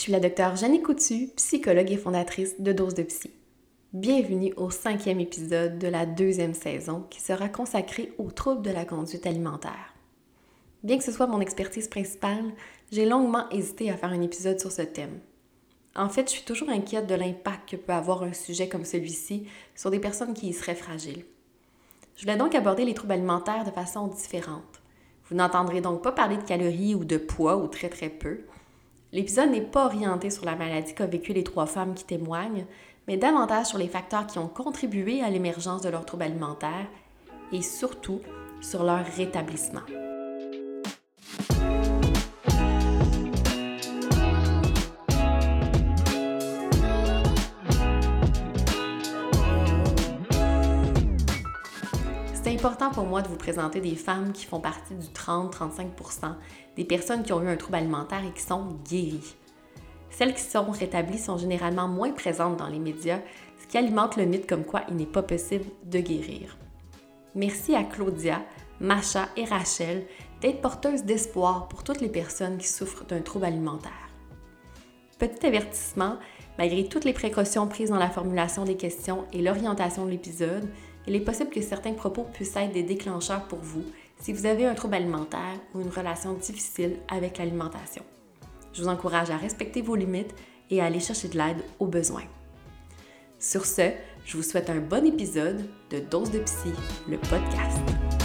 Je suis la docteure Jeannie Coutu, psychologue et fondatrice de Dose de Psy. Bienvenue au cinquième épisode de la deuxième saison qui sera consacré aux troubles de la conduite alimentaire. Bien que ce soit mon expertise principale, j'ai longuement hésité à faire un épisode sur ce thème. En fait, je suis toujours inquiète de l'impact que peut avoir un sujet comme celui-ci sur des personnes qui y seraient fragiles. Je voulais donc aborder les troubles alimentaires de façon différente. Vous n'entendrez donc pas parler de calories ou de poids ou très très peu. L'épisode n'est pas orienté sur la maladie qu'a vécu les trois femmes qui témoignent, mais davantage sur les facteurs qui ont contribué à l'émergence de leurs troubles alimentaires et surtout sur leur rétablissement. Important pour moi de vous présenter des femmes qui font partie du 30-35% des personnes qui ont eu un trouble alimentaire et qui sont guéries. Celles qui sont rétablies sont généralement moins présentes dans les médias, ce qui alimente le mythe comme quoi il n'est pas possible de guérir. Merci à Claudia, Macha et Rachel d'être porteuses d'espoir pour toutes les personnes qui souffrent d'un trouble alimentaire. Petit avertissement, malgré toutes les précautions prises dans la formulation des questions et l'orientation de l'épisode, il est possible que certains propos puissent être des déclencheurs pour vous si vous avez un trouble alimentaire ou une relation difficile avec l'alimentation. Je vous encourage à respecter vos limites et à aller chercher de l'aide au besoin. Sur ce, je vous souhaite un bon épisode de Dose de Psy, le podcast.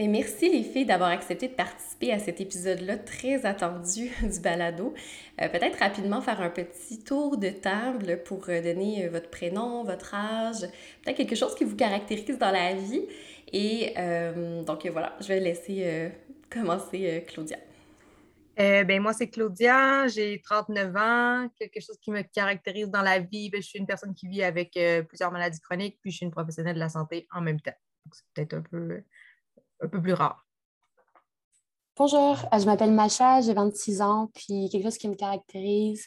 Mais merci les filles d'avoir accepté de participer à cet épisode-là très attendu du balado. Euh, peut-être rapidement faire un petit tour de table pour euh, donner euh, votre prénom, votre âge, peut-être quelque chose qui vous caractérise dans la vie. Et donc voilà, je vais laisser commencer Claudia. ben moi, c'est Claudia, j'ai 39 ans. Quelque chose qui me caractérise dans la vie, ben, je suis une personne qui vit avec plusieurs maladies chroniques, puis je suis une professionnelle de la santé en même temps. Donc, c'est peut-être un peu un peu plus rare. Bonjour, euh, je m'appelle Macha, j'ai 26 ans, puis quelque chose qui me caractérise,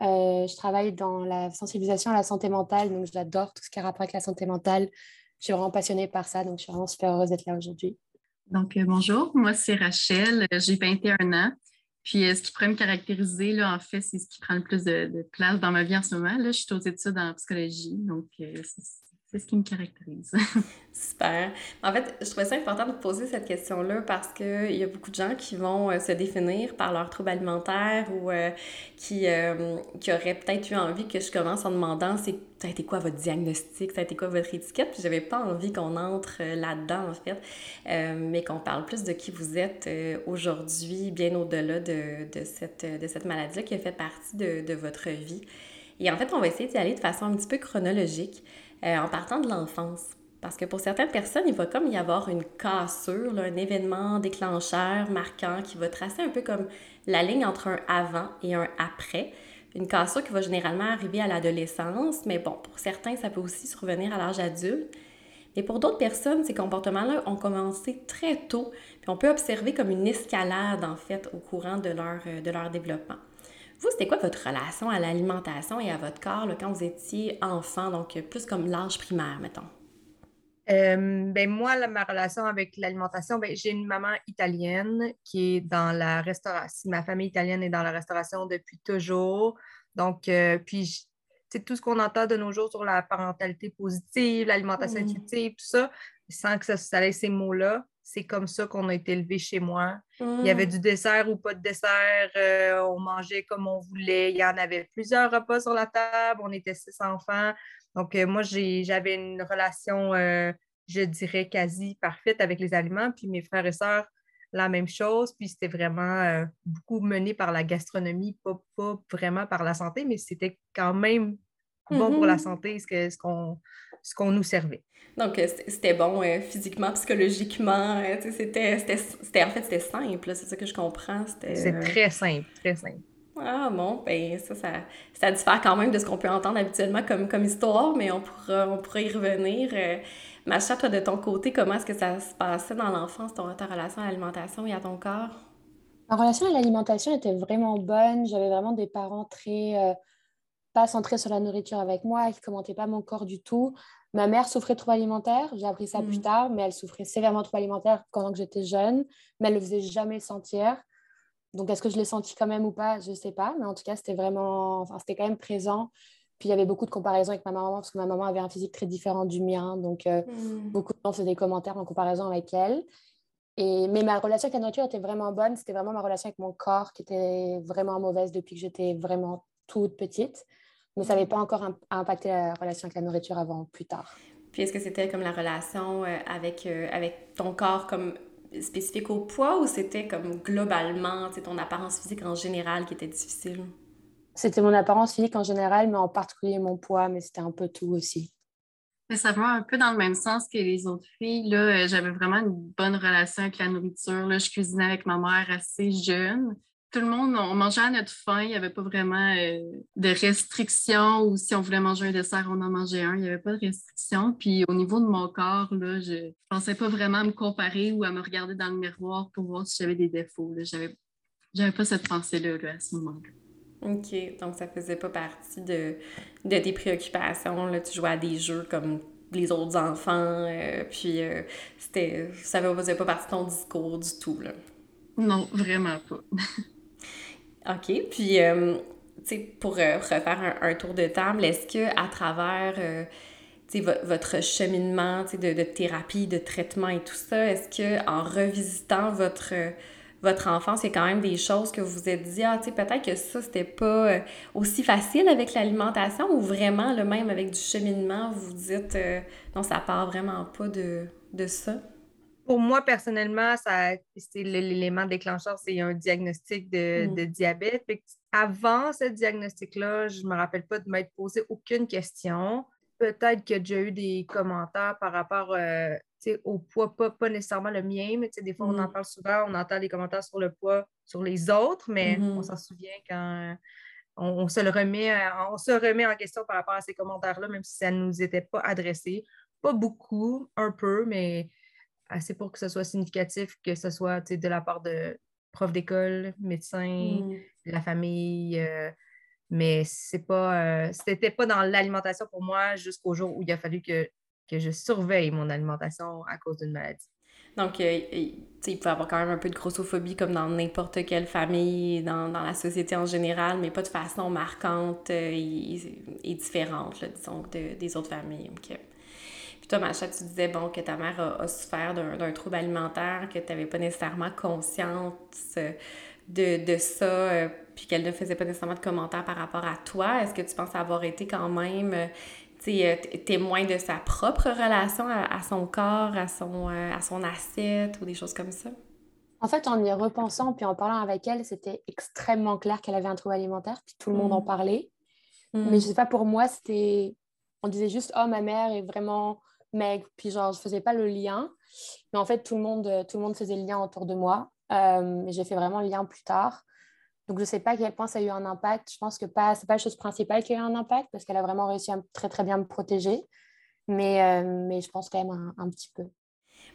euh, je travaille dans la sensibilisation à la santé mentale, donc j'adore tout ce qui a rapport avec la santé mentale. Je suis vraiment passionnée par ça, donc je suis vraiment super heureuse d'être là aujourd'hui. Donc, euh, bonjour, moi c'est Rachel, j'ai 21 ans. Puis, ce qui pourrait me caractériser, là, en fait, c'est ce qui prend le plus de, place dans ma vie en ce moment. Là, je suis aux études en psychologie, donc c'est c'est ce qui me caractérise. Super. En fait, je trouvais ça important de poser cette question-là parce qu'il y a beaucoup de gens qui vont euh, se définir par leur trouble alimentaire ou euh, qui, euh, qui auraient peut-être eu envie que je commence en demandant c'est ça a été quoi votre diagnostic, ça a été quoi votre étiquette, puis j'avais pas envie qu'on entre là-dedans en fait, mais qu'on parle plus de qui vous êtes aujourd'hui, bien au-delà de, de, cette, de cette maladie-là qui a fait partie de, de votre vie. Et en fait, on va essayer d'y aller de façon un petit peu chronologique. Euh, en partant de l'enfance. Parce que pour certaines personnes, il va comme y avoir une cassure, un événement déclencheur marquant qui va tracer un peu comme la ligne entre un avant et un après. Une cassure qui va généralement arriver à l'adolescence, mais bon, pour certains, ça peut aussi survenir à l'âge adulte. Mais pour d'autres personnes, ces comportements-là ont commencé très tôt, puis on peut observer comme une escalade, en fait, au courant de leur, euh, de leur développement. Vous, c'était quoi votre relation à l'alimentation et à votre corps quand vous étiez enfant, donc plus comme l'âge primaire, mettons? Euh, ben moi, ma relation avec l'alimentation, ben, j'ai une maman italienne qui est dans la restauration. Ma famille italienne est dans la restauration depuis toujours. Donc, euh, puis, c'est tout ce qu'on entend de nos jours sur la parentalité positive, l'alimentation mmh. intuitive, tout ça, sans que ça, ça ces mots-là, c'est comme ça qu'on a été élevé chez moi. Il y avait mmh. du dessert ou pas de dessert, euh, on mangeait comme on voulait. Il y en avait plusieurs repas sur la table, on était six enfants. Donc, euh, moi, j'avais une relation, euh, je dirais, quasi parfaite avec les aliments. Puis mes frères et sœurs, la même chose. Puis c'était vraiment beaucoup mené par la gastronomie, pas, vraiment par la santé, mais c'était quand même bon pour la mmh santé ce qu'on ce qu'on nous servait. Donc, euh, c'était bon euh, physiquement, psychologiquement. Euh, c'était, en fait, c'était simple, c'est ça que je comprends. C'est très simple, très simple. Ah bon, ben ça, ça, ça diffère quand même de ce qu'on peut entendre habituellement comme, comme histoire, mais on pourra, on pourra y revenir. Macha, toi, de ton côté, comment est-ce que ça se passait dans l'enfance, ton, ta relation à l'alimentation et à ton corps? Ma relation à l'alimentation était vraiment bonne. J'avais vraiment des parents très pas centré sur la nourriture avec moi, qui commentait pas mon corps du tout. Ma mère souffrait de troubles alimentaires, j'ai appris ça plus mm. tard, mais elle souffrait sévèrement de troubles alimentaires pendant j'étais jeune, mais elle le faisait jamais sentir. Donc, est-ce que je l'ai senti quand même ou pas? Je ne sais pas, mais en tout cas, c'était vraiment, enfin, c'était quand même présent. Puis il y avait beaucoup de comparaisons avec ma maman parce que ma maman avait un physique très différent du mien. Donc, euh, mm. beaucoup de gens faisaient des commentaires en comparaison avec elle. Et, mais ma relation avec la nourriture était vraiment bonne. C'était vraiment ma relation avec mon corps qui était vraiment mauvaise depuis que j'étais vraiment toute petite. Mais ça n'avait pas encore impacté la relation avec la nourriture avant, plus tard. Puis est-ce que c'était comme la relation euh, avec, euh, avec ton corps comme spécifique au poids ou c'était comme globalement, ton apparence physique en général qui était difficile? C'était mon apparence physique en général, mais en particulier mon poids, mais c'était un peu tout aussi. Mais ça va un peu dans le même sens que les autres filles. Là, j'avais vraiment une bonne relation avec la nourriture. Là, je cuisinais avec ma mère assez jeune. Tout le monde, on mangeait à notre faim. Il n'y avait pas vraiment euh, de restrictions ou si on voulait manger un dessert, on en mangeait un. Il n'y avait pas de restrictions. Puis au niveau de mon corps, là, je ne pensais pas vraiment à me comparer ou à me regarder dans le miroir pour voir si j'avais des défauts. Je n'avais pas cette pensée-là à ce moment-là. OK. Donc, ça faisait pas partie de, de tes préoccupations. Là. Tu jouais à des jeux comme les autres enfants, euh, puis euh, c'était, ça faisait pas partie de ton discours du tout. Là. Non, vraiment pas. OK. Puis, euh, pour refaire un, tour de table, est-ce que à travers votre cheminement de, de thérapie, de traitement et tout ça, est-ce que en revisitant votre enfance, il y a quand même des choses que vous vous êtes dit, ah, tu peut-être que ça, c'était pas euh, aussi facile avec l'alimentation ou vraiment, le même avec du cheminement, vous vous dites, euh, non, ça part vraiment pas de, ça? Pour moi, personnellement, ça, c'est l'élément déclencheur, c'est un diagnostic de, mm. diabète. avant ce diagnostic-là, je ne me rappelle pas de m'être posé aucune question. Peut-être a déjà eu des commentaires par rapport euh, au poids, pas, pas, nécessairement le mien, mais des fois, on en mm. parle souvent, on entend des commentaires sur le poids sur les autres, mais on mm-hmm. s'en souvient quand on, se le remet, on se remet en question par rapport à ces commentaires-là, même si ça ne nous était pas adressé. Pas beaucoup, un peu, mais assez pour que ce soit significatif, que ce soit de la part de profs d'école, médecins, mm. la famille. Euh, mais c'est pas, euh, c'était pas dans l'alimentation pour moi jusqu'au jour où il a fallu que que je surveille mon alimentation à cause d'une maladie. Donc, euh, il peut y avoir quand même un peu de grossophobie comme dans n'importe quelle famille, dans, dans, la société en général, mais pas de façon marquante euh, et, différente, disons, des autres familles. Puis toi, Macha, tu disais bon, que ta mère a, souffert d'un trouble alimentaire, que tu n'avais pas nécessairement conscience de, de ça, euh, puis qu'elle ne faisait pas nécessairement de commentaires par rapport à toi. Est-ce que tu penses avoir été quand même euh, témoin de sa propre relation à, son corps, à son, euh, à son assiette ou des choses comme ça? En fait, en y repensant puis en parlant avec elle, c'était extrêmement clair qu'elle avait un trouble alimentaire, puis tout le monde en mm. parlait. Mm. Mais je sais pas, pour moi, c'était. On disait juste, oh, ma mère est vraiment maigre, puis genre, je faisais pas le lien. Mais en fait, tout le monde, tout le monde faisait le lien autour de moi. Euh, mais j'ai fait vraiment le lien plus tard. Donc, je ne sais pas à quel point ça a eu un impact. Je pense que ce n'est pas la chose principale qui a eu un impact parce qu'elle a vraiment réussi très, très bien me protéger. Mais, euh, mais je pense quand même un, petit peu.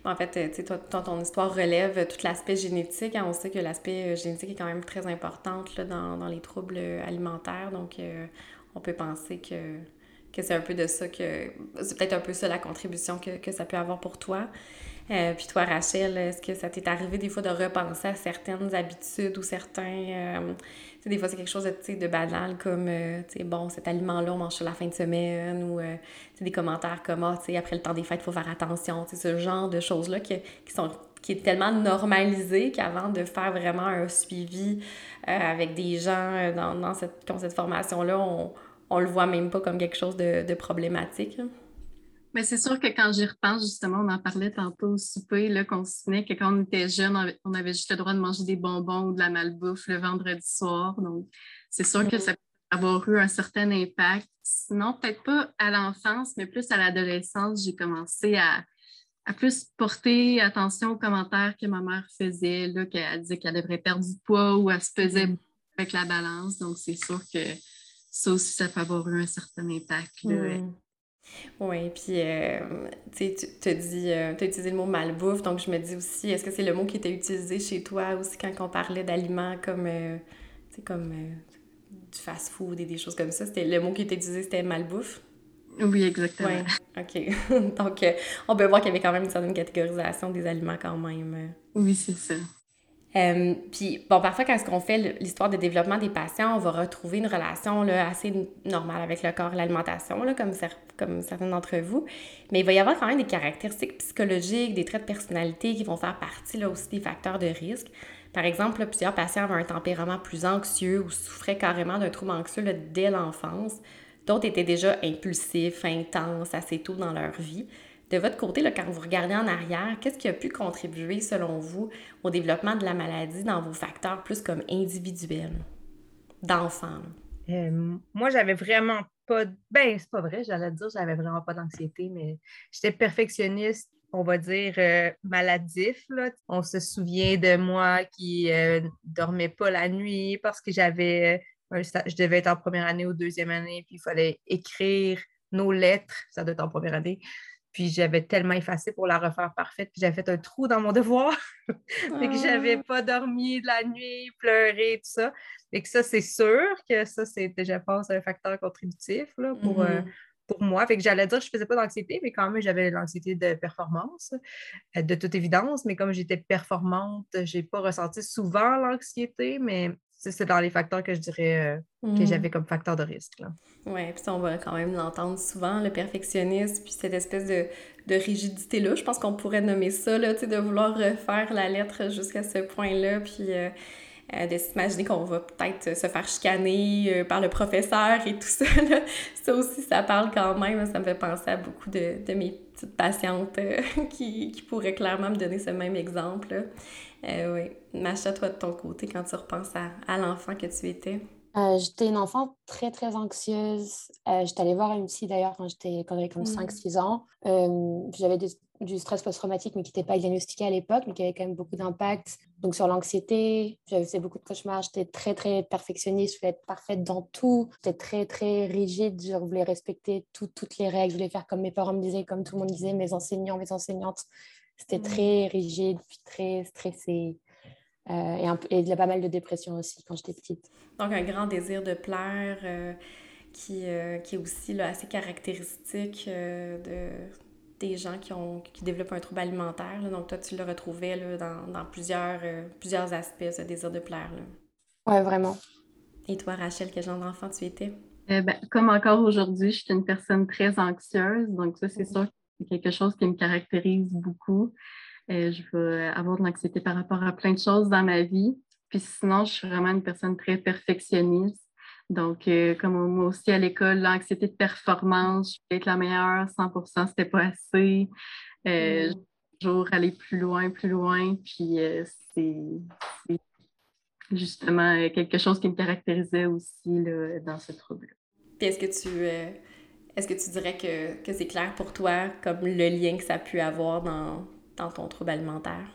En fait, tu sais, ton histoire relève tout l'aspect génétique. Hein. On sait que l'aspect euh, génétique est quand même très important là, dans, dans, les troubles alimentaires. Donc, euh, on peut penser que, que c'est un peu de ça que... C'est peut-être un peu ça la contribution que, que ça peut avoir pour toi. Euh, puis toi, Rachel, est-ce que ça t'est arrivé des fois de repenser à certaines habitudes ou certains... Euh, tu sais, des fois, c'est quelque chose de, de banal comme, euh, tu sais, bon, cet aliment-là, on mange sur la fin de semaine ou des commentaires comme, ah, tu sais, après le temps des fêtes, il faut faire attention. Tu ce genre de choses-là qui, qui, sont qui est tellement normalisé qu'avant de faire vraiment un suivi avec des gens dans, dans cette, qui cette formation-là, on, on le voit même pas comme quelque chose de, de problématique. Mais c'est sûr que quand j'y repense, justement, on en parlait tantôt au souper, là, qu'on se souvenait que quand on était jeune, on avait juste le droit de manger des bonbons ou de la malbouffe le vendredi soir. Donc, c'est sûr que ça peut avoir eu un certain impact. Sinon, peut-être pas à l'enfance, mais plus à l'adolescence, j'ai commencé à, plus porter attention aux commentaires que ma mère faisait, là, qu'elle disait qu'elle devrait perdre du poids ou elle se pesait mm. avec la balance. Donc, c'est sûr que ça aussi, ça peut avoir eu un certain impact. Mm. Oui, puis euh, tu as dit, euh, as utilisé le mot malbouffe, donc je me dis aussi, est-ce que c'est le mot qui était utilisé chez toi aussi quand on parlait d'aliments comme, euh, comme du fast-food et des choses comme ça? C'était le mot qui était utilisé, c'était malbouffe? Oui, exactement. OK. Donc, euh, on peut voir qu'il y avait quand même une certaine catégorisation des aliments quand même. Oui, c'est ça. Euh, puis, bon, parfois, quand on fait l'histoire de développement des patients, on va retrouver une relation là, assez normale avec le corps et l'alimentation, comme, comme certains d'entre vous. Mais il va y avoir quand même des caractéristiques psychologiques, des traits de personnalité qui vont faire partie là, aussi des facteurs de risque. Par exemple, plusieurs patients avaient un tempérament plus anxieux ou souffraient carrément d'un trouble anxieux dès l'enfance. D'autres étaient déjà impulsifs, intenses assez tôt dans leur vie. De votre côté, quand vous regardez en arrière, qu'est-ce qui a pu contribuer, selon vous, au développement de la maladie dans vos facteurs plus comme individuels, d'enfants? Euh, moi, j'avais vraiment pas. Ben, c'est pas vrai, j'allais dire, j'avais vraiment pas d'anxiété, mais j'étais perfectionniste, on va dire, euh, maladif. On se souvient de moi qui ne euh, dormait pas la nuit parce que j'avais. je devais être en première année ou deuxième année, puis il fallait écrire nos lettres, ça doit être en première année, puis j'avais tellement effacé pour la refaire parfaite, puis j'avais fait un trou dans mon devoir. fait que j'avais ah. pas dormi de la nuit, pleuré, tout ça. Et que ça, c'est sûr que ça, c'était, je pense, un facteur contributif là, pour, euh, mm-hmm. pour moi. Fait que j'allais dire que je faisais pas d'anxiété, mais quand même, j'avais l'anxiété de performance, euh, de toute évidence. Mais comme j'étais performante, j'ai pas ressenti souvent l'anxiété, mais c'est dans les facteurs que je dirais euh, que mm. j'avais comme facteur de risque. Oui, puis on va quand même l'entendre souvent, le perfectionnisme, puis cette espèce de, rigidité-là. Je pense qu'on pourrait nommer ça, là, de vouloir refaire la lettre jusqu'à ce point-là, puis euh, euh, de s'imaginer qu'on va peut-être se faire chicaner par le professeur et tout ça. Ça aussi, ça parle quand même. Ça me fait penser à beaucoup de, de mes petites patientes qui, qui, pourraient clairement me donner ce même exemple. Euh, oui. Macha, toi, de ton côté, quand tu repenses à, l'enfant que tu étais? Euh, j'étais une enfant très, très anxieuse. Euh, j'étais allée voir une psy d'ailleurs quand j'étais j'avais comme 5-6 mm. ans. j'avais du stress post-traumatique, mais qui n'était pas diagnostiqué à l'époque, mais qui avait quand même beaucoup d'impact. Donc, sur l'anxiété, j'avais fait beaucoup de cauchemars. J'étais très, très perfectionniste. Je voulais être parfaite dans tout. J'étais très, très rigide. Je voulais respecter toutes les règles. Je voulais faire comme mes parents me disaient, comme tout le monde disait, mes enseignants, mes enseignantes. C'était très rigide, puis très stressé. Euh, et, un, il y a pas mal de dépression aussi quand j'étais petite. Donc, un grand désir de plaire euh, qui, euh, qui est aussi là, assez caractéristique de, des gens qui, ont, qui développent un trouble alimentaire. Donc, toi, tu le retrouvais là, dans, dans plusieurs, plusieurs aspects, ce désir de plaire. Oui, vraiment. Et toi, Rachel, quel genre d'enfant tu étais? Ben, comme encore aujourd'hui, je suis une personne très anxieuse. Donc, ça, c'est sûr c'est quelque chose qui me caractérise beaucoup. Euh, je vais avoir de l'anxiété par rapport à plein de choses dans ma vie. Puis sinon, je suis vraiment une personne très perfectionniste. Donc, euh, comme moi aussi à l'école, l'anxiété de performance, je voulais être la meilleure, 100 c'était pas assez. Euh, mm. Toujours aller plus loin, plus loin. Puis c'est justement quelque chose qui me caractérisait aussi là, dans ce trouble. Puis est-ce que tu est-ce que tu dirais que, c'est clair pour toi, comme le lien que ça a pu avoir dans, ton trouble alimentaire?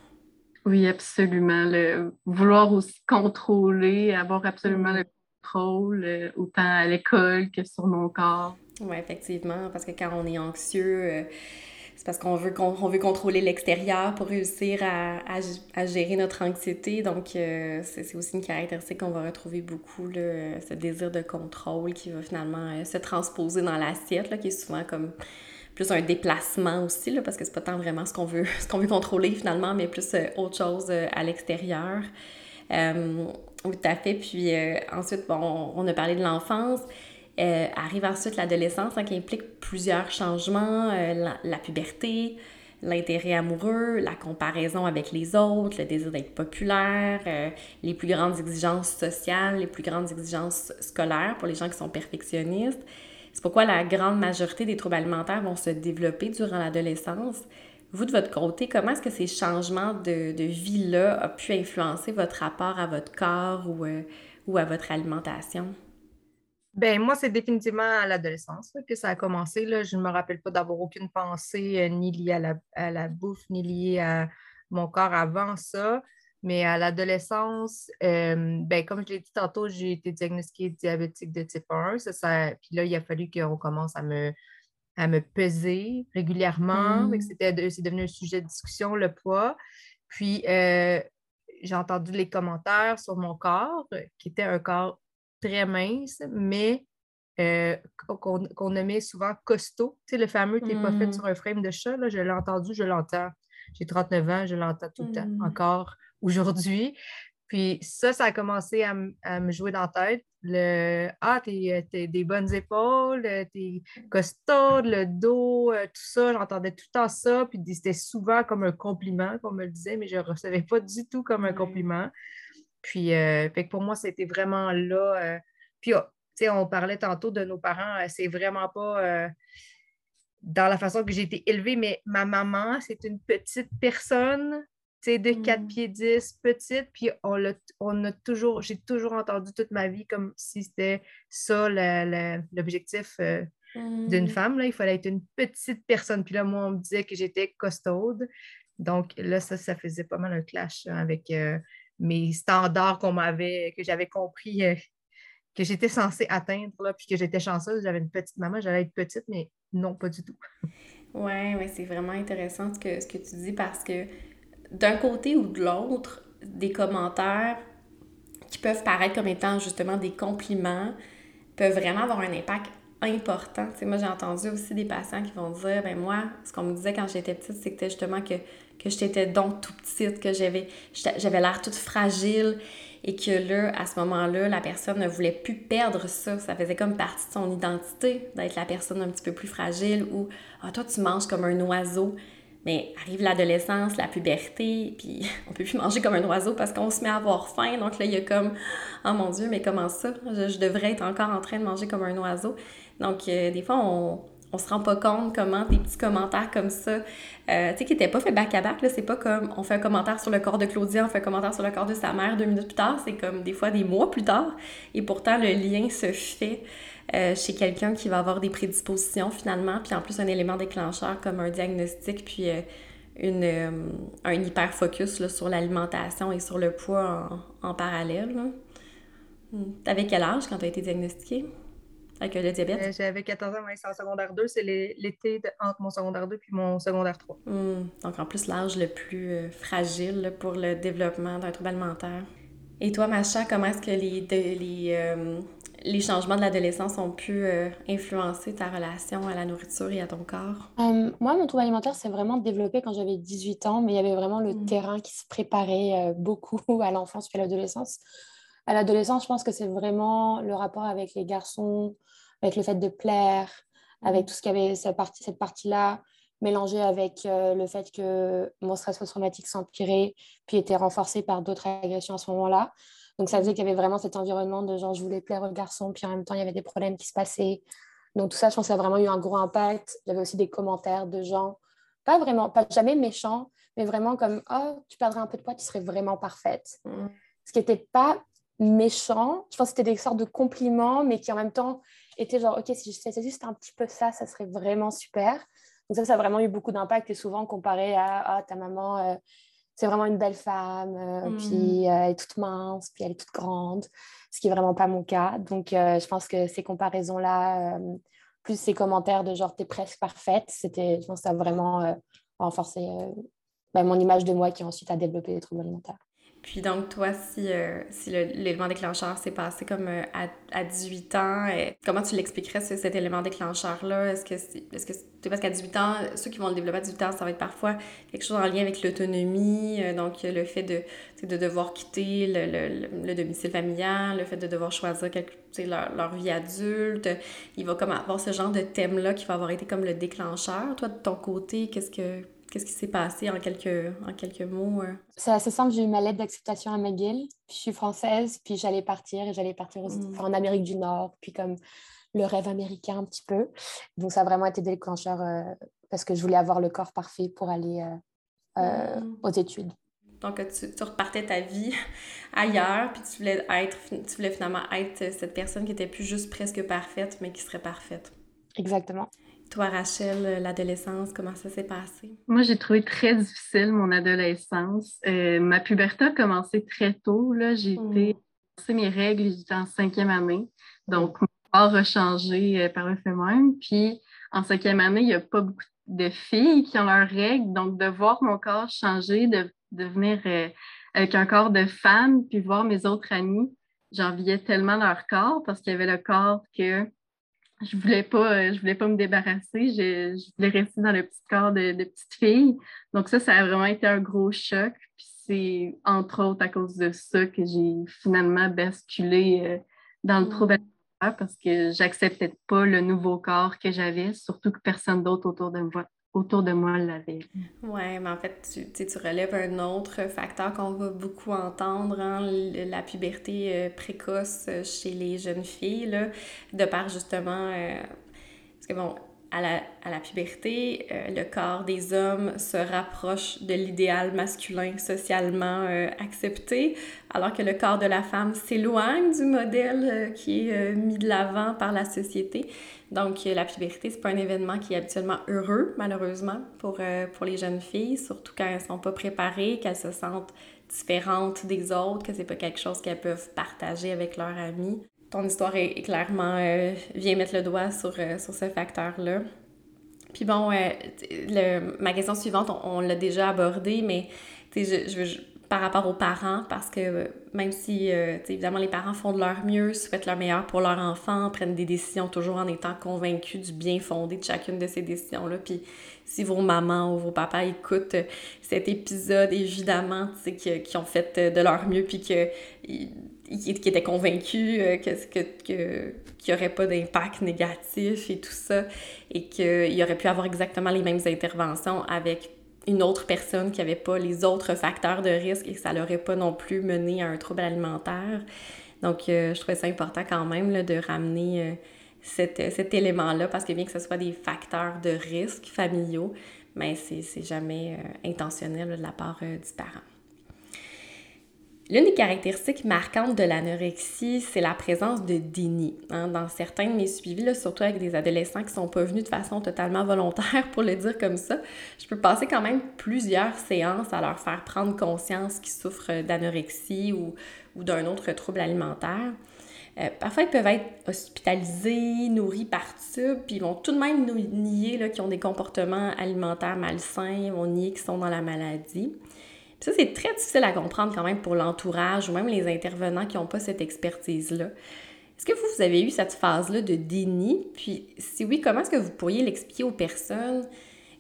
Oui, absolument. Le, vouloir aussi contrôler, avoir absolument mm. le contrôle, euh, autant à l'école que sur mon corps. Oui, effectivement, parce que quand on est anxieux, euh, parce qu'on veut, qu'on veut contrôler l'extérieur pour réussir à, à, gérer notre anxiété. Donc, euh, c'est aussi une caractéristique qu'on va retrouver beaucoup, ce désir de contrôle qui va finalement euh, se transposer dans l'assiette, qui est souvent comme plus un déplacement aussi, là, parce que c'est pas tant vraiment ce qu'on veut, ce qu'on veut contrôler finalement, mais plus euh, autre chose à l'extérieur. tout à fait. Puis ensuite, bon, on a parlé de l'enfance. Euh, arrive ensuite l'adolescence qui implique plusieurs changements, euh, la, puberté, l'intérêt amoureux, la comparaison avec les autres, le désir d'être populaire, euh, les plus grandes exigences sociales, les plus grandes exigences scolaires pour les gens qui sont perfectionnistes. C'est pourquoi la grande majorité des troubles alimentaires vont se développer durant l'adolescence. Vous, de votre côté, comment est-ce que ces changements de, de vie-là ont pu influencer votre rapport à votre corps ou, ou à votre alimentation? Ben, moi, c'est définitivement à l'adolescence que ça a commencé. Là. Je ne me rappelle pas d'avoir aucune pensée euh, ni liée à la, bouffe, ni liée à mon corps avant ça. Mais à l'adolescence, euh, ben, comme je l'ai dit tantôt, j'ai été diagnostiquée diabétique de type 1. Ça, puis là, il a fallu qu'on commence à me, à me peser régulièrement. Mmh. C'était, c'est devenu un sujet de discussion, le poids. Puis, euh, j'ai entendu les commentaires sur mon corps, qui était un corps très mince, mais euh, qu'on nommait souvent costaud. Tu sais, le fameux t'es pas fait sur un frame de chat, là, je l'ai entendu, je l'entends. J'ai 39 ans, je l'entends tout le temps, mm. encore aujourd'hui. Puis ça, ça a commencé à, me jouer dans la tête. Le Ah, t'es des bonnes épaules, t'es costaud, le dos, euh, tout ça. J'entendais tout le temps ça. Puis c'était souvent comme un compliment qu'on me le disait, mais je ne recevais pas du tout comme un compliment. Puis euh, fait que pour moi, c'était vraiment là. puis oh, on parlait tantôt de nos parents, euh, c'est vraiment pas euh, dans la façon que j'ai été élevée, mais ma maman, c'est une petite personne, de 4 mm. pieds 10, petite, puis on, on a toujours, j'ai toujours entendu toute ma vie comme si c'était ça l'objectif euh, d'une mm. femme, là, il fallait être une petite personne. Puis là, moi, on me disait que j'étais costaude. Donc là, ça, ça faisait pas mal un clash hein, avec mes standards qu'on m'avait, que j'avais compris que j'étais censée atteindre, là, puis que j'étais chanceuse, j'avais une petite maman, j'allais être petite, mais non, pas du tout. Oui, ouais, c'est vraiment intéressant ce que, ce que tu dis parce que d'un côté ou de l'autre, des commentaires qui peuvent paraître comme étant justement des compliments peuvent vraiment avoir un impact important. Tu sais, moi, j'ai entendu aussi des patients qui vont dire, ben moi, ce qu'on me disait quand j'étais petite, c'était justement que, que j'étais donc tout petite, que j'avais, j'avais l'air toute fragile et que là, à ce moment-là, la personne ne voulait plus perdre ça. Ça faisait comme partie de son identité d'être la personne un petit peu plus fragile ou Ah, toi, tu manges comme un oiseau. Mais arrive l'adolescence, la puberté, puis on peut plus manger comme un oiseau parce qu'on se met à avoir faim. Donc là, il y a comme Oh mon Dieu, mais comment ça? Je, devrais être encore en train de manger comme un oiseau. Donc, euh, des fois, on, on se rend pas compte comment des petits commentaires comme ça, euh, tu sais, qui n'étaient pas fait back à back, là, c'est pas comme on fait un commentaire sur le corps de Claudia, on fait un commentaire sur le corps de sa mère deux minutes plus tard, c'est comme des fois des mois plus tard, et pourtant le lien se fait euh, chez quelqu'un qui va avoir des prédispositions finalement, puis en plus un élément déclencheur comme un diagnostic, puis euh, un hyper focus sur l'alimentation et sur le poids en, parallèle. Hmm. T'avais quel âge quand tu as été diagnostiquée? Avec le diabète? Euh, j'avais 14 ans, mais c'est en secondaire 2. C'est l'été entre mon secondaire 2 puis mon secondaire 3. Hmm. Donc, en plus, l'âge le plus euh, fragile pour le développement d'un trouble alimentaire. Et toi, Macha, comment est-ce que les, les, euh, les changements de l'adolescence ont pu influencer ta relation à la nourriture et à ton corps? moi, mon trouble alimentaire s'est vraiment développé quand j'avais 18 ans, mais il y avait vraiment le hmm. terrain qui se préparait beaucoup à l'enfance puis à l'adolescence à l'adolescence, je pense que c'est vraiment le rapport avec les garçons, avec le fait de plaire, avec mhm. tout ce qu'il y avait cette partie, cette partie-là, mélangé avec euh, le fait que mon stress post-traumatique s'empirait, puis était renforcé par d'autres agressions à ce moment-là. Donc ça faisait qu'il y avait vraiment cet environnement de genre je voulais plaire aux garçons, puis en même temps il y avait des problèmes qui se passaient. Donc tout ça, je pense que ça a vraiment eu un gros impact. J'avais aussi des commentaires de gens, pas vraiment, pas jamais méchants, mais vraiment comme oh tu perdrais un peu de poids, tu serais vraiment parfaite. Mhm. Ce qui n'était pas méchant. Je pense que c'était des sortes de compliments, mais qui en même temps étaient genre, OK, si je faisais juste un petit peu ça, ça serait vraiment super. Donc ça, ça a vraiment eu beaucoup d'impact et souvent comparé à ah, ta maman, euh, c'est vraiment une belle femme, euh, mm. puis euh, elle est toute mince, puis elle est toute grande, ce qui n'est vraiment pas mon cas. Donc je pense que ces comparaisons-là, plus ces commentaires de genre, t'es presque parfaite, c'était, je pense que ça a vraiment renforcé ben, mon image de moi qui ensuite a développé les troubles alimentaires. Puis donc, toi, si, euh, si l'élément déclencheur s'est passé comme euh, à, à, 18 ans, euh, comment tu l'expliquerais, cet élément déclencheur-là? Est-ce que c'est est -ce parce qu'à 18 ans, ceux qui vont le développer à 18 ans, ça va être parfois quelque chose en lien avec l'autonomie, donc le fait de, de devoir quitter le, le, le, domicile familial, le fait de devoir choisir quelque, leur, leur vie adulte. Il va comme avoir ce genre de thème-là qui va avoir été comme le déclencheur. Toi, de ton côté, qu'est-ce que Qu'est-ce qui s'est passé en quelques, en quelques mots? Euh? C'est assez simple. J'ai eu ma lettre d'acceptation à McGill. Puis je suis française, puis j'allais partir et j'allais partir mm. en Amérique du Nord, puis comme le rêve américain un petit peu. Donc ça a vraiment été déclencheur euh, parce que je voulais avoir le corps parfait pour aller euh, mm. aux études. Donc, tu, tu, repartais ta vie ailleurs, puis tu voulais, être, tu voulais finalement être cette personne qui était plus juste presque parfaite, mais qui serait parfaite. Exactement. Toi, Rachel, l'adolescence, comment ça s'est passé? Moi, j'ai trouvé très difficile mon adolescence. Euh, ma puberté a commencé très tôt. J'ai mmh. été mes règles, j'étais en cinquième année. Donc, mon corps a changé euh, par le fait même. Puis, en cinquième année, il n'y a pas beaucoup de filles qui ont leurs règles. Donc, de voir mon corps changer, de devenir euh, avec un corps de femme, puis voir mes autres amis, j'enviais tellement leur corps parce qu'il y avait le corps que je voulais pas, euh, je voulais pas me débarrasser. Je, voulais rester dans le petit corps de, petite fille. Donc ça, ça a vraiment été un gros choc. Puis c'est entre autres à cause de ça que j'ai finalement basculé euh, dans le trouble alimentaire parce que j'acceptais pas le nouveau corps que j'avais, surtout que personne d'autre autour de moi autour de moi l'avait. Oui, mais en fait, tu, tu relèves un autre facteur qu'on va beaucoup entendre, hein, la puberté euh, précoce euh, chez les jeunes filles, là, de par justement... Euh, parce que bon, à la, à la puberté, le corps des hommes se rapproche de l'idéal masculin socialement accepté, alors que le corps de la femme s'éloigne du modèle qui est mis de l'avant par la société. Donc, la puberté, c'est pas un événement qui est habituellement heureux, malheureusement, pour, euh, pour les jeunes filles, surtout quand elles sont pas préparées, qu'elles se sentent différentes des autres, que c'est pas quelque chose qu'elles peuvent partager avec leurs amis. Ton histoire est, clairement euh, vient mettre le doigt sur, euh, sur ce facteur-là. Puis bon, le, ma question suivante, on, l'a déjà abordée, mais je, je veux par rapport aux parents, parce que euh, même si, euh, évidemment, les parents font de leur mieux, souhaitent leur meilleur pour leur enfant, prennent des décisions toujours en étant convaincus du bien fondé de chacune de ces décisions-là. Puis si vos mamans ou vos papas écoutent cet épisode, évidemment, qui ont fait de leur mieux, puis que qui étaient convaincus euh, que, que, que, qu'il n'y aurait pas d'impact négatif et tout ça, et qu'il aurait pu avoir exactement les mêmes interventions avec une autre personne qui n'avait pas les autres facteurs de risque et que ça l'aurait pas non plus mené à un trouble alimentaire. Donc, euh, je trouvais ça important quand même de ramener euh, cet, cet élément-là parce que bien que ce soit des facteurs de risque familiaux, mais c'est jamais euh, intentionnel de la part du parent. L'une des caractéristiques marquantes de l'anorexie, c'est la présence de déni. Hein. Dans certains de mes suivis, surtout avec des adolescents qui sont pas venus de façon totalement volontaire, pour le dire comme ça, je peux passer quand même plusieurs séances à leur faire prendre conscience qu'ils souffrent d'anorexie ou, d'un autre trouble alimentaire. Euh, parfois, ils peuvent être hospitalisés, nourris par tube, puis ils vont tout de même nous nier qu'ils ont des comportements alimentaires malsains, ils vont nier qu'ils sont dans la maladie. Ça, c'est très difficile à comprendre quand même pour l'entourage ou même les intervenants qui n'ont pas cette expertise-là. Est-ce que vous, vous avez eu cette phase-là de déni? Puis, si oui, comment est-ce que vous pourriez l'expliquer aux personnes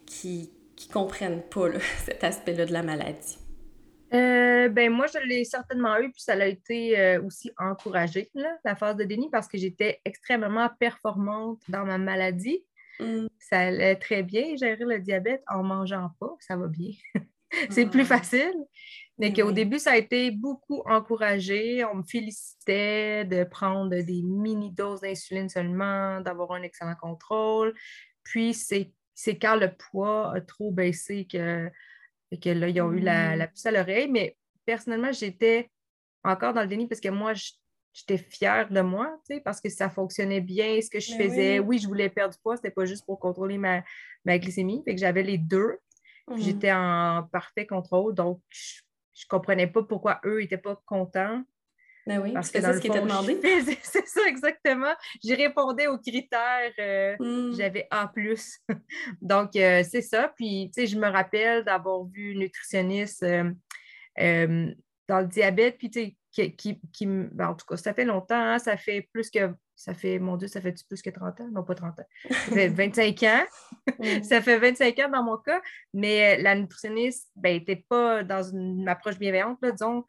qui ne comprennent pas cet aspect-là de la maladie? Euh, ben moi, je l'ai certainement eu, puis ça a été euh, aussi encouragé, la phase de déni, parce que j'étais extrêmement performante dans ma maladie. Mmh. Ça allait très bien, gérer le diabète en mangeant pas, ça va bien. c'est plus facile. Mais qu'au début, ça a été beaucoup encouragé. On me félicitait de prendre des mini-doses d'insuline seulement, d'avoir un excellent contrôle. Puis, c'est quand le poids a trop baissé que, que là, ils ont eu la, la puce à l'oreille. Mais personnellement, j'étais encore dans le déni parce que moi, j'étais fière de moi, parce que ça fonctionnait bien, ce que je faisais. Oui. je voulais perdre du poids, c'était pas juste pour contrôler ma, ma glycémie. Fait que j'avais les deux. Mhm. J'étais en parfait contrôle, donc je, ne comprenais pas pourquoi eux n'étaient pas contents. Ben oui, parce que c'est ce qui était demandé. C'est ça, exactement. J'y répondais aux critères. Euh, hmm. J'avais A. Donc, euh, c'est ça. Puis, tu sais, je me rappelle d'avoir vu une nutritionniste euh, dans le diabète, puis, tu sais, qui, qui, ben, en tout cas, ça fait longtemps, hein, ça fait plus que, ça fait, mon Dieu, ça fait plus que 30 ans? Non, pas 30 ans. Ça fait 25 ans. ça fait 25 ans dans mon cas, mais euh, la nutritionniste n'était ben, pas dans une approche bienveillante, disons.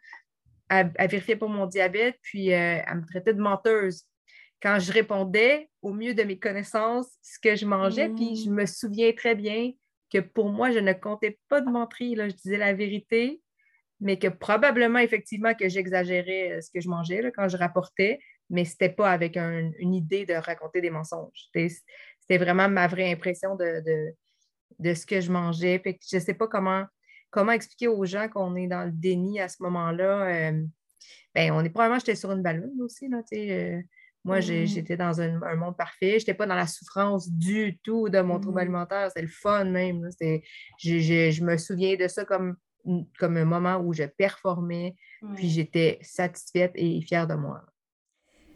Elle, vérifiait pour mon diabète, puis euh, elle me traitait de menteuse. Quand je répondais au mieux de mes connaissances ce que je mangeais, puis je mm. me souviens très bien que pour moi, je ne comptais pas de menterie. Là. Je disais la vérité, mais que probablement, effectivement, que j'exagérais euh, ce que je mangeais là, quand je rapportais, mais ce n'était pas avec une idée de raconter des mensonges. C'était vraiment ma vraie impression de, de, ce que je mangeais. je ne sais pas comment, comment expliquer aux gens qu'on est dans le déni à ce moment-là. Euh, ben, on est probablement, j'étais sur une ballonne aussi. Là, euh, moi, mmh. j'étais dans un, monde parfait. Je n'étais pas dans la souffrance du tout de mon trouble mmh. alimentaire. C'était le fun même. je, me souviens de ça comme comme un moment où je performais, puis j'étais satisfaite et fière de moi.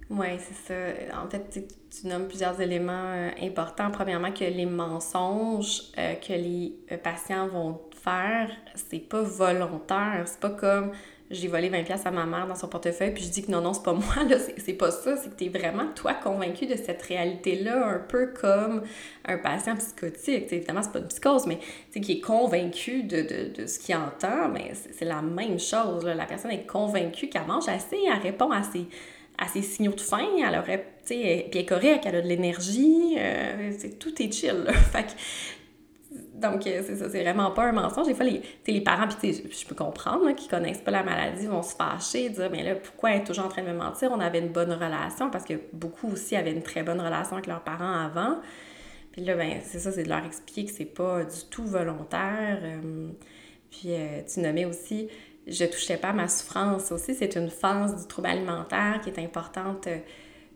Oui, c'est ça. En fait, tu, nommes plusieurs éléments euh, importants. Premièrement, que les mensonges euh, que les euh, patients vont faire, c'est pas volontaire. C'est pas comme j'ai volé 20 pièces à ma mère dans son portefeuille, puis je dis que non, non, c'est pas moi, là, c'est pas ça, c'est que t'es vraiment, toi, convaincu de cette réalité-là, un peu comme un patient psychotique. évidemment, c'est pas une psychose, mais qui est convaincu de, de, de ce qu'il entend, mais c'est la même chose. La personne est convaincue qu'elle mange assez, elle répond à ses, à ses signaux de faim, elle aurait, tu sais, puis elle est correcte, elle a de l'énergie, euh, tout est chill. Que donc, euh, c'est ça, c'est vraiment pas un mensonge. Des fois, les, les parents, puis je peux comprendre, qui connaissent pas la maladie, vont se fâcher, dire, mais là, pourquoi elle est toujours en train de me mentir? On avait une bonne relation, parce que beaucoup aussi avaient une très bonne relation avec leurs parents avant. Puis là, ben, c'est ça, c'est de leur expliquer que c'est pas du tout volontaire. Euh, puis tu nommais aussi, je touchais pas à ma souffrance aussi. C'est une phase du trouble alimentaire qui est importante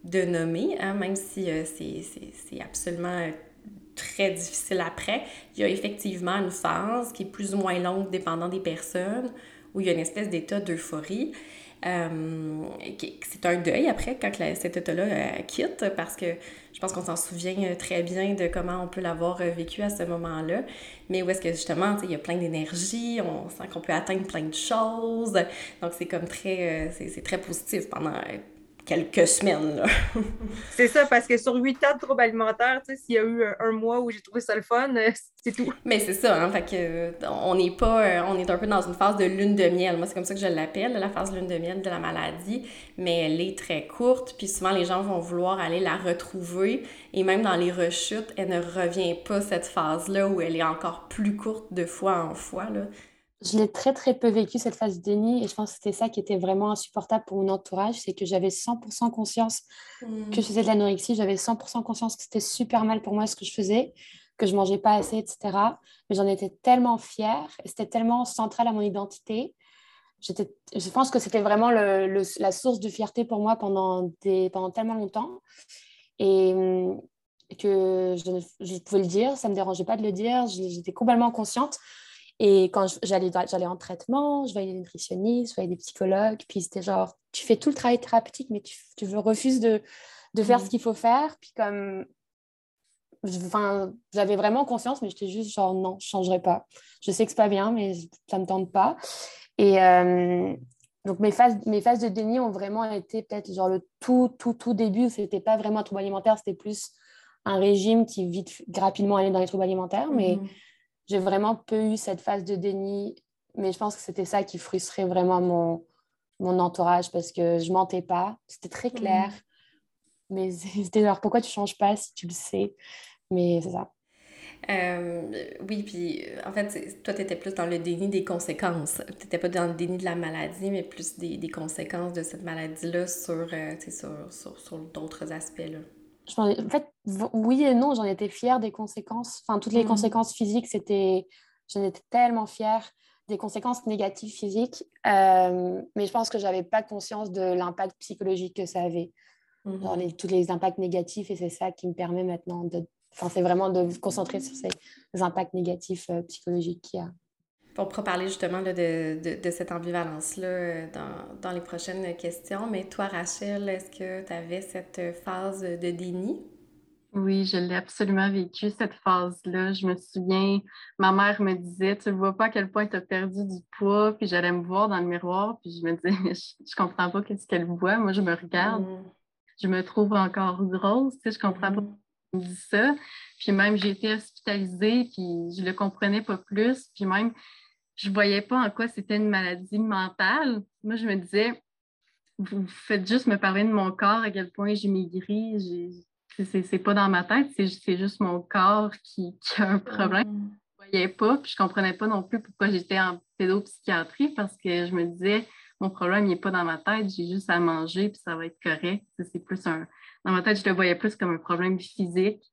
de nommer, hein, même si c'est absolument très difficile après. Il y a effectivement une phase qui est plus ou moins longue dépendant des personnes, où il y a une espèce d'état d'euphorie. Euh, c'est un deuil après quand cet état-là euh, quitte parce que pense qu'on s'en souvient euh, très bien de comment on peut l'avoir vécu à ce moment-là. Mais où est-ce que justement, il y a plein d'énergie, on sent qu'on peut atteindre plein de choses. Donc c'est comme très, c'est très positif pendant quelques semaines. c'est ça, parce que sur huit ans de troubles alimentaires, s'il y a eu un, mois où j'ai trouvé ça le fun, euh, c'est tout. Mais c'est ça, hein, fait que, euh, on n'est pas, euh, on est un peu dans une phase de lune de miel. Moi, c'est comme ça que je l'appelle, la phase lune de miel de la maladie, mais elle est très courte, puis souvent les gens vont vouloir aller la retrouver, et même dans les rechutes, elle ne revient pas cette phase-là où elle est encore plus courte de fois en fois. Là. Je l'ai très, très peu vécu, cette phase de déni, et je pense que c'était ça qui était vraiment insupportable pour mon entourage, c'est que j'avais 100% conscience que je mmh. faisais de l'anorexie, j'avais 100% conscience que c'était super mal pour moi ce que je faisais, que je mangeais pas assez, etc. Mais j'en étais tellement fière, et c'était tellement central à mon identité. Je pense que c'était vraiment le, la source de fierté pour moi pendant, des, pendant tellement longtemps. Et que je, je, pouvais le dire, ça ne me dérangeait pas de le dire, j'étais complètement consciente. Et quand j'allais, en traitement, je voyais des nutritionnistes, je voyais des psychologues, puis c'était genre, tu fais tout le travail thérapeutique, mais tu, tu refuses de, de faire ce mmh. qu'il faut faire. Puis comme, enfin, j'avais vraiment conscience, mais j'étais juste genre, non, je ne changerai pas. Je sais que c'est pas bien, mais ça ne me tente pas. Et euh, donc, mes phases, mes phases de déni ont vraiment été peut-être genre le tout, tout, tout début, c'était pas vraiment un trouble alimentaire, c'était plus un régime qui vite, rapidement allait dans les troubles alimentaires, mais mmh j'ai vraiment peu eu cette phase de déni, mais je pense que c'était ça qui frustrait vraiment mon, mon entourage parce que je mentais pas. C'était très mmh. clair. Mais c'était genre, pourquoi tu changes pas si tu le sais? Mais c'est ça. Euh, oui, puis en fait, toi, tu étais plus dans le déni des conséquences. Tu n'étais pas dans le déni de la maladie, mais plus des, des conséquences de cette maladie-là sur, euh, sur, sur, sur d'autres aspects. Là en fait, oui et non, j'en étais fière des conséquences. Enfin, toutes les mmh. conséquences physiques, c'était, j'en étais tellement fière des conséquences négatives physiques, euh, mais je pense que j'avais pas conscience de l'impact psychologique que ça avait, dans mmh. les, tous les impacts négatifs, et c'est ça qui me permet maintenant de, enfin, c'est vraiment de me concentrer sur ces impacts négatifs euh, psychologiques qu'il y a. On pourra parler justement de, de, de, cette ambivalence-là euh, dans, dans, les prochaines questions. Mais toi, Rachel, est-ce que tu avais cette phase de déni? Oui, je l'ai absolument vécu, cette phase-là. Je me souviens, ma mère me disait, tu ne vois pas à quel point tu as perdu du poids, puis j'allais me voir dans le miroir, puis je me disais, je, ne comprends pas qu'est-ce qu'elle voit. Moi, je me regarde, mm. je me trouve encore grosse, tu sais, je comprends pas mm. qu'elle me dit ça. Puis même, j'ai été hospitalisée, puis je le comprenais pas plus. Puis même, je ne voyais pas en quoi c'était une maladie mentale. Moi, je me disais, vous faites juste me parler de mon corps, à quel point j'ai maigri. C'est pas dans ma tête, c'est juste mon corps qui, a un problème. Mm. Je ne voyais pas, puis je ne comprenais pas non plus pourquoi j'étais en pédopsychiatrie parce que je me disais, mon problème n'est pas dans ma tête, j'ai juste à manger, puis ça va être correct. C'est plus un. Dans ma tête, je le voyais plus comme un problème physique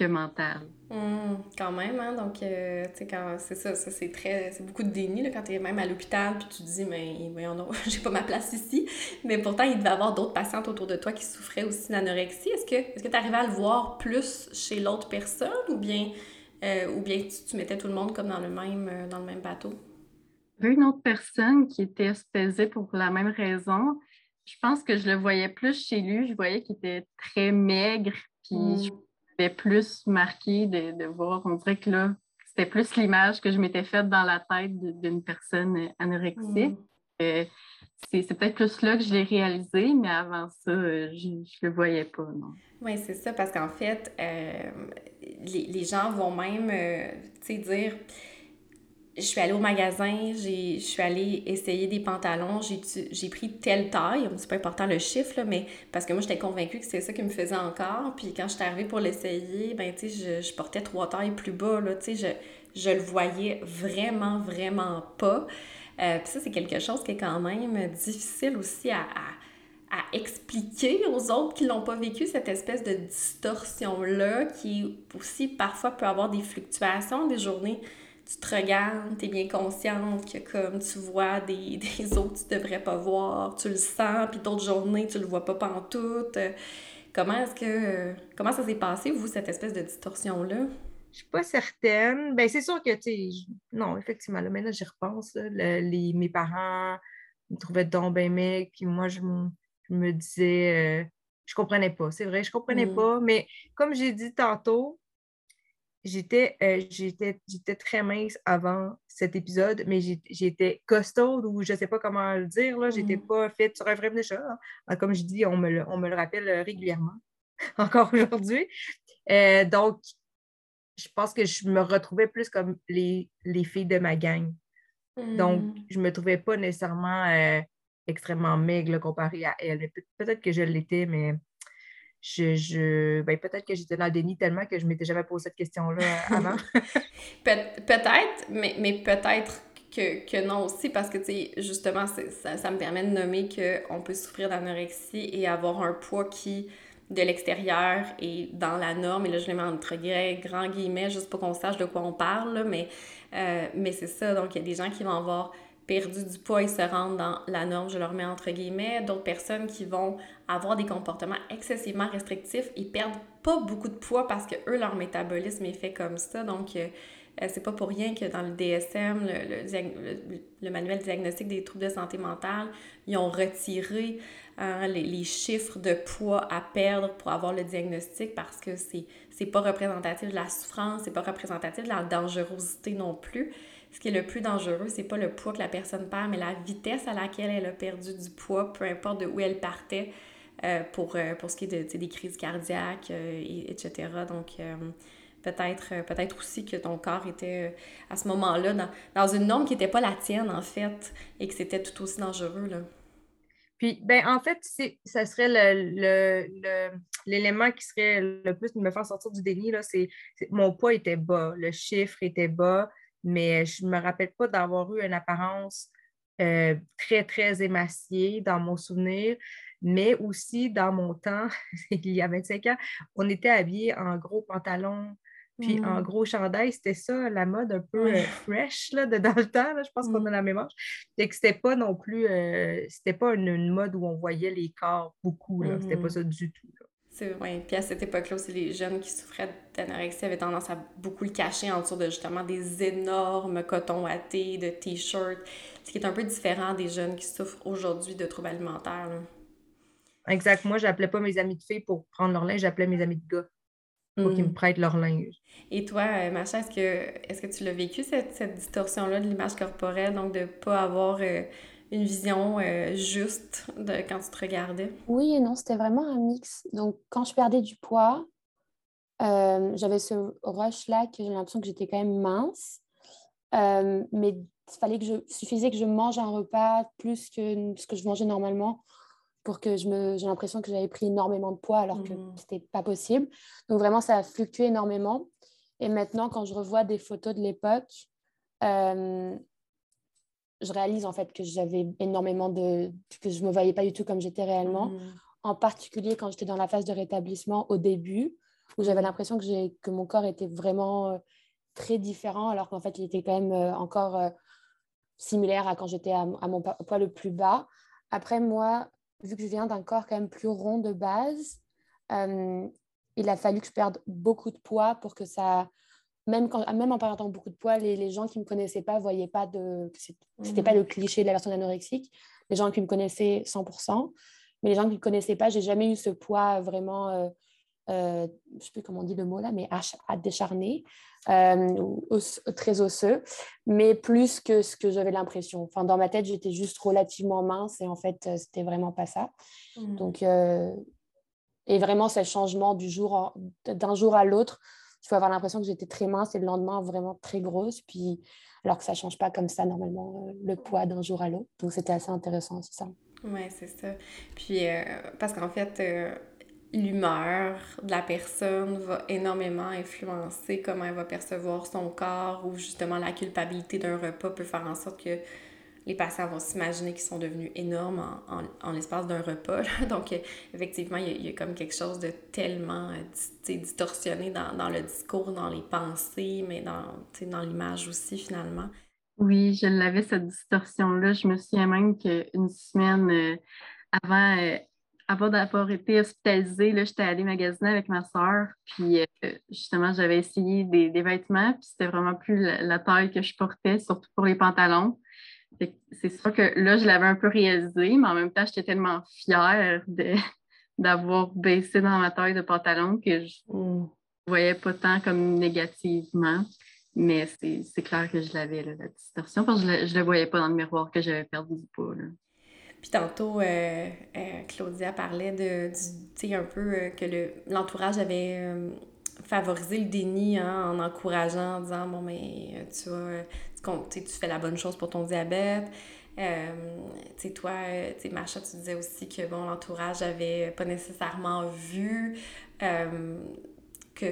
que mental. Mmh, quand même, hein? Donc, euh, tu sais, quand c'est ça, ça c'est très. C'est beaucoup de déni, là, quand tu es même à l'hôpital, puis tu te dis, mais voyons, non, j'ai pas ma place ici. Mais pourtant, il devait y avoir d'autres patientes autour de toi qui souffraient aussi d'anorexie. Est-ce que est-ce que tu arrivais à le voir plus chez l'autre personne ou bien, euh, ou bien tu, mettais tout le monde comme dans le même, euh, dans le même bateau? Il y avait une autre personne qui était hospitalisée pour la même raison. Je pense que je le voyais plus chez lui. Je voyais qu'il était très maigre, puis mmh plus marqué de, voir, on dirait que là, c'était plus l'image que je m'étais faite dans la tête d'une personne anorexique. c'est peut-être plus là que je l'ai réalisé, mais avant ça, je ne le voyais pas, non. Oui, c'est ça, parce qu'en fait, les, les, gens vont même, tu sais, dire je suis allée au magasin, je suis allée essayer des pantalons, j'ai pris telle taille, c'est pas important le chiffre, mais parce que moi, j'étais convaincue que c'était ça qui me faisait encore. Puis quand je suis arrivée pour l'essayer, ben, tu sais, je, portais trois tailles plus bas, là, tu sais, je, je le voyais vraiment, vraiment pas. Euh, puis ça, c'est quelque chose qui est quand même difficile aussi à, à, à expliquer aux autres qui l'ont pas vécu, cette espèce de distorsion-là, qui aussi parfois peut avoir des fluctuations des journées tu te regardes, tu es bien consciente que comme tu vois des, des autres tu devrais pas voir, tu le sens, puis d'autres journées tu le vois pas pantoute. Comment est-ce que comment ça s'est passé, vous, cette espèce de distorsion-là? Je suis pas certaine. Ben, c'est sûr que, tu sais, non, effectivement, là, maintenant, j'y repense. les, mes parents me trouvaient donc ben mec, puis moi, je, me disais, euh, je comprenais pas. C'est vrai, je comprenais mm. pas, mais comme j'ai dit tantôt, j'étais euh, j'étais j'étais très mince avant cet épisode, mais j'étais costaud ou je ne sais pas comment le dire. Là, j'étais mm. pas faite sur un vrai chat. Hein. Comme je dis, on me le, on me le rappelle régulièrement, encore aujourd'hui. Euh, donc, je pense que je me retrouvais plus comme les, les filles de ma gang. Donc, mm. je ne me trouvais pas nécessairement euh, extrêmement maigre comparé à elle. Peut-être que je l'étais, mais je, je ben, peut-être que j'étais dans le déni tellement que je m'étais jamais posé cette question-là avant. peut-être, mais, mais peut-être que, que, non aussi, parce que, tu sais, justement, ça, ça, me permet de nommer qu'on peut souffrir d'anorexie et avoir un poids qui, de l'extérieur, est dans la norme. Et là, je les mets entre grands guillemets, juste pour qu'on sache de quoi on parle, mais, euh, mais c'est ça. Donc, il y a des gens qui vont avoir perdu du poids et se rendent dans la norme, je leur mets entre guillemets. D'autres personnes qui vont avoir des comportements excessivement restrictifs et perdent pas beaucoup de poids parce que eux, leur métabolisme est fait comme ça. Donc, euh, euh, c'est pas pour rien que dans le DSM, le, le, manuel diagnostic des troubles de santé mentale, ils ont retiré hein, les, chiffres de poids à perdre pour avoir le diagnostic parce que c'est pas représentatif de la souffrance, c'est pas représentatif de la dangerosité non plus ce qui est le plus dangereux, c'est pas le poids que la personne perd, mais la vitesse à laquelle elle a perdu du poids, peu importe de où elle partait, euh, pour, euh, pour ce qui est de, des crises cardiaques, euh, etc. Donc, peut-être peut-être aussi que ton corps était à ce moment-là dans, dans, une norme qui n'était pas la tienne, en fait, et que c'était tout aussi dangereux. Là. Puis, ben, en fait, ça serait l'élément le, qui serait le plus de me faire sortir du déni. C'est, mon poids était bas, le chiffre était bas, mais je ne me rappelle pas d'avoir eu une apparence euh, très, très émaciée dans mon souvenir, mais aussi dans mon temps, il y a 25 ans, on était habillés en gros pantalons, puis en mm. gros chandail, c'était ça, la mode un peu euh, fresh là, de, dans le temps, je pense qu'on mm. a la même âge. que c'était pas non plus, euh, c'était pas une, mode où on voyait les corps beaucoup, là, c'était pas mm-hmm. ça du tout. Oui, puis à cette époque-là aussi, les jeunes qui souffraient d'anorexie avaient tendance à beaucoup le cacher en dessous de justement des énormes cotons thé, de t-shirts, ce qui est un peu différent des jeunes qui souffrent aujourd'hui de troubles alimentaires. Exact. Moi, j'appelais pas mes amis de filles pour prendre leur linge, j'appelais mes amis de gars pour qu'ils me mm. prêtent leur linge. Et toi, euh, Macha, est-ce que, est que tu l'as vécu, cette, cette distorsion-là de l'image corporelle, donc de ne pas avoir euh, une vision euh, juste de quand tu te regardais? Oui et non, c'était vraiment un mix. Donc, quand je perdais du poids, euh, j'avais ce rush-là que j'ai l'impression que j'étais quand même mince. Euh, mais il fallait que je, suffisait que je mange un repas plus que ce que je mangeais normalement pour que je me j'ai l'impression que j'avais pris énormément de poids alors que mmh. c'était pas possible. Donc vraiment ça a fluctué énormément. Et maintenant quand je revois des photos de l'époque, je réalise en fait que j'avais énormément de. que je ne me voyais pas du tout comme j'étais réellement. Mmh. En particulier quand j'étais dans la phase de rétablissement au début, où j'avais l'impression que, que mon corps était vraiment euh, très différent, alors qu'en fait, il était quand même euh, encore euh, similaire à quand j'étais à, mon poids le plus bas. Après, moi, vu que je viens d'un corps quand même plus rond de base, il a fallu que je perde beaucoup de poids pour que ça même, quand, même en perdant beaucoup de poids, les, les gens qui ne me connaissaient pas voyaient pas de. C'était pas le cliché de la personne anorexique. Les gens qui me connaissaient 100%, mais les gens qui ne me connaissaient pas, j'ai jamais eu ce poids vraiment euh, je ne sais plus comment on dit le mot là, mais à, décharné, ou très osseux, mais plus que ce que j'avais l'impression. Enfin, dans ma tête, j'étais juste relativement mince et en fait, c'était vraiment pas ça. Mmh. Donc, et vraiment, ce changement du jour d'un jour à l'autre, il faut avoir l'impression que j'étais très mince et le lendemain vraiment très grosse. Puis, alors que ça change pas comme ça normalement le poids d'un jour à l'autre. Donc, c'était assez intéressant, c'est ça. Oui, c'est ça. Puis, euh, parce qu'en fait, euh, l'humeur de la personne va énormément influencer comment elle va percevoir son corps ou justement la culpabilité d'un repas peut faire en sorte que les patients vont s'imaginer qu'ils sont devenus énormes en, en, l'espace d'un repas. Donc, effectivement, il y, a, comme quelque chose de tellement euh, distorsionné dans, dans, le discours, dans les pensées, mais dans, dans l'image aussi, finalement. Oui, je l'avais, cette distorsion-là. Je me souviens même qu'une semaine euh, avant, euh, avant d'avoir été hospitalisée, j'étais allée magasiner avec ma soeur. Puis euh, justement, j'avais essayé des, des, vêtements, puis c'était vraiment plus la, taille que je portais, surtout pour les pantalons. C'est sûr que là, je l'avais un peu réalisé, mais en même temps, j'étais tellement fière d'avoir baissé dans ma taille de pantalon que je ne mm. voyais pas tant comme négativement. Mais c'est clair que je l'avais, la distorsion, parce que je ne le, voyais pas dans le miroir que j'avais perdu du poids. Puis tantôt, euh, euh, Claudia parlait de, tu sais, un peu euh, que l'entourage avait favorisé le déni hein, en encourageant, en disant, bon, mais tu vois, tu, tu fais la bonne chose pour ton diabète. tu sais, toi, tu sais, Macha, tu disais aussi que, bon, l'entourage avait pas nécessairement vu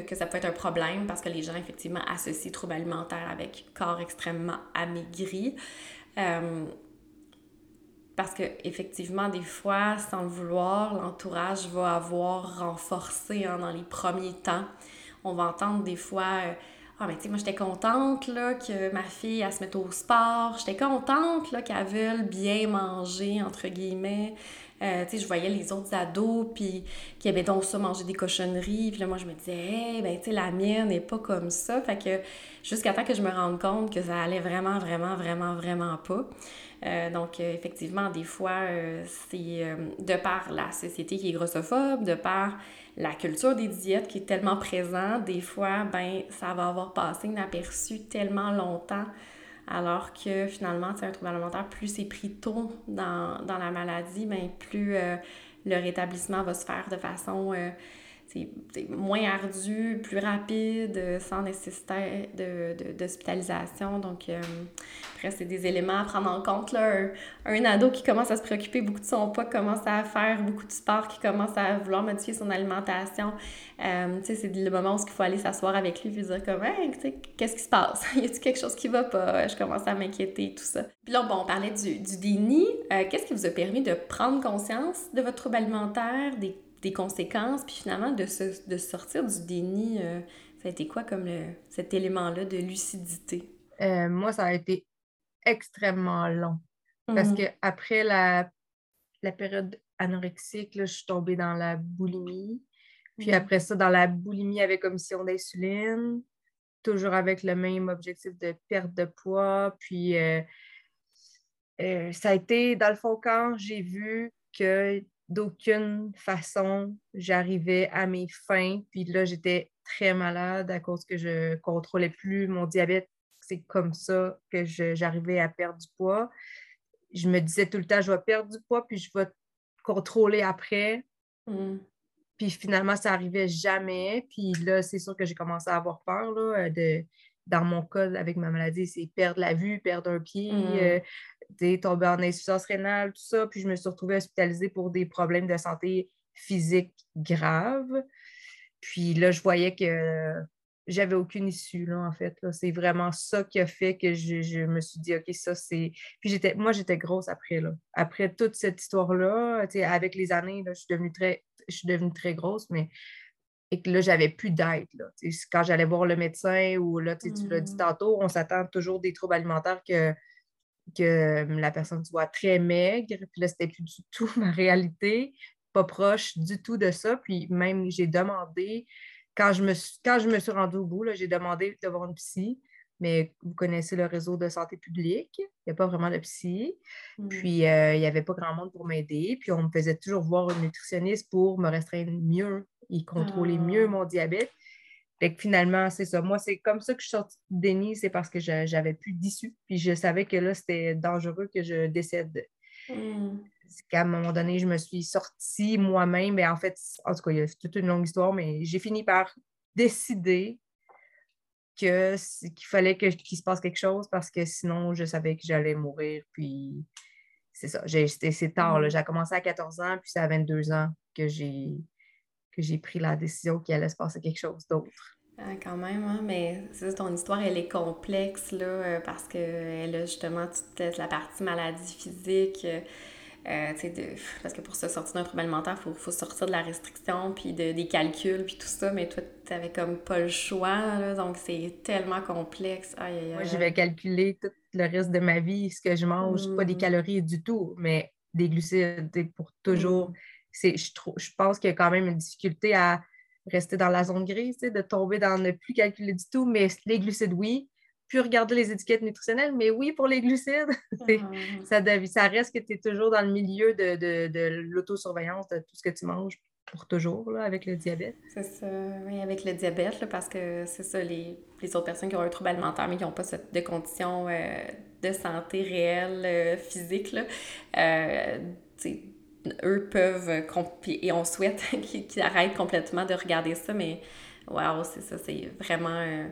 que, ça peut être un problème parce que les gens, effectivement, associent troubles alimentaires avec corps extrêmement amaigri. Euh, parce que effectivement, des fois, sans le vouloir, l'entourage va avoir renforcé hein, dans les premiers temps. On va entendre des fois euh, Ah, mais tu sais, moi, j'étais contente que ma fille, elle se mette au sport. J'étais contente qu'elle veuille bien manger, entre guillemets. Euh, tu sais, je voyais les autres ados, puis qui avaient donc ça, manger des cochonneries. Puis là, moi, je me disais, hey, ben, tu sais, la mienne n'est pas comme ça. Fait que jusqu'à temps que je me rende compte que ça allait vraiment, vraiment, vraiment, vraiment pas. Euh, donc, euh, effectivement, des fois, c'est de par la société qui est grossophobe, de par la culture des diètes qui est tellement présente, des fois, ben, ça va avoir passé inaperçu tellement longtemps alors que finalement, un trouble alimentaire, plus c'est pris tôt dans, la maladie, bien, plus euh, le rétablissement va se faire de façon euh, moins ardu, plus rapide, sans nécessité d'hospitalisation. Donc, euh, après, c'est des éléments à prendre en compte. Là. Un, ado qui commence à se préoccuper beaucoup de son poids, qui commence à faire beaucoup de sport, qui commence à vouloir modifier son alimentation, euh, c'est le moment où il faut aller s'asseoir avec lui et dire comme qu'est-ce qui se passe? y a-t-il quelque chose qui va pas? Je commence à m'inquiéter, tout ça. Puis là, bon, on parlait du, du déni. Euh, qu'est-ce qui vous a permis de prendre conscience de votre trouble alimentaire, des des conséquences, puis finalement de, se, de sortir du déni, euh, ça a été quoi comme le, cet élément-là de lucidité? Euh, moi, ça a été extrêmement long. Parce mhm. que après la, la période anorexique, là, je suis tombée dans la boulimie. Puis mhm. après ça, dans la boulimie avec omission d'insuline, toujours avec le même objectif de perte de poids. Puis euh, ça a été, dans le fond, quand j'ai vu que d'aucune façon j'arrivais à mes fins. Puis là, j'étais très malade à cause que je contrôlais plus mon diabète. C'est comme ça que j'arrivais à perdre du poids. Je me disais tout le temps, je vais perdre du poids, puis je vais contrôler après. Mm. Puis finalement, ça n'arrivait jamais. Puis là, c'est sûr que j'ai commencé à avoir peur là, de, dans mon cas, avec ma maladie, c'est perdre la vue, perdre un pied, mm. euh, tomber en insuffisance rénale, tout ça. Puis je me suis retrouvée hospitalisée pour des problèmes de santé physique graves. Puis là, je voyais que j'avais aucune issue, là, en fait. C'est vraiment ça qui a fait que je, me suis dit, OK, ça, c'est. Puis j'étais, moi, j'étais grosse après, là. Après toute cette histoire-là, avec les années, je suis devenue très, je suis devenue très grosse, mais et que là, j'avais plus d'aide. Quand j'allais voir le médecin ou là, tu l'as dit mmh. tantôt, on s'attend toujours des troubles alimentaires que, que hum, la personne soit très maigre. Puis là, c'était plus du tout ma réalité, pas proche du tout de ça. Puis même, j'ai demandé, quand je me suis, quand je me suis rendue au bout, j'ai demandé de voir une psy. Mais vous connaissez le réseau de santé publique, il n'y a pas vraiment de psy. Mmh. Puis, euh, il n'y avait pas grand monde pour m'aider. Puis, on me faisait toujours voir une nutritionniste pour me restreindre mieux il contrôlait mieux ah. mon diabète. Fait que finalement, c'est ça. Moi, c'est comme ça que je suis sortie de déni, c'est parce que j'avais plus d'issue. Puis je savais que là, c'était dangereux que je décède. Hmm. qu'à un moment donné, je me suis sortie moi-même. Mais en fait, en tout cas, il y a toute une longue histoire, mais j'ai fini par décider que, qu'il fallait que, qu'il se passe quelque chose parce que sinon, je savais que j'allais mourir. Puis c'est ça. c'est tard. Hmm. J'ai commencé à 14 ans, puis c'est à 22 ans que j'ai que j'ai pris la décision qu'il allait se passer quelque chose d'autre. Ah, quand même, hein? mais c'est ton histoire, elle est complexe, là, euh, parce qu'elle a justement toute la partie maladie physique. Euh, euh de, parce que pour se sortir d'un trouble alimentaire, il faut, faut, sortir de la restriction, puis de, des calculs, puis tout ça, mais toi, tu n'avais comme pas le choix, là, donc c'est tellement complexe. Moi, je vais calculer tout le reste de ma vie, ce que je mange, pas des mm. calories du tout, mais des glucides pour toujours. Mm je, je pense qu'il y a quand même une difficulté à rester dans la zone grise, de tomber dans ne plus calculer du tout, mais les glucides, oui. Puis regarder les étiquettes nutritionnelles, mais oui, pour les glucides, ah. ça, ça reste que tu es toujours dans le milieu de, de, de l'autosurveillance de tout ce que tu manges pour toujours là, avec le diabète. C'est ça, oui, avec le diabète, parce que c'est ça, les, les, autres personnes qui ont un trouble alimentaire mais qui n'ont pas cette, de conditions euh, de santé réelle, euh, physique, là, euh, eux peuvent, et on souhaite qu'ils arrêtent complètement de regarder ça, mais waouh, c'est ça, c'est vraiment, euh,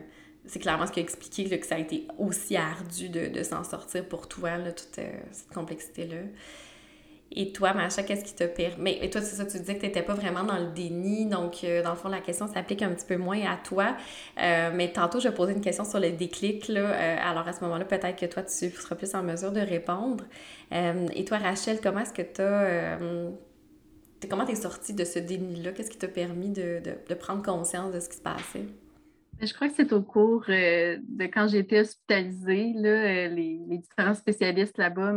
c'est clairement ce qui a expliqué que ça a été aussi ardu de, s'en sortir pour toi, là, toute euh, cette complexité-là. Et toi, Macha, qu'est-ce qui te permet? Et toi, c'est ça, tu disais que tu n'étais pas vraiment dans le déni, donc euh, dans le fond, la question s'applique un petit peu moins à toi. mais tantôt, je posais une question sur le déclic, là. alors à ce moment-là, peut-être que toi, tu seras plus en mesure de répondre. Euh, et toi, Rachel, comment est-ce que tu as. Euh, comment tu es sortie de ce déni-là? Qu'est-ce qui t'a permis de, prendre conscience de ce qui se passait? Ben, je crois que c'est au cours euh, de quand j'ai été hospitalisée. Là, les, différents spécialistes là-bas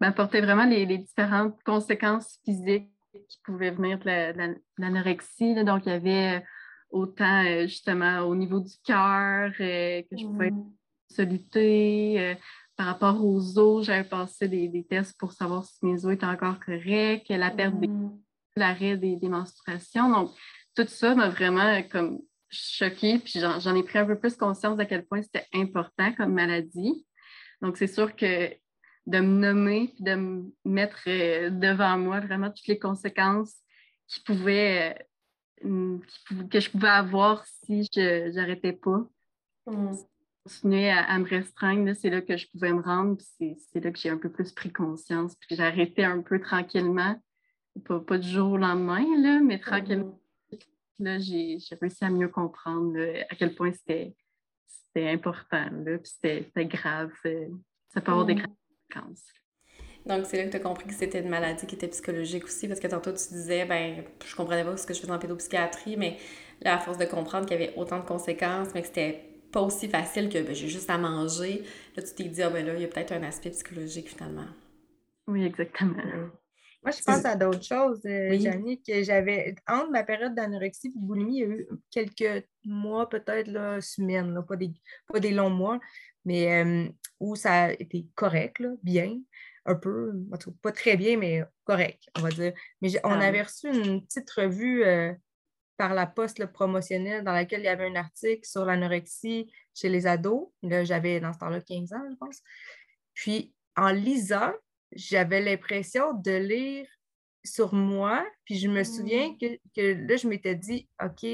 m'apportaient vraiment les, différentes conséquences physiques qui pouvaient venir de l'anorexie. Donc, il y avait autant justement au niveau du cœur que je pouvais mmh. soluter, par rapport aux os, j'avais passé des, tests pour savoir si mes os étaient encore corrects, la perte des mm. l'arrêt des, menstruations. Donc, tout ça m'a vraiment comme choquée, puis j'en ai pris un peu plus conscience à quel point c'était important comme maladie. Donc, c'est sûr que de me nommer, de me mettre euh, devant moi vraiment toutes les conséquences qui pouvaient, euh, que je pouvais avoir si je n'arrêtais pas. Mm continuer à, me restreindre, c'est là que je pouvais me rendre. C'est là que j'ai un peu plus pris conscience. Puis j'ai arrêté un peu tranquillement, pas, du jour au lendemain, là, mais tranquillement. Là, j'ai réussi à mieux comprendre à quel point c'était important, là, puis c'était grave. Euh, ça peut avoir des graves conséquences. Donc, c'est là que tu as compris que c'était une maladie qui était psychologique aussi, parce que tantôt, tu disais, ben, je comprenais pas ce que je faisais en pédopsychiatrie, mais là, à force de comprendre qu'il y avait autant de conséquences, mais que c'était pas aussi facile que ben, j'ai juste à manger. Là, tu t'es dit, ah ben là, il y a peut-être un aspect psychologique finalement. Oui, exactement. Moi, je pense à d'autres choses, euh, que j'avais, entre ma période d'anorexie et de boulimie, il y a eu quelques mois, peut-être, là, semaines, là, pas, des, pas des longs mois, mais euh, où ça a été correct, là, bien, un peu, pas très bien, mais correct, on va dire. Mais on ah avait reçu une petite revue euh, par la poste promotionnelle dans laquelle il y avait un article sur l'anorexie chez les ados. Là, j'avais dans ce temps-là 15 ans, je pense. Puis, en lisant, j'avais l'impression de lire sur moi. Puis, je me souviens mmh. que, là, je m'étais dit, OK,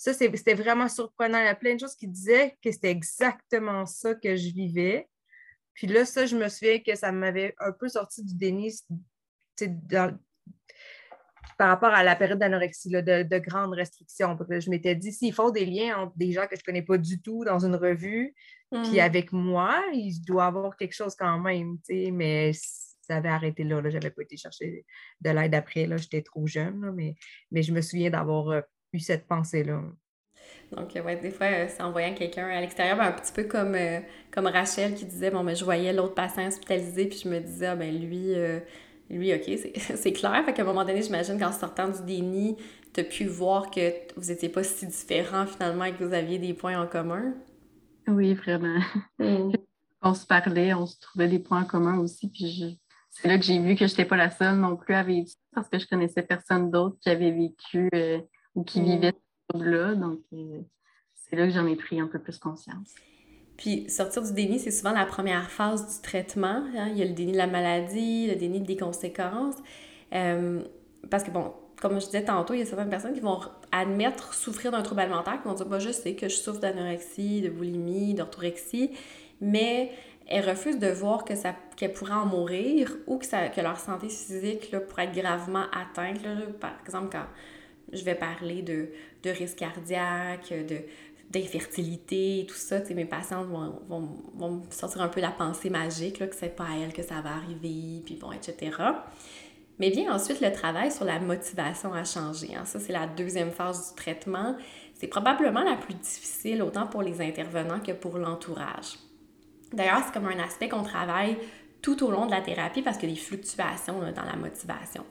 ça, c'était vraiment surprenant. Il y a plein de choses qui disaient que c'était exactement ça que je vivais. Puis là, ça, je me souviens que ça m'avait un peu sorti du déni dans, par rapport à la période d'anorexie, de, de, grandes restrictions. je m'étais dit, s'ils font des liens entre des gens que je ne connais pas du tout dans une revue, puis mm. avec moi, il doit y avoir quelque chose quand même, mais ça avait arrêté là. Je n'avais pas été chercher de l'aide après, j'étais trop jeune, mais, mais je me souviens d'avoir euh, eu cette pensée-là. Donc, ouais, des fois, euh, c'est en voyant quelqu'un à l'extérieur, ben, un petit peu comme, euh, comme Rachel qui disait, bon, mais ben, je voyais l'autre patient hospitalisé, puis je me disais, ah, ben lui, lui, OK, c'est clair. Fait qu'à un moment donné, j'imagine qu'en sortant du déni, tu as pu voir que vous n'étiez pas si différents finalement et que vous aviez des points en commun. Oui, vraiment. Mm. On se parlait, on se trouvait des points en commun aussi. Puis c'est là que j'ai vu que je n'étais pas la seule non plus à vivre ça parce que je connaissais personne d'autre qui avait vécu euh, ou qui mm. vivait ce là Donc, euh, c'est là que j'en ai pris un peu plus conscience. Puis sortir du déni, c'est souvent la première phase du traitement. Hein. Il y a le déni de la maladie, le déni des conséquences. Euh, parce que, bon, comme je disais tantôt, il y a certaines personnes qui vont admettre souffrir d'un trouble alimentaire, qui vont dire Moi, je sais que je souffre d'anorexie, de boulimie, d'orthorexie, mais elles refusent de voir que ça qu'elles pourraient en mourir ou que, ça, que leur santé physique là, pourrait être gravement atteinte. par exemple, quand je vais parler de, de risque cardiaque, de, d'infertilité, tout ça, mes patientes vont, vont, vont, sortir un peu la pensée magique, là, que c'est pas à elles que ça va arriver, puis bon, etc. Mais bien ensuite le travail sur la motivation à changer. Hein. Ça, c'est la deuxième phase du traitement. C'est probablement la plus difficile, autant pour les intervenants que pour l'entourage. D'ailleurs, c'est comme un aspect qu'on travaille tout au long de la thérapie parce qu'il y a des fluctuations dans la motivation.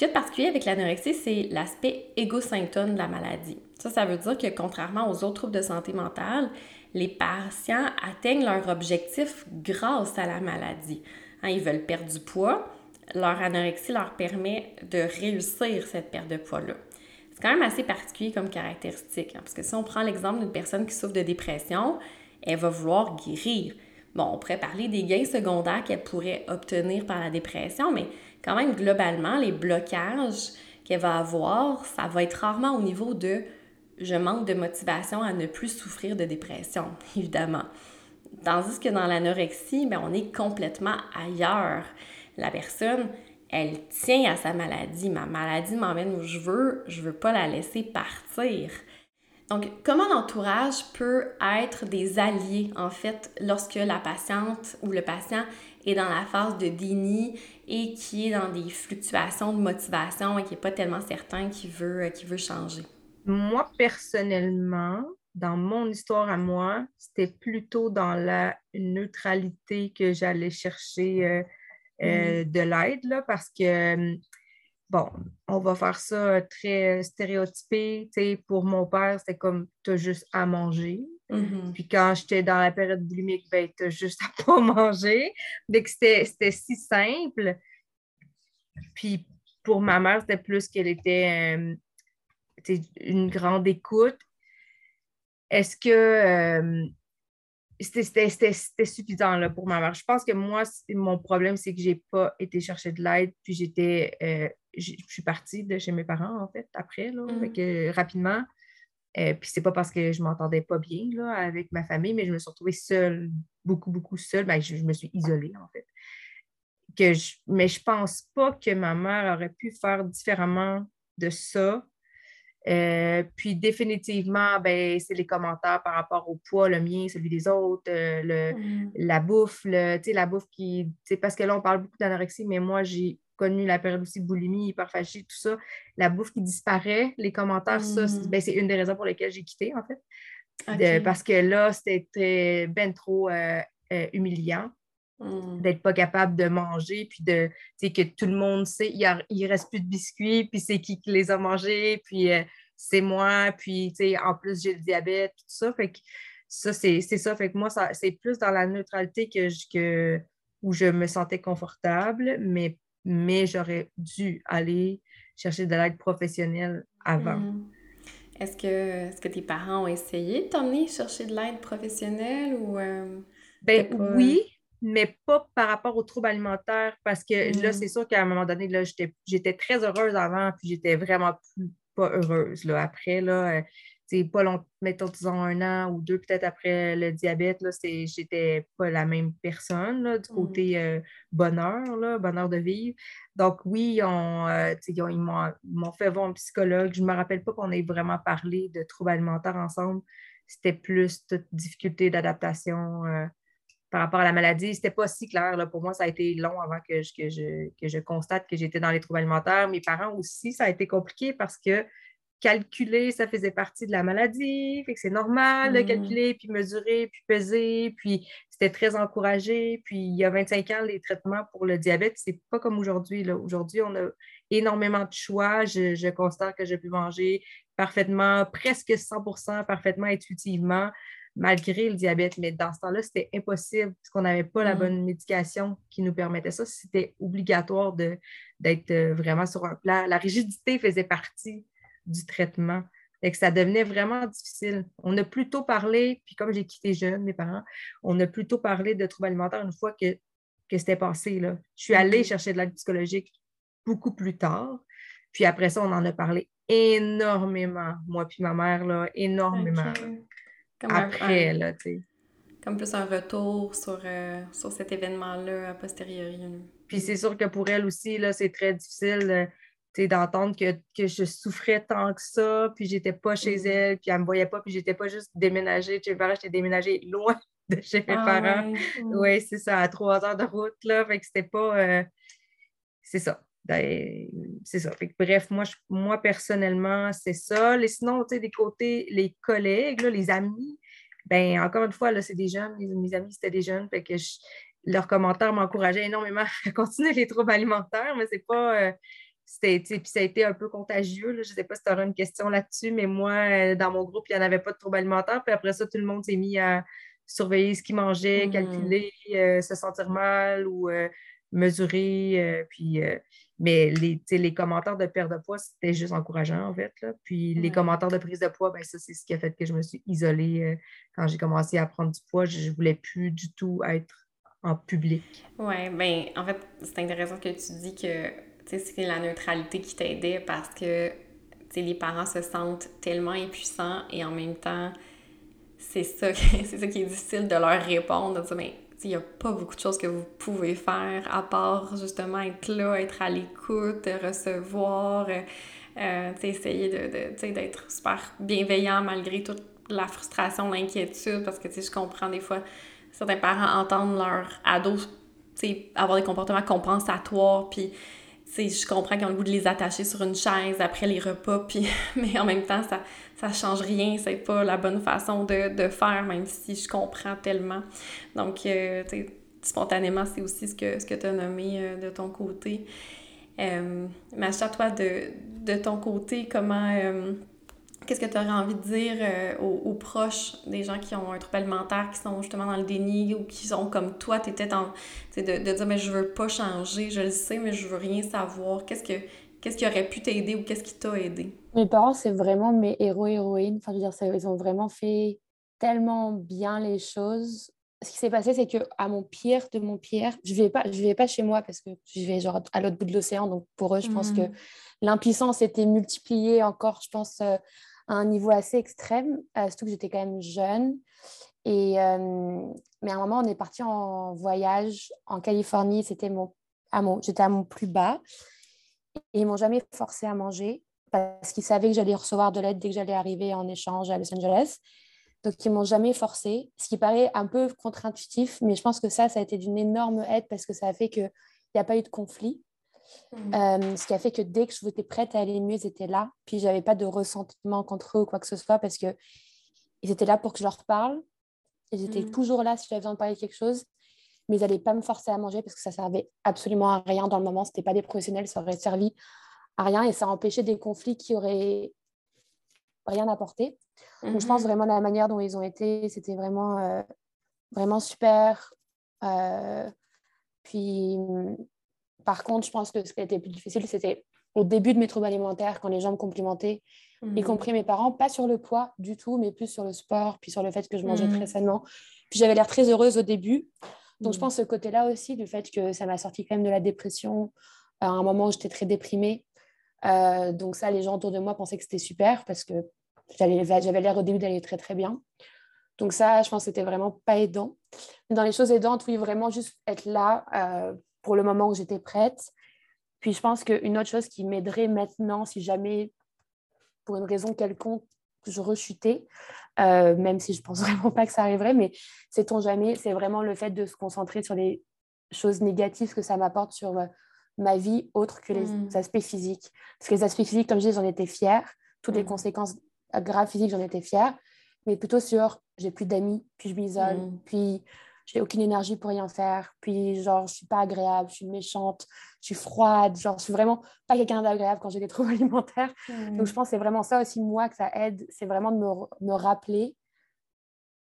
Ce qui est particulier avec l'anorexie, c'est l'aspect égosymptôme de la maladie. Ça, ça veut dire que contrairement aux autres troubles de santé mentale, les patients atteignent leur objectif grâce à la maladie. Hein, ils veulent perdre du poids, leur anorexie leur permet de réussir cette perte de poids-là. C'est quand même assez particulier comme caractéristique, hein, parce que si on prend l'exemple d'une personne qui souffre de dépression, elle va vouloir guérir. Bon, on pourrait parler des gains secondaires qu'elle pourrait obtenir par la dépression, mais quand même, globalement, les blocages qu'elle va avoir, ça va être rarement au niveau de je manque de motivation à ne plus souffrir de dépression, évidemment. Tandis que dans l'anorexie, ben, on est complètement ailleurs. La personne, elle tient à sa maladie. Ma maladie m'emmène où je veux, je veux pas la laisser partir. Donc, comment l'entourage peut être des alliés, en fait, lorsque la patiente ou le patient est dans la phase de déni et qui est dans des fluctuations de motivation et qui n'est pas tellement certain qu'il veut, euh, veut changer? Moi, personnellement, dans mon histoire à moi, c'était plutôt dans la neutralité que j'allais chercher euh, euh, de l'aide, parce que bon, on va faire ça très stéréotypé. pour mon père, c'était comme tu as juste à manger. Mm-hmm. Puis quand j'étais dans la période boulimique, ben, tu as juste à pas manger. Donc, c'était si simple. Puis pour ma mère, c'était plus qu'elle était euh, une grande écoute. Est-ce que euh, c'était suffisant là, pour ma mère? Je pense que moi, mon problème, c'est que je n'ai pas été chercher de l'aide, puis j'étais, euh, je suis partie de chez mes parents, en fait, après, là, mmh. rapidement. Euh, puis c'est pas parce que je m'entendais pas bien là, avec ma famille, mais je me suis retrouvée seule, beaucoup, beaucoup seule. Ben, je, me suis isolée, en fait. Que je, mais je pense pas que ma mère aurait pu faire différemment de ça euh, puis définitivement, ben, c'est les commentaires par rapport au poids, le mien, celui des autres, euh, le, mm. la bouffe, le, la bouffe qui. Parce que là, on parle beaucoup d'anorexie, mais moi, j'ai connu la période aussi de boulimie, hyperphagie, tout ça. La bouffe qui disparaît, les commentaires, ça, mm. ben, c'est une des raisons pour lesquelles j'ai quitté, en fait. parce que là, c'était ben trop euh, humiliant. Mm. d'être pas capable de manger, puis de, que tout le monde sait, il, ne reste plus de biscuits, puis c'est qui qui les a mangés, puis euh, c'est moi, puis en plus j'ai le diabète, tout ça. Fait que ça, c'est ça. Fait que moi, c'est plus dans la neutralité que, que où je me sentais confortable, mais, mais j'aurais dû aller chercher de l'aide professionnelle avant. Mm. Est-ce que, est -ce que tes parents ont essayé de t'emmener chercher de l'aide professionnelle ou... Euh, ben, oui, mais pas par rapport aux troubles alimentaires, parce que là, mm. c'est sûr qu'à un moment donné, j'étais très heureuse avant, puis j'étais vraiment pas heureuse là, après. Là, c'est euh, pas long, mettons, disons un an ou deux, peut-être après le diabète, là, j'étais pas la même personne là, du mm. côté euh, bonheur, là, bonheur de vivre. Donc, oui, ils, ont, euh, ils m'ont fait voir un psychologue. Je ne me rappelle pas qu'on ait vraiment parlé de troubles alimentaires ensemble. C'était plus toute difficulté d'adaptation par rapport à la maladie. C'était pas si clair. Là. Pour moi, ça a été long avant que je, que je, que je constate que j'étais dans les troubles alimentaires. Mes parents aussi, ça a été compliqué parce que calculer, ça faisait partie de la maladie. Fait que c'est normal de mmh. calculer, puis mesurer, puis peser. Puis c'était très encouragé. Puis il y a 25 ans, les traitements pour le diabète, c'est pas comme aujourd'hui. Aujourd'hui, on a énormément de choix. Je, je constate que je peux manger parfaitement, presque 100% parfaitement intuitivement. malgré le diabète. Mais dans ce temps-là, c'était impossible parce qu'on n'avait pas la mm. bonne médication qui nous permettait ça. C'était obligatoire d'être euh, vraiment sur un plan. La rigidité faisait partie du traitement. Et que ça devenait vraiment difficile. On a plutôt parlé, puis comme j'ai quitté jeune, mes parents, on a plutôt parlé de troubles alimentaires une fois que, que c'était passé. Là. Je suis allée chercher de l'aide psychologique beaucoup plus tard. Puis après ça, on en a parlé énormément, moi puis ma mère, là, énormément. après, là, tu sais. Comme plus un retour sur, euh, sur cet événement-là a posteriori. Puis c'est sûr que pour elle aussi, là, c'est très difficile d'entendre que, que, je souffrais tant que ça, puis j'étais pas chez mm. elle, puis elle me voyait pas, puis j'étais pas juste déménagée. Chez mes parents, j'étais déménagée loin de chez mes ah parents. Oui, c'est ça, à trois heures de route, là. Fait que c'était pas... Euh, c'est ça. Ben, c'est ça. bref, moi, moi personnellement, c'est ça. Et sinon, tu sais, des côtés, les collègues, les amis, ben encore une fois, là, c'est des jeunes. Mes, amis, c'était des jeunes. Fait que leurs commentaires m'encourageaient énormément à continuer les troubles alimentaires, mais c'est pas. Euh, puis ça a été un peu contagieux. Je ne sais pas si tu auras une question là-dessus, mais moi, euh, dans mon groupe, il n'y en avait pas de troubles alimentaires. Puis après ça, tout le monde s'est mis à surveiller ce qu'ils mangeaient, mmh. calculer, euh, se sentir mal ou mesurer. puis mais les, les commentaires de perte de poids, c'était juste encourageant, en fait. Là. Puis les commentaires de prise de poids, ben, ça, c'est ce qui a fait que je me suis isolée euh, quand j'ai commencé à prendre du poids. Je ne voulais plus du tout être en public. Oui, bien, en fait, c'est intéressant que tu dis que c'est la neutralité qui t'aidait parce que les parents se sentent tellement impuissants et en même temps, c'est ça, ça qui est difficile de leur répondre, de mais il n'y a pas beaucoup de choses que vous pouvez faire à part justement être là, être à l'écoute, recevoir, euh, essayer d'être de, d'être super bienveillant malgré toute la frustration, l'inquiétude, parce que je comprends des fois, certains parents entendent leur ado avoir des comportements compensatoires, puis je comprends qu'ils ont le goût de les attacher sur une chaise après les repas, puis, mais en même temps, ça ça change rien, c'est pas la bonne façon de, faire, même si je comprends tellement. Donc, euh, spontanément, c'est aussi ce que, ce que tu as nommé euh, de ton côté. Euh, Macha, toi, de, de ton côté, comment... Euh, qu'est-ce que tu aurais envie de dire aux, proches des gens qui ont un trouble alimentaire, qui sont justement dans le déni ou qui sont comme toi, tu étais en. De, de dire, mais je veux pas changer, je le sais, mais je veux rien savoir. Qu'est-ce que Qu'est-ce qui aurait pu t'aider ou qu'est-ce qui t'a aidé? Mes parents, c'est vraiment mes héros héroïnes. Enfin, je veux dire, ils ont vraiment fait tellement bien les choses. Ce qui s'est passé, c'est que à mon pire de mon pire, je vais pas, je vais pas chez moi parce que je vais genre à l'autre bout de l'océan. Donc pour eux, je pense que mmh. l'impuissance était multipliée encore, je pense, euh, un niveau assez extrême. Euh, surtout que j'étais quand même jeune. Et euh, mais à un moment, on est parti en voyage en Californie. C'était mon, mon, j'étais à mon plus bas. Et ils m'ont jamais forcé à manger parce qu'ils savaient que j'allais recevoir de l'aide dès que j'allais arriver en échange à Los Angeles. Donc, ils m'ont jamais forcé, ce qui paraît un peu contre-intuitif, mais je pense que ça, ça a été d'une énorme aide parce que ça a fait qu'il n'y a pas eu de conflit. Mmh. Euh, ce qui a fait que dès que je étais prête à aller mieux, ils étaient là. Puis, j'avais pas de ressentiment contre eux ou quoi que ce soit parce qu'ils étaient là pour que je leur parle. Ils étaient mmh. toujours là si j'avais besoin de parler de quelque chose mais ils n'allaient pas me forcer à manger parce que ça servait absolument à rien dans le moment. Ce n'était pas des professionnels, ça aurait servi à rien et ça empêchait des conflits qui auraient rien apporté. Donc, je pense mhm. vraiment la manière dont ils ont été, c'était vraiment, euh, vraiment super. Euh, puis, par contre, je pense que ce qui était plus difficile, c'était au début de mes troubles alimentaires, quand les gens me complimentaient, y mhm. compris mes parents, pas sur le poids du tout, mais plus sur le sport, puis sur le fait que je mangeais mhm. très sainement. Puis j'avais l'air très heureuse au début. Donc, je mm. pense ce côté-là aussi, du fait que ça m'a sorti quand même de la dépression. À un moment où j'étais très déprimée. Euh, donc, ça, les gens autour de moi pensaient que c'était super parce que j'avais l'air au début d'aller très, très bien. Donc, ça, je pense que c'était vraiment pas aidant. Dans les choses aidantes, oui, vraiment juste être là euh, pour le moment où j'étais prête. Puis, je pense qu'une autre chose qui m'aiderait maintenant, si jamais, pour une raison quelconque, je rechutais, euh, même si je pense vraiment pas que ça arriverait, mais sait-on jamais, c'est vraiment le fait de se concentrer sur les choses négatives que ça m'apporte sur euh, ma vie autre que les mmh. aspects physiques. Parce que les aspects physiques, comme je disais, j'en étais fière. Toutes les mmh. conséquences graves physiques, j'en étais fière. Mais plutôt sur j'ai plus d'amis, puis je m'isole, mmh. puis j'ai aucune énergie pour rien faire, puis genre je suis pas agréable, je suis méchante, je suis froide, genre je suis vraiment pas quelqu'un d'agréable quand j'ai des troubles alimentaires. Donc je mmh. pense que c'est vraiment ça aussi moi que ça aide, c'est vraiment de me, me, rappeler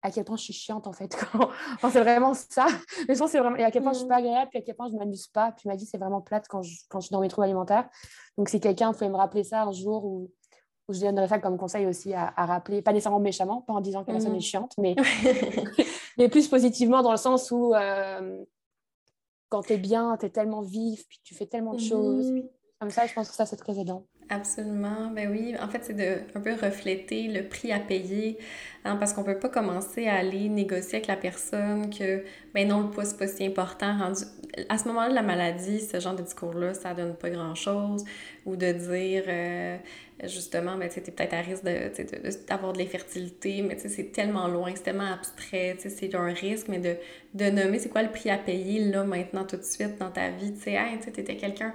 à quel point je suis chiante en fait. c'est vraiment ça. Mais je pense c'est vraiment et à quel point je suis pas mm. agréable, puis à quel point je m'amuse pas. Puis ma vie c'est vraiment plate quand je, quand je suis dans mes troubles alimentaires. Donc si quelqu'un pouvait me rappeler ça un jour où je donnerais ça comme conseil aussi à, rappeler, pas nécessairement méchamment, pas en disant que la personne est mm. chiante, mais, mais plus positivement dans le sens où euh, quand tu es bien, tu es tellement vif, puis tu fais tellement de choses. Mm. Comme ça, je pense que ça, c'est très aidant. Absolument, ben oui. En fait, c'est de un peu refléter le prix à payer, hein, parce qu'on peut pas commencer à aller négocier avec la personne que, ben non, le poids, c'est pas si important. Rendu... À ce moment-là de la maladie, ce genre de discours-là, ça donne pas grand-chose. Ou de dire, euh, justement, ben, tu peut-être à risque d'avoir de, de, l'infertilité, mais c'est tellement loin, c'est tellement abstrait, c'est un risque, mais de, de nommer c'est quoi le prix à payer, là, maintenant, tout de suite, dans ta vie. Tu sais, hey, tu étais quelqu'un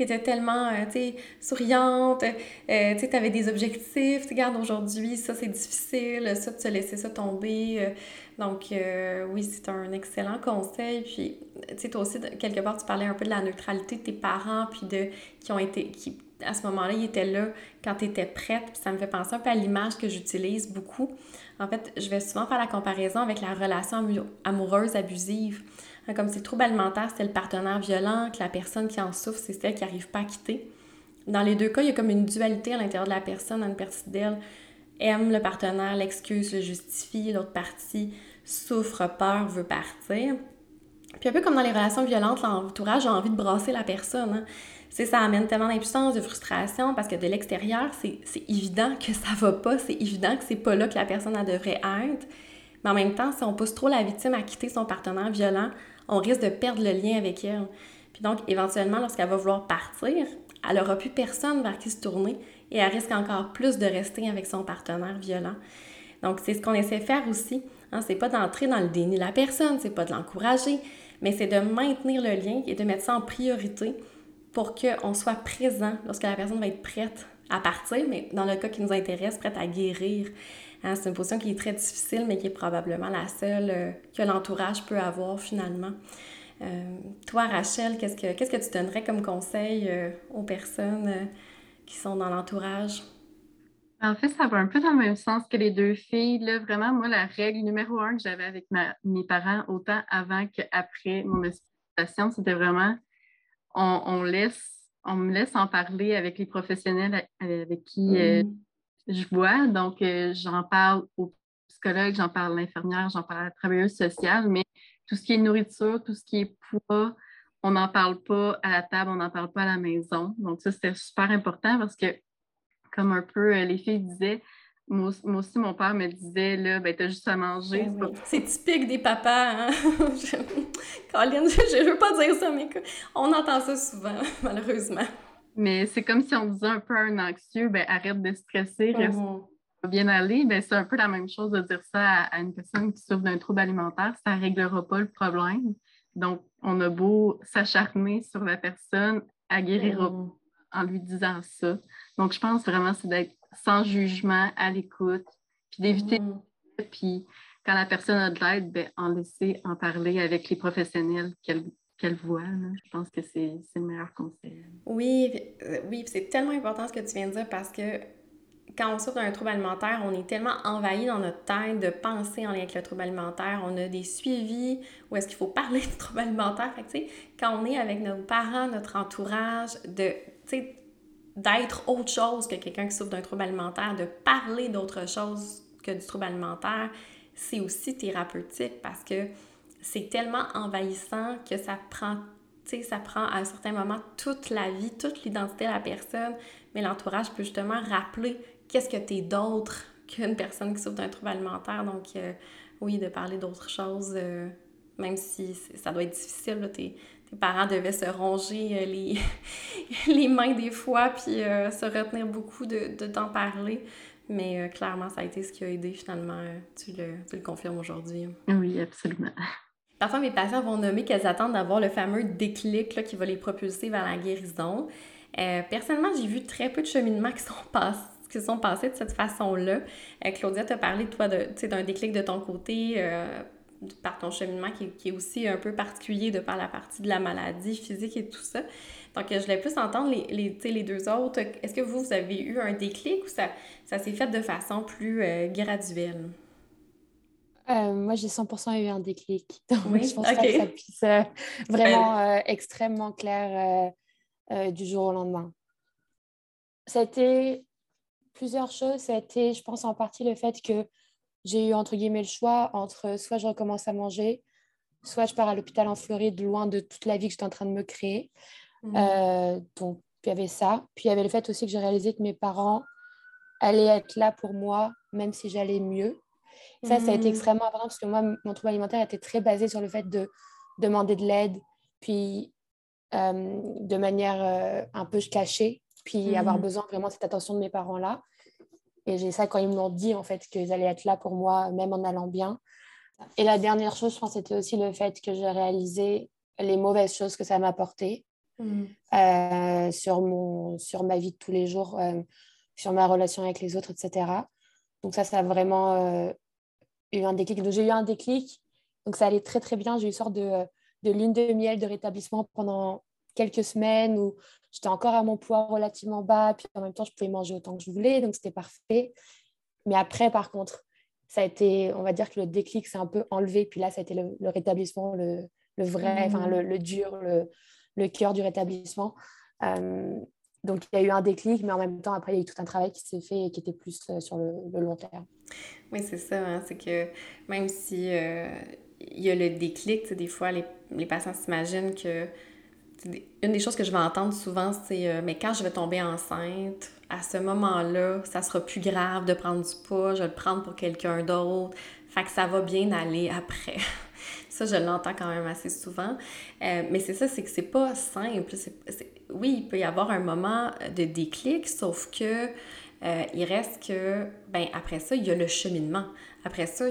qui était tellement, euh, tu souriante, euh, tu sais, avais des objectifs, tu regardes aujourd'hui, ça c'est difficile, ça de se laisser ça tomber. Euh. donc, oui, c'est un excellent conseil. Puis, tu sais, toi aussi, quelque part, tu parlais un peu de la neutralité de tes parents, puis de, qui ont été, qui, à ce moment-là, ils étaient là quand tu étais prête. Puis ça me fait penser un peu à l'image que j'utilise beaucoup. En fait, je vais souvent faire la comparaison avec la relation amoureuse abusive. Comme si le trouble alimentaire, c'est le partenaire violent, que la personne qui en souffre, c'est celle qui n'arrive pas à quitter. Dans les deux cas, il y a comme une dualité à l'intérieur de la personne. Une partie d'elle aime le partenaire, l'excuse, le justifie, l'autre partie souffre, peur, veut partir. Puis un peu comme dans les relations violentes, l'entourage a envie de brasser la personne. Hein. ça amène tellement d'impuissance, de frustration, parce que de l'extérieur, c'est évident que ça va pas, c'est évident que c'est pas là que la personne devrait être. Mais en même temps, si on pousse trop la victime à quitter son partenaire violent, on risque de perdre le lien avec elle. Puis donc, éventuellement, lorsqu'elle va vouloir partir, elle n'aura plus personne vers qui se tourner et elle risque encore plus de rester avec son partenaire violent. Donc, c'est ce qu'on essaie de faire aussi. Hein, c'est pas d'entrer dans le déni de la personne, c'est pas de l'encourager, mais c'est de maintenir le lien et de mettre ça en priorité pour qu'on soit présent lorsque la personne va être prête à partir, mais dans le cas qui nous intéresse, prête à guérir. Hein, c'est une position qui est très difficile, mais qui est probablement la seule euh, que l'entourage peut avoir finalement. Euh, toi, Rachel, qu'est-ce que, qu'est-ce que tu donnerais comme conseil euh, aux personnes qui sont dans l'entourage? En fait, ça va un peu dans le même sens que les deux filles. Là, vraiment, moi, la règle numéro un que j'avais avec mes parents, autant avant qu'après mon hospitalisation, c'était vraiment on, laisse, on me laisse en parler avec les professionnels avec qui mmh je vois. Donc, euh, j'en parle au psychologue, j'en parle à l'infirmière, j'en parle à la travailleuse sociale, mais tout ce qui est nourriture, tout ce qui est poids, on n'en parle pas à la table, on n'en parle pas à la maison. Donc, ça, c'était super important parce que, comme un peu euh, les filles disaient, moi, aussi, mon père me disait, là, ben, t'as juste à manger. C'est typique des papas, hein? Colin, je, ne veux pas dire ça, mais on entend ça souvent, malheureusement. Mais c'est comme si on disait un peu à un anxieux, ben, arrête de stresser, reste mhm. bien aller. Ben, c'est un peu la même chose de dire ça à, une personne qui souffre d'un trouble alimentaire, ça ne réglera pas le problème. Donc, on a beau s'acharner sur la personne, guérira mhm. en lui disant ça. Donc, je pense vraiment c'est d'être sans jugement, à l'écoute, puis d'éviter. Mhm. Puis, quand la personne a de l'aide, ben, en laisser en parler avec les professionnels qu'elle qu'elle voit. Je pense que c'est le meilleur conseil. Oui, euh, oui, c'est tellement important ce que tu viens de dire parce que quand on souffre d'un trouble alimentaire, on est tellement envahi dans notre tête de penser en lien avec le trouble alimentaire. On a des suivis où est-ce qu'il faut parler du trouble alimentaire. Fait quand on est avec nos parents, notre entourage, de, d'être autre chose que quelqu'un qui souffre d'un trouble alimentaire, de parler d'autre chose que du trouble alimentaire, c'est aussi thérapeutique parce que c'est tellement envahissant que ça prend, ça prend à un certain moment toute la vie, toute l'identité de la personne, mais l'entourage peut justement rappeler qu'est-ce que tu es d'autre qu'une personne qui souffre d'un trouble alimentaire. Donc, euh, oui, de parler d'autres choses, euh, même si ça doit être difficile, tes, parents devaient se ronger euh, les, les mains des fois, puis se retenir beaucoup de, de t'en parler. Mais clairement, ça a été ce qui a aidé finalement. tu, le, tu le confirmes aujourd'hui. Oui, absolument. Parfois, mes patients vont nommer qu'elles attendent d'avoir le fameux déclic là, qui va les propulser vers la guérison. Euh, personnellement, j'ai vu très peu de cheminements qui sont passés qui sont passés de cette façon-là. Euh, Claudia t'a parlé, toi, d'un déclic de ton côté, euh, par ton cheminement qui, qui, est aussi un peu particulier de par la partie de la maladie physique et tout ça. Donc, je voulais plus entendre les, les, les deux autres. Est-ce que vous, vous avez eu un déclic ou ça, ça s'est fait de façon plus graduelle? Euh, moi, j'ai 100% eu un déclic. Donc, je pense pas que ça puisse euh, vraiment euh, extrêmement clair du jour au lendemain. Ça a été plusieurs choses. Ça a été, je pense, en partie le fait que j'ai eu, entre guillemets, le choix entre soit je recommence à manger, soit je pars à l'hôpital en Floride, loin de toute la vie que j'étais en train de me créer. Mmh. donc, il y avait ça. Puis, il y avait le fait aussi que j'ai réalisé que mes parents allaient être là pour moi, même si j'allais mieux. Ça, ça a été mmh. extrêmement important parce que moi, mon trouble alimentaire était très basé sur le fait de demander de l'aide, puis de manière un peu cachée, puis avoir mmh. besoin vraiment de cette attention de mes parents-là. Et j'ai ça quand ils m'ont dit, en fait, qu'ils allaient être là pour moi, même en allant bien. Et la dernière chose, je pense, c'était aussi le fait que j'ai réalisé les mauvaises choses que ça m'a apporté mmh. euh, sur, mon, sur ma vie de tous les jours, sur ma relation avec les autres, etc. Donc ça, ça a vraiment eu un déclic. Donc, j'ai eu un déclic. Donc, ça allait très, très bien. J'ai eu une sorte de, de lune de miel de rétablissement pendant quelques semaines où j'étais encore à mon poids relativement bas. Puis en même temps, je pouvais manger autant que je voulais. Donc, c'était parfait. Mais après, par contre, ça a été, on va dire que le déclic s'est un peu enlevé. Puis là, ça a été le, rétablissement, le, le vrai, enfin, le, le, dur, le, le cœur du rétablissement. Euh, donc, il y a eu un déclic, mais en même temps, après, il y a eu tout un travail qui s'est fait et qui était plus euh, sur le, long terme. Oui, c'est ça. Hein, c'est que même si euh, il y a le déclic, des fois, les, les patients s'imaginent que. Une des choses que je vais entendre souvent, c'est euh, Mais quand je vais tomber enceinte, à ce moment-là, ça sera plus grave de prendre du poids, je vais le prendre pour quelqu'un d'autre. Fait que ça va bien aller après. Ça, je l'entends quand même assez souvent. Euh, mais c'est ça, c'est que c'est pas simple. Oui, il peut y avoir un moment de déclic, sauf que euh, il reste que, ben après ça, il y a le cheminement. Après ça,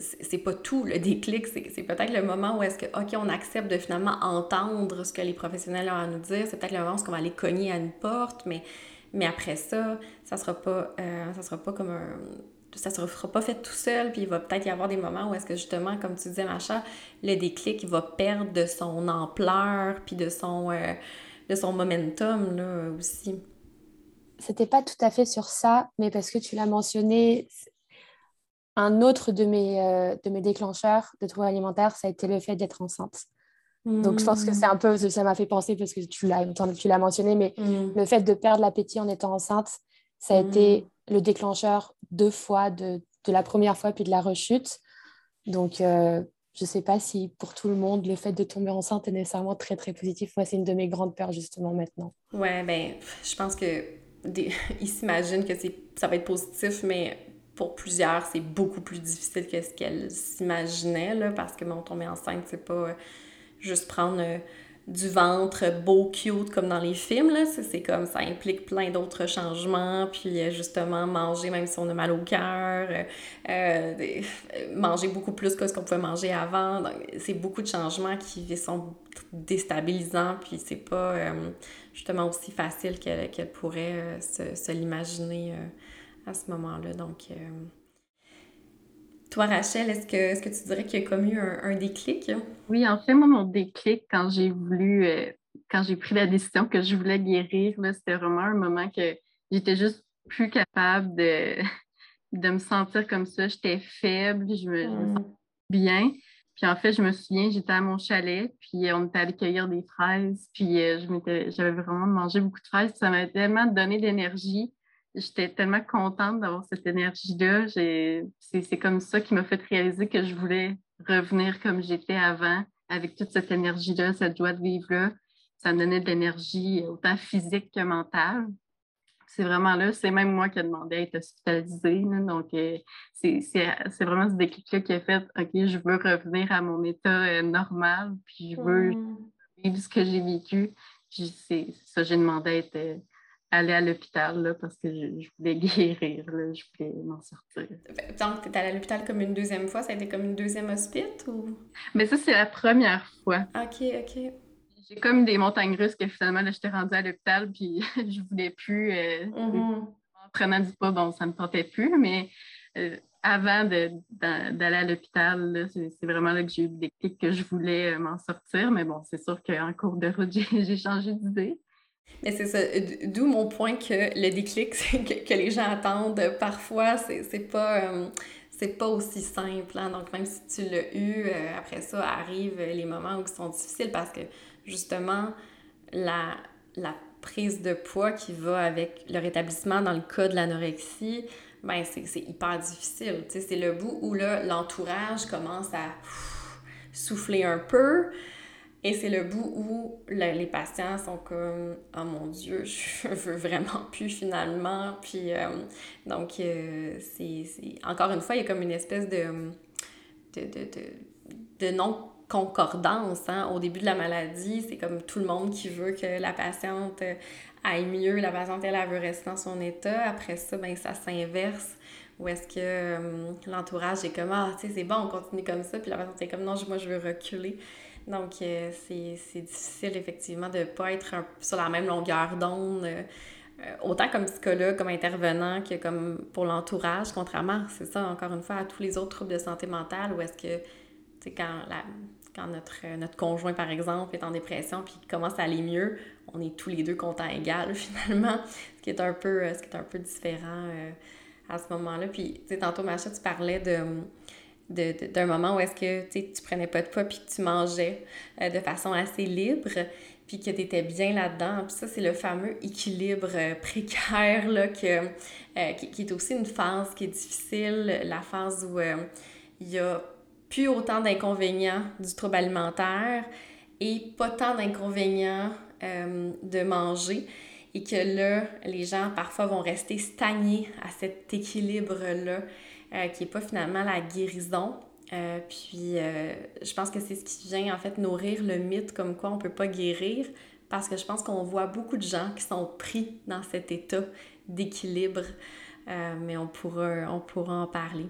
c'est pas tout le déclic, c'est peut-être le moment où est-ce que, OK, on accepte de finalement entendre ce que les professionnels ont à nous dire. C'est peut-être le moment où on va aller cogner à une porte, mais, mais après ça, ça sera pas, euh, ça sera pas comme un ça se fera pas fait tout seul, puis il va peut-être y avoir des moments où est-ce que justement, comme tu disais, Macha, le déclic va perdre de son ampleur, puis de son, euh, de son momentum, là, aussi. C'était pas tout à fait sur ça, mais parce que tu l'as mentionné, un autre de mes, euh, de mes déclencheurs de troubles alimentaires, ça a été le fait d'être enceinte. Donc, je pense que c'est un peu, ça m'a fait penser parce que tu l'as, tu l'as mentionné, mais mmh. le fait de perdre l'appétit en étant enceinte, ça a été mmh. le déclencheur deux fois, de, de, la première fois puis de la rechute. Donc, euh, je ne sais pas si pour tout le monde, le fait de tomber enceinte est nécessairement très, très positif. Moi, c'est une de mes grandes peurs justement maintenant. Ouais, ben, je pense que des... ils s'imaginent que ça va être positif, mais pour plusieurs, c'est beaucoup plus difficile que ce qu'elles s'imaginaient, parce que mon tomber enceinte, c'est pas juste prendre euh, du ventre beau, cute, comme dans les films. C'est comme ça implique plein d'autres changements, puis euh, justement manger même si on a mal au cœur, euh, euh, manger beaucoup plus que ce qu'on pouvait manger avant. C'est beaucoup de changements qui sont déstabilisants, puis c'est pas justement aussi facile qu'elle pourrait se, se l'imaginer à ce moment-là. Donc, toi, Rachel, est-ce que, est que tu dirais qu'il y a comme eu un, déclic? Oui, en fait, moi, mon déclic, quand j'ai voulu, euh, quand j'ai pris la décision que je voulais guérir, c'était vraiment un moment que j'étais juste plus capable de, de me sentir comme ça. J'étais faible, je me, hmm. sentais bien. Puis en fait, je me souviens, j'étais à mon chalet, puis on était allé cueillir des fraises, puis euh, j'avais vraiment mangé beaucoup de fraises. Ça m'a tellement donné d'énergie j'étais tellement contente d'avoir cette énergie-là. C'est comme ça qui m'a fait réaliser que je voulais revenir comme j'étais avant, avec toute cette énergie-là, cette joie de vivre-là. Ça me donnait de l'énergie autant physique que mentale. C'est vraiment là, c'est même moi qui ai demandé à être hospitalisée. donc, euh, c'est vraiment ce déclic-là qui a fait OK, je veux revenir à mon état euh, normal, puis je veux mmh. vivre ce que j'ai vécu. Puis c'est ça, j'ai demandé à être aller à l'hôpital parce que je, voulais guérir, là, je voulais m'en sortir. Donc, tu es allée à l'hôpital comme une deuxième fois, ça a été comme une deuxième hospice ou? Mais ça, c'est la première fois. OK, OK. J'ai comme des montagnes russes que finalement, là, j'étais rendue à l'hôpital puis je voulais plus. Euh, mm-hmm. En prenant du poids, bon, ça ne me tentait plus, mais euh, avant d'aller à l'hôpital, c'est vraiment là que j'ai eu le déclic que je voulais euh, m'en sortir. Mais bon, c'est sûr qu'en cours de route, j'ai changé d'idée. Mais c'est ça, d'où mon point que le déclic que, que, les gens attendent parfois, c'est pas, euh, pas aussi simple. Hein. Donc, même si tu l'as eu, euh, après ça arrivent les moments où ils sont difficiles parce que justement, la, la prise de poids qui va avec le rétablissement dans le cas de l'anorexie, ben c'est hyper difficile. C'est le bout où l'entourage commence à souffler un peu. Et c'est le bout où les patients sont comme Oh mon Dieu, je veux vraiment plus finalement. Puis euh, donc, euh, c'est encore une fois, il y a comme une espèce de, de, de, de non concordance. Hein? Au début de la maladie, c'est comme tout le monde qui veut que la patiente aille mieux. La patiente, elle, elle veut rester dans son état. Après ça, ben, ça s'inverse. Ou est-ce que euh, l'entourage est comme Ah, tu sais, c'est bon, on continue comme ça. Puis la patiente est comme Non, moi, je veux reculer. Donc, euh, c'est difficile, effectivement, de ne pas être sur la même longueur d'onde. Euh, autant comme psychologue, comme intervenant, que comme pour l'entourage, contrairement, c'est ça, encore une fois, à tous les autres troubles de santé mentale, où est-ce que, tu sais, quand la, quand notre, notre conjoint, par exemple, est en dépression puis commence à aller mieux, on est tous les deux contents égal, finalement, ce qui est un peu, euh, ce qui est un peu différent à ce moment-là. Puis, tu sais, tantôt, Macha, tu parlais de d'un moment où est-ce que tu prenais pas de poids puis que tu mangeais de façon assez libre puis que tu étais bien là-dedans. Puis ça, c'est le fameux équilibre précaire là, que, qui, qui, est aussi une phase qui est difficile, la phase où il y a plus autant d'inconvénients du trouble alimentaire et pas tant d'inconvénients euh, de manger et que là, les gens parfois vont rester stagnés à cet équilibre-là euh, qui n'est pas finalement la guérison. Euh, puis je pense que c'est ce qui vient en fait nourrir le mythe comme quoi on ne peut pas guérir parce que je pense qu'on voit beaucoup de gens qui sont pris dans cet état d'équilibre, mais on pourra, on pourra en parler.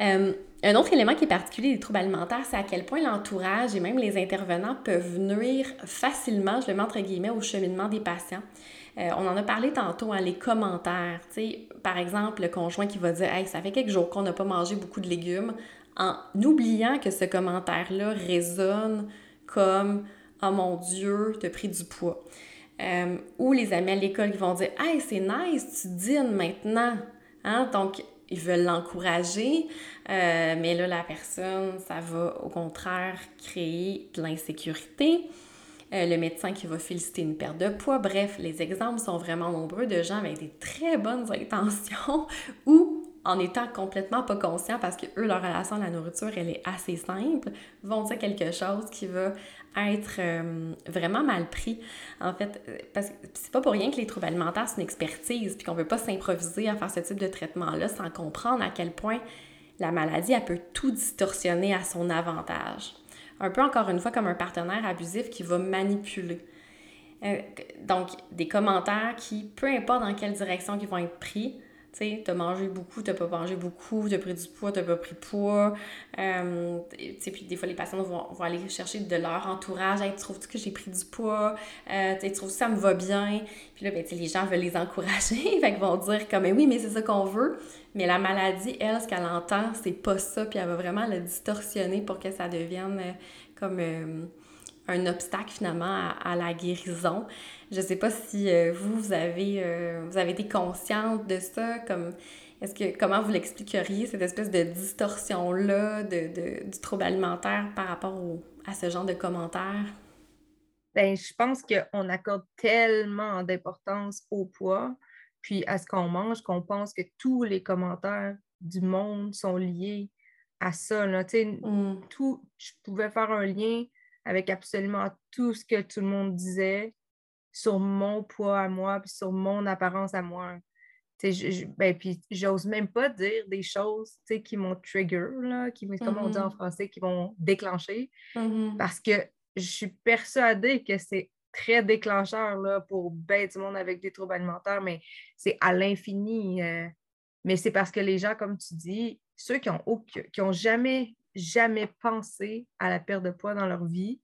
Euh, un autre élément qui est particulier des troubles alimentaires, c'est à quel point l'entourage et même les intervenants peuvent nuire facilement, je le mets entre guillemets, au cheminement des patients. Euh, on en a parlé tantôt, hein, les commentaires. par exemple, le conjoint qui va dire Hey, ça fait quelques jours qu'on n'a pas mangé beaucoup de légumes, en oubliant que ce commentaire-là résonne comme Oh mon Dieu, t'as pris du poids. Euh, ou les amis à l'école qui vont dire Hey, c'est nice, tu dînes maintenant. Hein? Donc, ils veulent l'encourager, euh, mais là, la personne, ça va au contraire créer de l'insécurité. Euh, le médecin qui va féliciter une perte de poids. Bref, les exemples sont vraiment nombreux de gens avec des très bonnes intentions ou en étant complètement pas conscients parce que eux, leur relation à la nourriture, elle est assez simple, vont dire quelque chose qui va être euh, vraiment mal pris. En fait, euh, c'est pas pour rien que les troubles alimentaires, c'est une expertise, puis qu'on veut pas s'improviser à faire ce type de traitement-là sans comprendre à quel point la maladie, elle peut tout distorsionner à son avantage. Un peu encore une fois comme un partenaire abusif qui va manipuler. Euh, donc, des commentaires qui, peu importe dans quelle direction ils vont être pris, tu sais, t'as mangé beaucoup, t'as pas mangé beaucoup, t'as pris du poids, t'as pas pris poids. Euh, tu sais, puis des fois, les patients vont, vont, aller chercher de leur entourage. Hey, trouves-tu que j'ai pris du poids? Euh, tu trouves que ça me va bien? Puis là, ben, les gens veulent les encourager. fait qu'ils vont dire comme, mais oui, mais c'est ça qu'on veut. Mais la maladie, elle, ce qu'elle entend, c'est pas ça. Puis elle va vraiment le distorsionner pour que ça devienne euh, comme euh, un obstacle finalement à, la guérison. Je sais pas si euh, vous, vous avez, vous avez été consciente de ça, comme est-ce que comment vous l'expliqueriez, cette espèce de distorsion-là de, du trouble alimentaire par rapport à ce genre de commentaires? Bien, je pense qu'on accorde tellement d'importance au poids, puis à ce qu'on mange, qu'on pense que tous les commentaires du monde sont liés à ça. Là. Mm. Tout, je pouvais faire un lien avec absolument tout ce que tout le monde disait sur mon poids à moi, puis sur mon apparence à moi. Je, ben, puis j'ose même pas dire des choses qui m'ont trigger, là, qui, comme on dit en mm-hmm. français, qui vont déclencher, mm-hmm. parce que je suis persuadée que c'est très déclencheur là, pour bien du monde avec des troubles alimentaires, mais c'est à l'infini. Euh. mais c'est parce que les gens, comme tu dis, ceux qui ont, qui ont jamais jamais pensé à la perte de poids dans leur vie.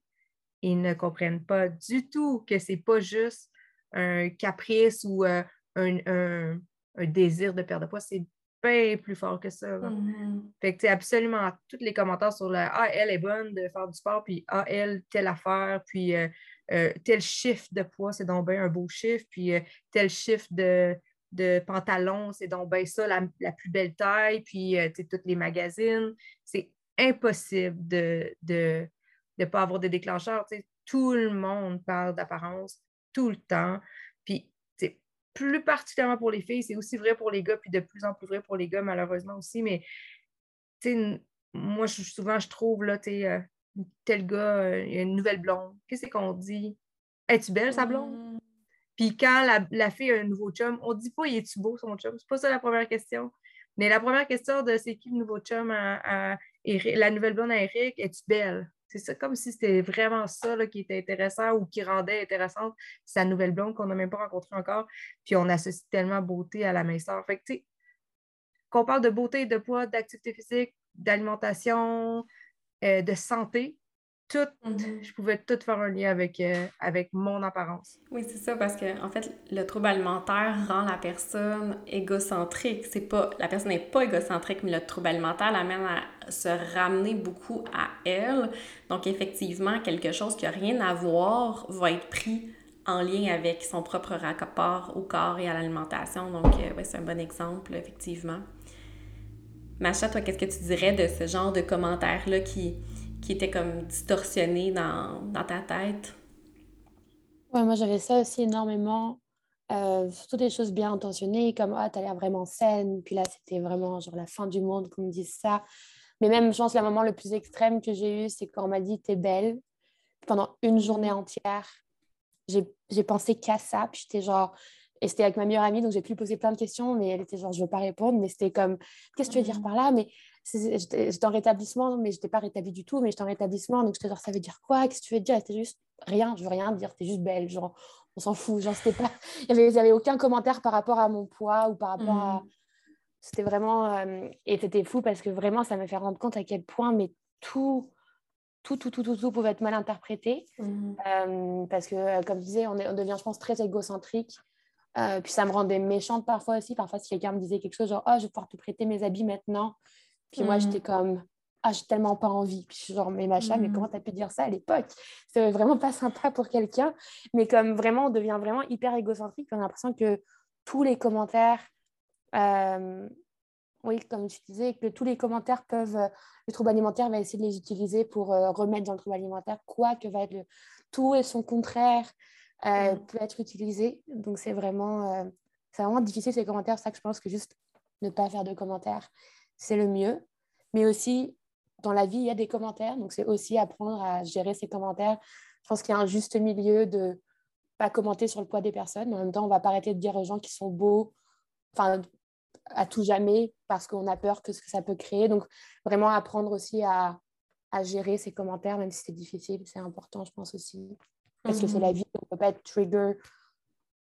Ils ne comprennent pas du tout que c'est pas juste un caprice ou euh, un, désir de perdre de poids, c'est bien plus fort que ça. Mm-hmm. Fait que, absolument tous les commentaires sur la Ah, elle est bonne de faire du sport, puis Ah, elle, telle affaire, puis euh, euh, tel chiffre de poids, c'est donc bien un beau chiffre, puis tel chiffre de, de pantalon, c'est donc ben ça, la, plus belle taille, puis euh, toutes les magazines. C'est impossible de ne de, pas avoir des déclencheurs. Tout le monde parle d'apparence tout le temps. Puis, plus particulièrement pour les filles, c'est aussi vrai pour les gars, puis de plus en plus vrai pour les gars, malheureusement aussi. Mais, moi, souvent, je trouve, là, tu euh, tel gars, euh, il y a une nouvelle blonde. Qu'est-ce qu'on dit? Es-tu belle, sa blonde? Mmh. Puis quand la, fille a un nouveau chum, on dit pas, il est-tu beau, son chum? C'est pas ça la première question. Mais la première question de c'est qui le nouveau chum à, la nouvelle blonde à Eric, es-tu belle? C'est ça, comme si c'était vraiment ça qui était intéressant ou qui rendait intéressante sa nouvelle blonde qu'on n'a même pas rencontrée encore. Puis on associe tellement beauté à la minceur. Fait que, tu sais, qu'on parle de beauté, de poids, d'activité physique, d'alimentation, euh, de santé, tout, mhm. je pouvais tout faire un lien avec, euh, avec mon apparence. Oui, c'est ça, parce que en fait, le trouble alimentaire rend la personne égocentrique. C'est pas, la personne n'est pas égocentrique, mais le trouble alimentaire l'amène à se ramener beaucoup à elle. Donc, effectivement, quelque chose qui n'a rien à voir va être pris en lien avec son propre rapport au corps et à l'alimentation. Donc, euh, ouais, c'est un bon exemple, effectivement. Macha, toi, qu'est-ce que tu dirais de ce genre de commentaires-là qui, qui était comme distorsionné dans, ta tête? Ouais, moi j'avais ça aussi énormément. Euh, surtout des choses bien intentionnées, comme Ah, t'as l'air vraiment saine. Puis là, c'était vraiment genre la fin du monde qu'on me dise ça. Mais même, je pense, le moment le plus extrême que j'ai eu, c'est quand on m'a dit T'es belle. Pendant une journée entière, j'ai pensé qu'à ça. Puis j'étais genre, et c'était avec ma meilleure amie, donc j'ai pu lui poser plein de questions, mais elle était genre, je veux pas répondre. Mais c'était comme, qu'est-ce que tu veux dire mmh. par là? Mais j'étais en rétablissement, mais je n'étais pas rétablie du tout, mais j'étais en rétablissement. Donc j'étais genre, ça veut dire quoi? Qu'est-ce que tu veux dire? C'était juste rien, je veux rien dire, t'es juste belle. Genre, on s'en fout. Genre, c'était pas, il n'y avait, avait, aucun commentaire par rapport à mon poids ou par rapport à. Mmh. C'était vraiment. Euh, et c'était fou parce que vraiment, ça m'a fait rendre compte à quel point, mais tout tout, tout, tout, tout, tout pouvait être mal interprété. Mmh. Euh, parce que, euh, comme je disais, on, est, on, devient, je pense, très égocentrique. Euh, puis ça me rendait méchante parfois aussi. Parfois, si quelqu'un me disait quelque chose, genre, oh, je vais pouvoir te prêter mes habits maintenant. Puis moi, j'étais mm. comme, ah, j'ai tellement pas envie. Puis je suis genre, mais machin, mais mm. comment t'as pu dire ça à l'époque? C'est vraiment pas sympa pour quelqu'un. Mais comme vraiment, on devient vraiment hyper égocentrique. On a l'impression que tous les commentaires, euh, oui, comme tu disais, que tous les commentaires peuvent, euh, le trouble alimentaire va essayer de les utiliser pour remettre dans le trouble alimentaire quoi que va être le tout et son contraire. Euh, mm. peut être utilisé. Donc, c'est vraiment, euh, c'est vraiment difficile ces commentaires. C'est ça que je pense que juste ne pas faire de commentaires, c'est le mieux. Mais aussi, dans la vie, il y a des commentaires. Donc, c'est aussi apprendre à gérer ces commentaires. Je pense qu'il y a un juste milieu de pas commenter sur le poids des personnes. En même temps, on va pas arrêter de dire aux gens qui sont beaux, enfin, à tout jamais, parce qu'on a peur que ce que ça peut créer. Donc, vraiment apprendre aussi à, à gérer ces commentaires, même si c'est difficile, c'est important, je pense aussi parce que c'est la mhm. vie, on ne peut pas être trigger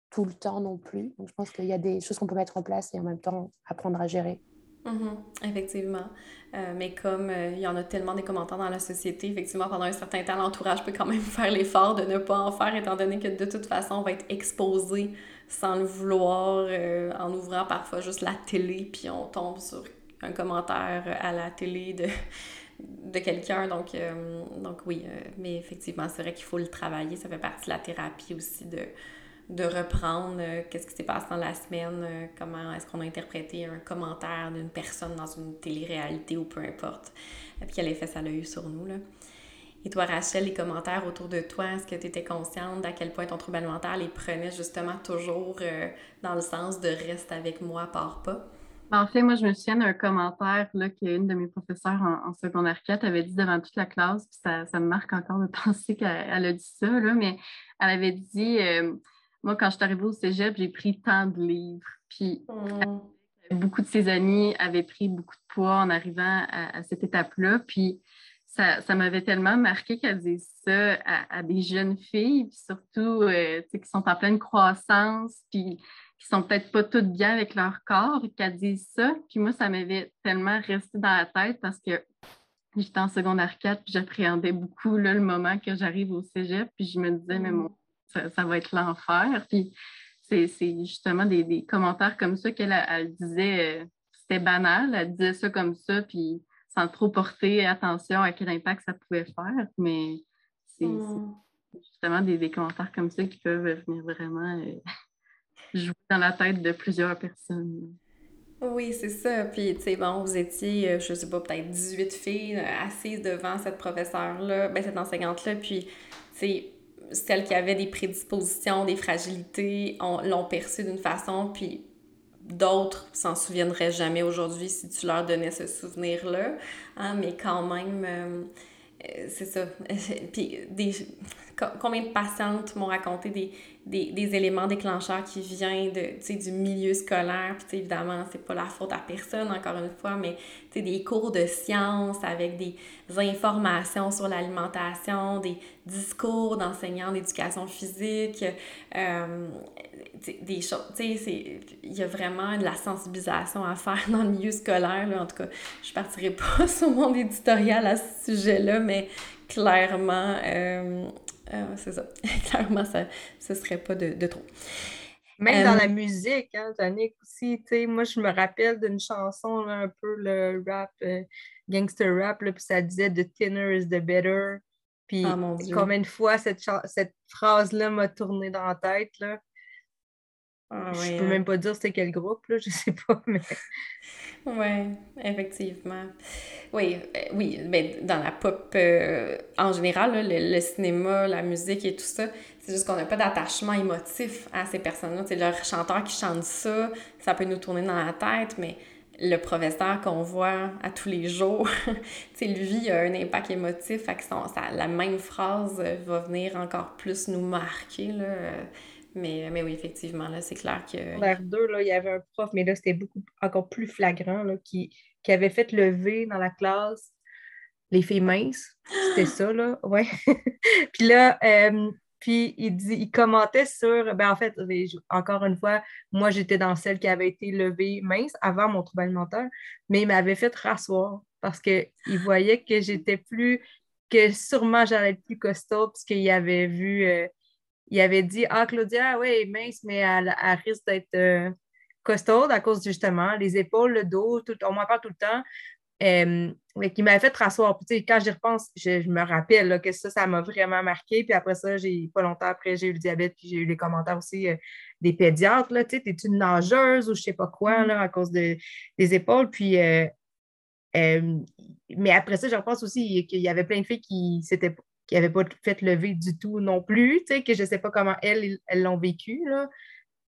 tout le temps non plus. Donc, je pense qu'il y a des choses qu'on peut mettre en place et en même temps apprendre à gérer. Mhm, effectivement. Euh, mais comme euh, il y en a tellement des commentaires dans la société, effectivement, pendant un certain temps, l'entourage peut quand même faire l'effort de ne pas en faire, étant donné que de toute façon, on va être exposé sans le vouloir, euh, en ouvrant parfois juste la télé, puis on tombe sur un commentaire à la télé de de quelqu'un. Donc, euh, donc oui, euh, mais effectivement, c'est vrai qu'il faut le travailler. Ça fait partie de la thérapie aussi de, de reprendre euh, qu'est-ce qui s'est passé dans la semaine, comment est-ce qu'on a interprété un commentaire d'une personne dans une télé-réalité ou peu importe, et puis quel effet ça a eu sur nous. Là. Et toi, Rachel, les commentaires autour de toi, est-ce que tu étais consciente d'à quel point ton trouble alimentaire les prenait justement toujours dans le sens de reste avec moi, pars pas? En fait, moi, je me souviens d'un commentaire qu'une de mes professeurs en, secondaire 4 avait dit devant toute la classe, puis ça, me marque encore de penser qu'elle a dit ça, mais elle avait dit euh, Moi, quand je suis arrivée au cégep, j'ai pris tant de livres. Puis mmh. beaucoup de ses amis avaient pris beaucoup de poids en arrivant à, cette étape-là. Puis ça, m'avait tellement marqué qu'elle dise ça à, des jeunes filles, puis surtout euh, qui sont en pleine croissance, puis qui sont peut-être pas toutes bien avec leur corps, qu'elles disent ça. Puis moi, ça m'avait tellement resté dans la tête parce que j'étais en secondaire 4, puis j'appréhendais beaucoup le moment que j'arrive au cégep, puis je me disais, mais bon, mm. ça, va être l'enfer. Puis c'est justement des, commentaires comme ça qu'elle elle disait, euh, c'était banal, elle disait ça comme ça, puis sans trop porter attention à quel impact ça pouvait faire, mais c'est mm. justement des, commentaires comme ça qui peuvent venir vraiment... Euh, jouer dans la tête de plusieurs personnes. Oui, c'est ça. Puis, tu sais, bon, vous étiez, euh, je sais pas, peut-être 18 filles euh, assises devant cette professeure-là, ben, cette enseignante-là. Puis, tu sais, celles qui avaient des prédispositions, des fragilités, l'ont perçue d'une façon, puis d'autres s'en souviendraient jamais aujourd'hui si tu leur donnais ce souvenir-là. Hein, mais quand même, euh, c'est ça. puis, des, combien de patientes m'ont raconté des, des, des, éléments déclencheurs qui viennent de, du milieu scolaire. Puis évidemment, c'est pas la faute à personne, encore une fois, mais des cours de sciences avec des informations sur l'alimentation, des discours d'enseignants d'éducation physique, euh, des choses, il y a vraiment de la sensibilisation à faire dans le milieu scolaire. Là. En tout cas, je partirai pas sur mon éditorial à ce sujet-là, mais clairement, euh, euh, c'est ça. Clairement, ça ne serait pas de, trop. Même dans la euh, musique, hein, Jannick aussi, tu sais, moi je me rappelle d'une chanson, un peu le rap, euh, gangster rap, puis ça disait The thinner is the better. Puis ah, combien de fois cette, cette phrase-là m'a tourné dans la tête, là. Ah, je peux hein. même pas dire c'était quel groupe, là, je sais pas, mais... Oui, effectivement. Oui, euh, oui, ben, dans la pop euh, en général, le, cinéma, la musique et tout ça, c'est juste qu'on n'a pas d'attachement émotif à ces personnes-là. C'est leur chanteur qui chante ça, ça peut nous tourner dans la tête, mais le professeur qu'on voit à tous les jours, lui, il a un impact émotif, fait que ça, la même phrase va venir encore plus nous marquer. Là. Mais, mais oui, effectivement, là, c'est clair que. Vers 2, là, il y avait un prof, mais là, c'était beaucoup encore plus flagrant, là, qui, qui avait fait lever dans la classe les filles minces. C'était ça, là, ouais. puis là, euh, puis il, dit, il commentait sur, ben en fait, encore une fois, moi j'étais dans celle qui avait été levée mince avant mon trouble alimentaire, mais il m'avait fait rasseoir parce qu'il voyait que j'étais plus, que sûrement j'allais être plus costaud parce qu'il avait vu euh, il avait dit Ah, Claudia, oui, mince, mais elle, risque d'être euh, costaude à cause justement les épaules, le dos, tout, on m'en parle tout le temps. Euh, mais qui m'avait fait rasseoir. Puis, quand j'y repense, je, me rappelle que ça, ça m'a vraiment marqué. Puis après ça, j'ai pas longtemps après, j'ai eu le diabète, puis j'ai eu les commentaires aussi euh, des pédiatres. Tu sais, es une nageuse ou je sais pas quoi là, à cause de, des épaules? Puis, mais après ça, je repense aussi qu'il y avait plein de filles qui s'étaient qui n'avaient pas fait lever du tout non plus, tu sais, que je ne sais pas comment elles, elles l'ont vécu, là.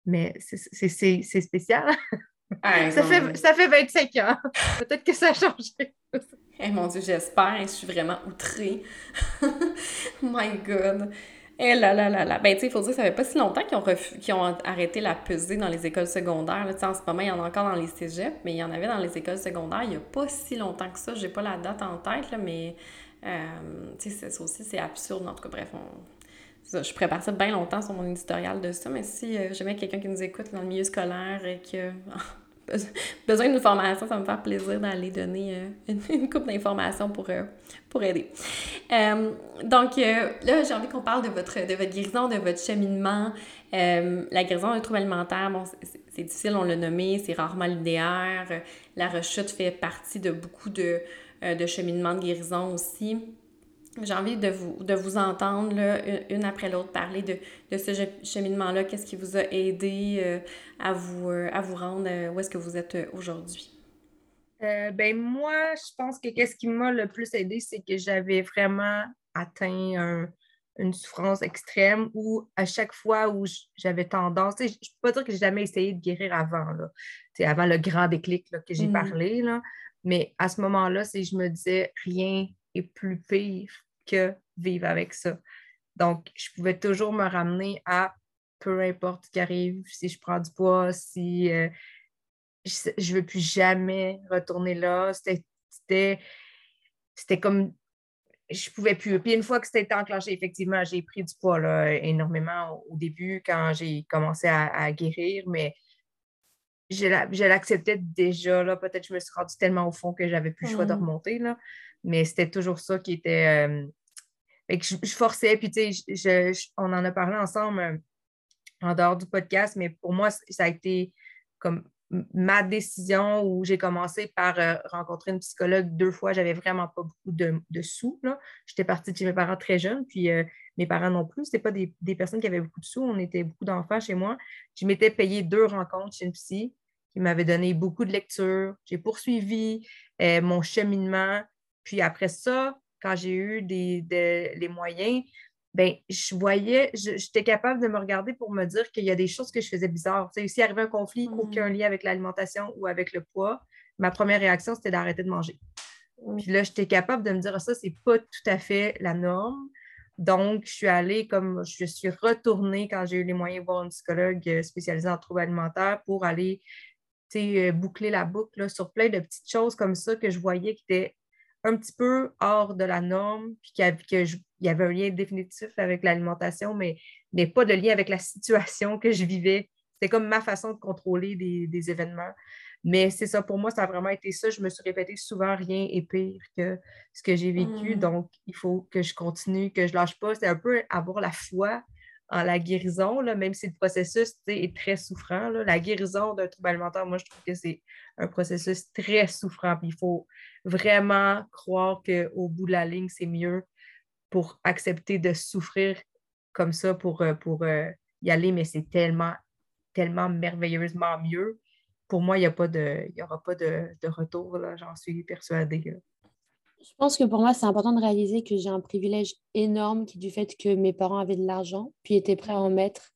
Mais c'est spécial. Ça, fait, ça fait 25 ans. Peut-être que ça a changé. Mon Dieu, j'espère. Je suis vraiment outrée. My God. Eh là là là là. Ben, tu sais, il faut dire que ça fait pas si longtemps qu'ils ont, ont arrêté la pesée dans les écoles secondaires. Là, en ce moment, il y en a encore dans les cégeps, mais il y en avait dans les écoles secondaires il n'y a pas si longtemps que ça. J'ai pas la date en tête, là, mais tu sais, ça aussi, c'est absurde. En tout cas, bref, je prépare ça bien longtemps sur mon éditorial de ça, mais si euh, jamais quelqu'un qui nous écoute dans le milieu scolaire et qui a besoin d'une formation, ça me faire plaisir d'aller donner euh, une, coupe d'informations pour, pour aider. donc là, j'ai envie qu'on parle de votre, de votre guérison, de votre cheminement. la guérison d'un trouble alimentaire, bon, c'est difficile, on l'a nommé, c'est rarement linéaire. La rechute fait partie de beaucoup de euh, de cheminement de guérison aussi. J'ai envie de vous, de vous entendre là, une, après l'autre parler de, de ce cheminement-là. Qu'est-ce qui vous a aidé euh, à, vous, euh, à vous rendre où est-ce que vous êtes aujourd'hui? ben moi, je pense que qu'est-ce qui m'a le plus aidé, c'est que j'avais vraiment atteint une souffrance extrême où à chaque fois où j'avais tendance, je ne peux pas dire que j'ai jamais essayé de guérir avant, là, avant le grand déclic que j'ai mm. parlé, là, mais à ce moment-là, c'est je me disais, rien est plus pire que vivre avec ça. Donc, je pouvais toujours me ramener à peu importe ce qui arrive, si je prends du poids, si euh, je ne veux plus jamais retourner là. C'était comme je pouvais plus. Puis une fois que c'était enclenché, effectivement, j'ai pris du poids là, énormément au début quand j'ai commencé à, guérir, mais je l'acceptais déjà. Là. Peut-être que je me suis rendue tellement au fond que j'avais plus le choix de mmh. remonter. Là. Mais c'était toujours ça qui était. Euh, je, forçais, puis tu sais, on en a parlé ensemble euh, en dehors du podcast, mais pour moi, ça a été comme ma décision où j'ai commencé par euh, rencontrer une psychologue deux fois. J'avais vraiment pas beaucoup de, sous. J'étais partie de chez mes parents très jeune, puis mes parents non plus. Ce pas des, personnes qui avaient beaucoup de sous. On était beaucoup d'enfants chez moi. Je m'étais payé deux rencontres chez une psy qui m'avait donné beaucoup de lectures. J'ai poursuivi euh, mon cheminement. Puis après ça, quand j'ai eu des, les moyens, ben, je voyais, j'étais capable de me regarder pour me dire qu'il y a des choses que je faisais bizarres. Tu sais, s'il arrivait un conflit, mmh. aucun lien avec l'alimentation ou avec le poids, ma première réaction, c'était d'arrêter de manger. Puis là, j'étais capable de me dire, ça, c'est pas tout à fait la norme. Donc, je suis allée comme je suis retournée quand j'ai eu les moyens voir une psychologue euh, spécialisée en troubles alimentaires pour aller euh, boucler la boucle sur plein de petites choses comme ça que je voyais qui étaient un petit peu hors de la norme, puis qu'il y avait un lien définitif avec l'alimentation, mais, mais pas de lien avec la situation que je vivais. C'était comme ma façon de contrôler des, événements. Mais c'est ça, pour moi, ça a vraiment été ça. Je me suis répété souvent, rien est pire que ce que j'ai vécu. Mm. Donc, il faut que je continue, que je lâche pas. C'est un peu avoir la foi en la guérison, là, même si le processus est très souffrant. La guérison d'un trouble alimentaire, moi, je trouve que c'est un processus très souffrant. il faut vraiment croire qu'au bout de la ligne, c'est mieux pour accepter de souffrir comme ça pour, euh, pour euh, y aller, mais c'est tellement, tellement merveilleusement mieux. Pour moi, il n'y aura pas de, retour, j'en suis persuadée. Je pense que pour moi, c'est important de réaliser que j'ai un privilège énorme qui est du fait que mes parents avaient de l'argent, puis étaient prêts à en mettre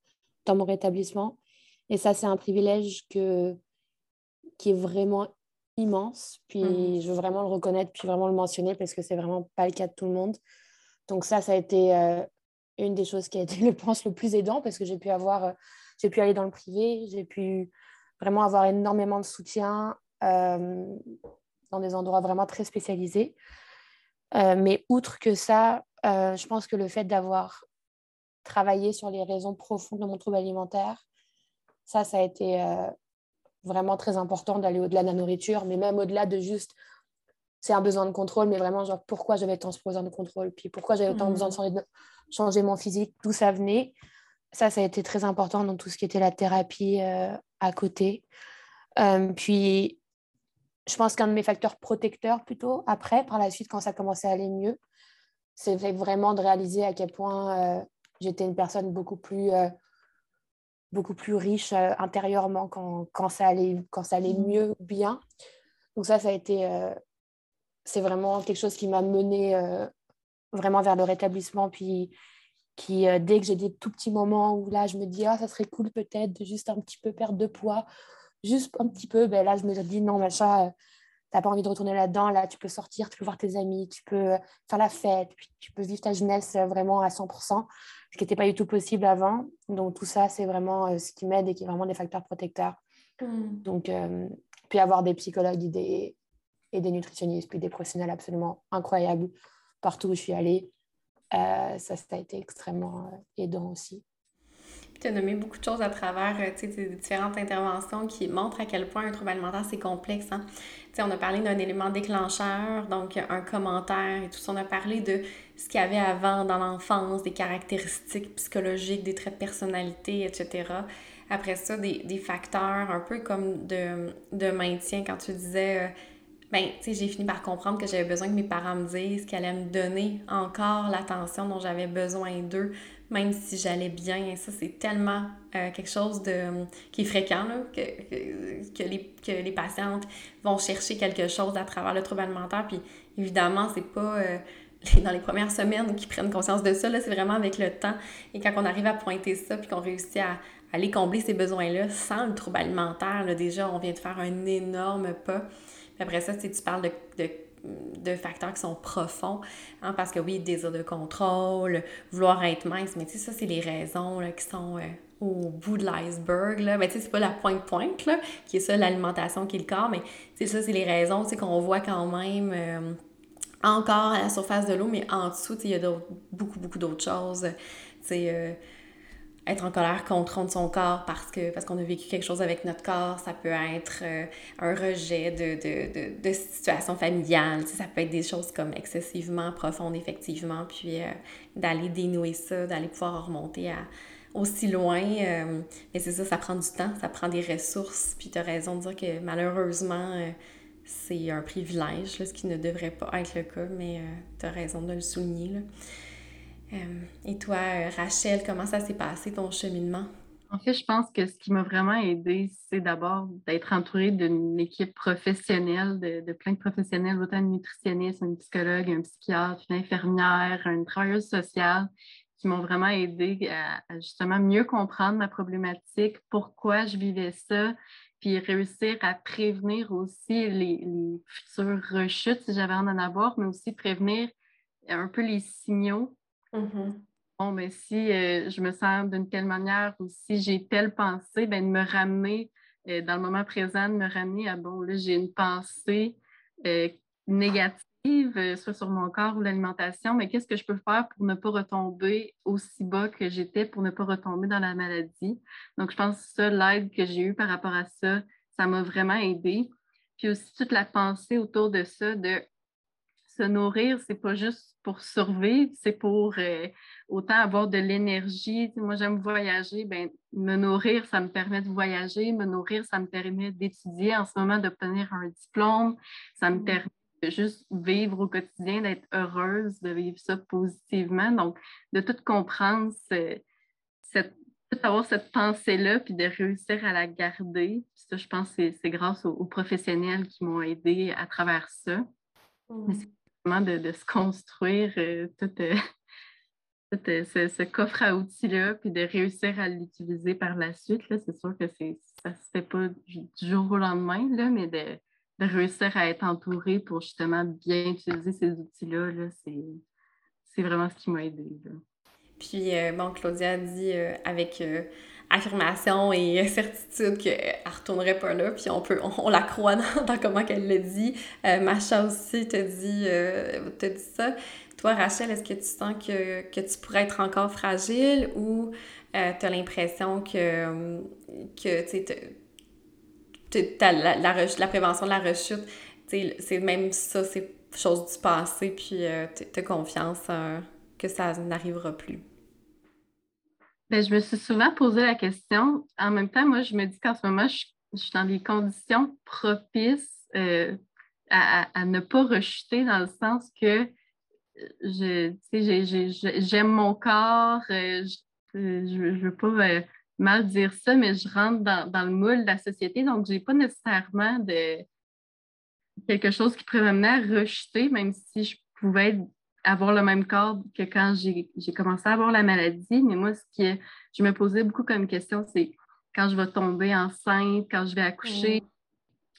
dans mon rétablissement. Et ça, c'est un privilège que, qui est vraiment immense. Puis mmh. je veux vraiment le reconnaître, puis vraiment le mentionner parce que c'est vraiment pas le cas de tout le monde. Donc ça, ça a été euh, une des choses qui a été, je pense, le plus aidant parce que j'ai pu avoir, euh, j'ai pu aller dans le privé, j'ai pu vraiment avoir énormément de soutien euh, dans des endroits vraiment très spécialisés. mais outre que ça, je pense que le fait d'avoir travaillé sur les raisons profondes de mon trouble alimentaire, ça, ça a été vraiment très important d'aller au-delà de la nourriture, mais même au-delà de juste, c'est un besoin de contrôle, mais vraiment, genre, pourquoi j'avais tant ce besoin de contrôle, puis pourquoi j'avais autant besoin de mmh. changer, mon physique, d'où ça venait? Ça, ça a été très important dans tout ce qui était la thérapie euh, à côté. Euh, puis, je pense qu'un de mes facteurs protecteurs, plutôt, après, par la suite, quand ça commençait à aller mieux, c'est vraiment de réaliser à quel point euh, j'étais une personne beaucoup plus beaucoup plus riche euh, intérieurement quand, quand, ça allait, quand ça allait mieux bien. Donc ça, ça a été... Euh, c'est vraiment quelque chose qui m'a mené euh, vraiment vers le rétablissement. Puis qui, dès que j'ai des tout petits moments où là, je me dis, ah, ça serait cool peut-être de juste un petit peu perdre de poids, juste un petit peu, ben là, je me dis, non, machin, n'as pas envie de retourner là-dedans, là, tu peux sortir, tu peux voir tes amis, tu peux faire la fête, puis tu peux vivre ta jeunesse vraiment à 100% ce qui n'était pas du tout possible avant. Donc tout ça, c'est vraiment euh, ce qui m'aide et qui est vraiment des facteurs protecteurs. Mm. Donc, euh, puis avoir des psychologues et des, et des nutritionnistes, puis des professionnels absolument incroyables partout où je suis allée, euh, ça, ça a été extrêmement aidant aussi. Tu as nommé beaucoup de choses à travers tes différentes interventions qui montrent à quel point un trouble alimentaire, c'est complexe. Hein? on a parlé d'un élément déclencheur, donc un commentaire et tout ça. On a parlé de ce qu'il y avait avant dans l'enfance, des caractéristiques psychologiques, des traits de personnalité, etc. Après ça, des, des facteurs un peu comme de, de maintien quand tu disais, euh, ben, tu sais, j'ai fini par comprendre que j'avais besoin que mes parents me disent qu'elle allaient me donner encore l'attention dont j'avais besoin d'eux même si j'allais bien. ça, c'est tellement euh, quelque chose de, qui est fréquent, là, que, que, les, que les patientes vont chercher quelque chose à travers le trouble alimentaire. Puis évidemment, c'est pas euh, dans les premières semaines qu'ils prennent conscience de ça, c'est vraiment avec le temps. Et quand on arrive à pointer ça, puis qu'on réussit à, aller combler ces besoins-là sans le trouble alimentaire, déjà, on vient de faire un énorme pas. Après ça, tu parles de, de de facteurs qui sont profonds, hein, parce que oui, désir de contrôle, vouloir être mince, mais tu sais, ça, c'est les raisons qui sont euh, au bout de l'iceberg, là. Mais tu sais, c'est pas la pointe-pointe, là, qui est ça, l'alimentation qui est le corps, mais tu sais, ça, c'est les raisons, tu sais, qu'on voit quand même euh, encore à la surface de l'eau, mais en dessous, il y a beaucoup, beaucoup d'autres choses, tu sais... Euh, être en colère contre son corps parce que parce qu'on a vécu quelque chose avec notre corps. Ça peut être euh, un rejet de, de, de, situation familiale. ça peut être des choses comme excessivement profondes, effectivement. Puis euh, d'aller dénouer ça, d'aller pouvoir remonter aussi loin. Euh, mais c'est ça, ça prend du temps, ça prend des ressources. Puis tu as raison de dire que malheureusement, c'est un privilège, ce qui ne devrait pas être le cas, mais tu as raison de le souligner. Là. Et toi, Rachel, comment ça s'est passé ton cheminement? En fait, je pense que ce qui m'a vraiment aidé, c'est d'abord d'être entourée d'une équipe professionnelle, de, plein de professionnels, autant une nutritionniste, un psychologue, un psychiatre, une infirmière, une travailleuse sociale, qui m'ont vraiment aidé à, justement mieux comprendre ma problématique, pourquoi je vivais ça, puis réussir à prévenir aussi les, futures rechutes si j'avais en avoir, mais aussi prévenir un peu les signaux. Mm-hmm bon, mais si euh, je me sens d'une telle manière ou si j'ai telle pensée, ben, de me ramener euh, dans le moment présent, de me ramener à bon, là, j'ai une pensée euh, négative, soit sur mon corps ou l'alimentation, mais qu'est-ce que je peux faire pour ne pas retomber aussi bas que j'étais, pour ne pas retomber dans la maladie? Donc, je pense que ça, l'aide que j'ai eue par rapport à ça, ça m'a vraiment aidé. Puis aussi toute la pensée autour de ça, de se nourrir, c'est pas juste pour survivre, c'est pour euh, autant avoir de l'énergie. Moi, j'aime voyager. Ben, me nourrir, ça me permet de voyager. Me nourrir, ça me permet d'étudier en ce moment, d'obtenir un diplôme. Ça me mm. permet de juste vivre au quotidien, d'être heureuse, de vivre ça positivement. Donc, de tout comprendre, cette, avoir cette pensée-là, puis de réussir à la garder. ça, je pense que c'est grâce aux, professionnels qui m'ont aidé à travers ça. Mm de, se construire euh, tout, euh, euh, ce, coffre à outils-là, puis de réussir à l'utiliser par la suite. C'est sûr que ça ne se fait pas du jour au lendemain, là, mais de, réussir à être entouré pour justement bien utiliser ces outils-là, -là, c'est vraiment ce qui m'a aidé. Puis, bon, Claudia a dit avec affirmation et certitude qu'elle ne retournerait pas là. Puis on peut, on, la croit dans, comment qu'elle le dit. Euh, Macha aussi te dit, euh, te dit ça. Toi, Rachel, est-ce que tu sens que, que, tu pourrais être encore fragile ou euh, tu as l'impression que, que tu la, la, la, prévention de la rechute, c'est même ça, c'est chose du passé, puis tu as confiance que ça n'arrivera plus? Ben, je me suis souvent posé la question. En même temps, moi, je me dis qu'en ce moment, je, suis dans des conditions propices euh, à, ne pas rechuter dans le sens que je, j'aime mon corps, euh, je ne veux pas euh, mal dire ça, mais je rentre dans, le moule de la société, donc je n'ai pas nécessairement de quelque chose qui pourrait m'amener à rechuter, même si je pouvais être avoir le même corps que quand j'ai commencé à avoir la maladie. Mais moi, ce que je me posais beaucoup comme question, c'est quand je vais tomber enceinte, quand je vais accoucher,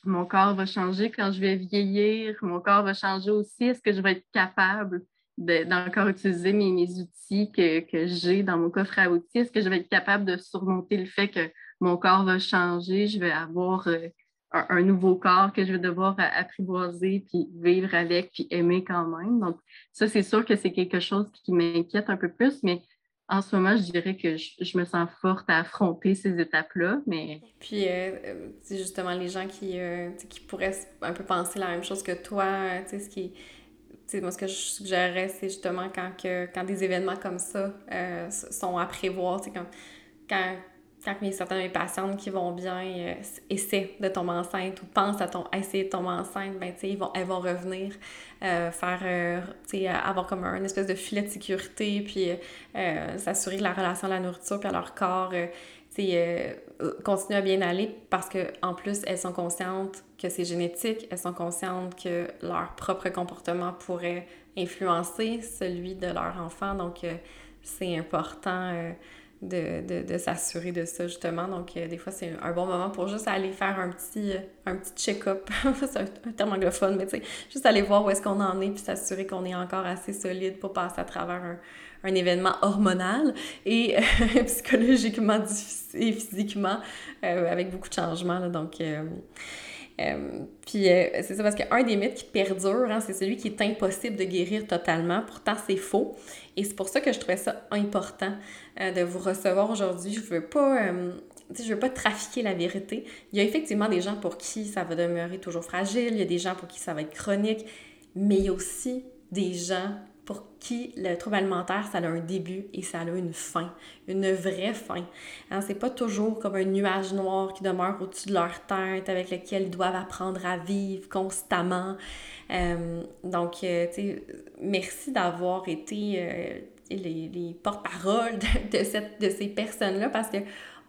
mon corps va changer. Quand je vais vieillir, mon corps va changer aussi. Est-ce que je vais être capable d'encore utiliser mes, mes outils que, que j'ai dans mon coffre à outils? Est-ce que je vais être capable de surmonter le fait que mon corps va changer? Je vais avoir euh, un, nouveau corps que je vais devoir apprivoiser, puis vivre avec, puis aimer quand même. Donc, ça, c'est sûr que c'est quelque chose qui m'inquiète un peu plus, mais en ce moment, je dirais que je, me sens forte à affronter ces étapes-là, mais... Puis, euh, euh, justement les gens qui, euh, qui pourraient un peu penser la même chose que toi, tu sais, ce qui... moi, ce que je suggérerais, c'est justement quand, que, quand des événements comme ça sont à prévoir, quand, quand quand certaines de mes patientes qui vont bien, euh, essaient de tomber enceinte ou pensent à, essayer de tomber enceinte, ben, ils vont, elles vont revenir euh, faire, euh, avoir comme un espèce de filet de sécurité, puis s'assurer que la relation à la nourriture, puis à leur corps, continue à bien aller parce que en plus, elles sont conscientes que c'est génétique, elles sont conscientes que leur propre comportement pourrait influencer celui de leur enfant, donc c'est important de, de, de s'assurer de ça, justement. Donc, euh, des fois, c'est un bon moment pour juste aller faire un petit, euh, un petit check-up. c'est un, terme anglophone, mais tu sais, juste aller voir où est-ce qu'on en est, puis s'assurer qu'on est encore assez solide pour passer à travers un, un événement hormonal et euh, psychologiquement et physiquement, avec beaucoup de changements. Donc, euh, puis euh, c'est ça parce qu'un des mythes qui perdure, hein, c'est celui qui est impossible de guérir totalement. Pourtant, c'est faux. Et c'est pour ça que je trouvais ça important euh, de vous recevoir aujourd'hui. Je veux pas. je veux pas trafiquer la vérité. Il y a effectivement des gens pour qui ça va demeurer toujours fragile, il y a des gens pour qui ça va être chronique, mais il y a aussi des gens pour qui le trouble alimentaire, ça a un début et ça a une fin, une vraie fin. Hein, c'est pas toujours comme un nuage noir qui demeure au-dessus de leur tête avec lequel ils doivent apprendre à vivre constamment. Euh, donc, euh, tu sais, merci d'avoir été, euh, les, les porte-paroles de, de ces personnes-là parce que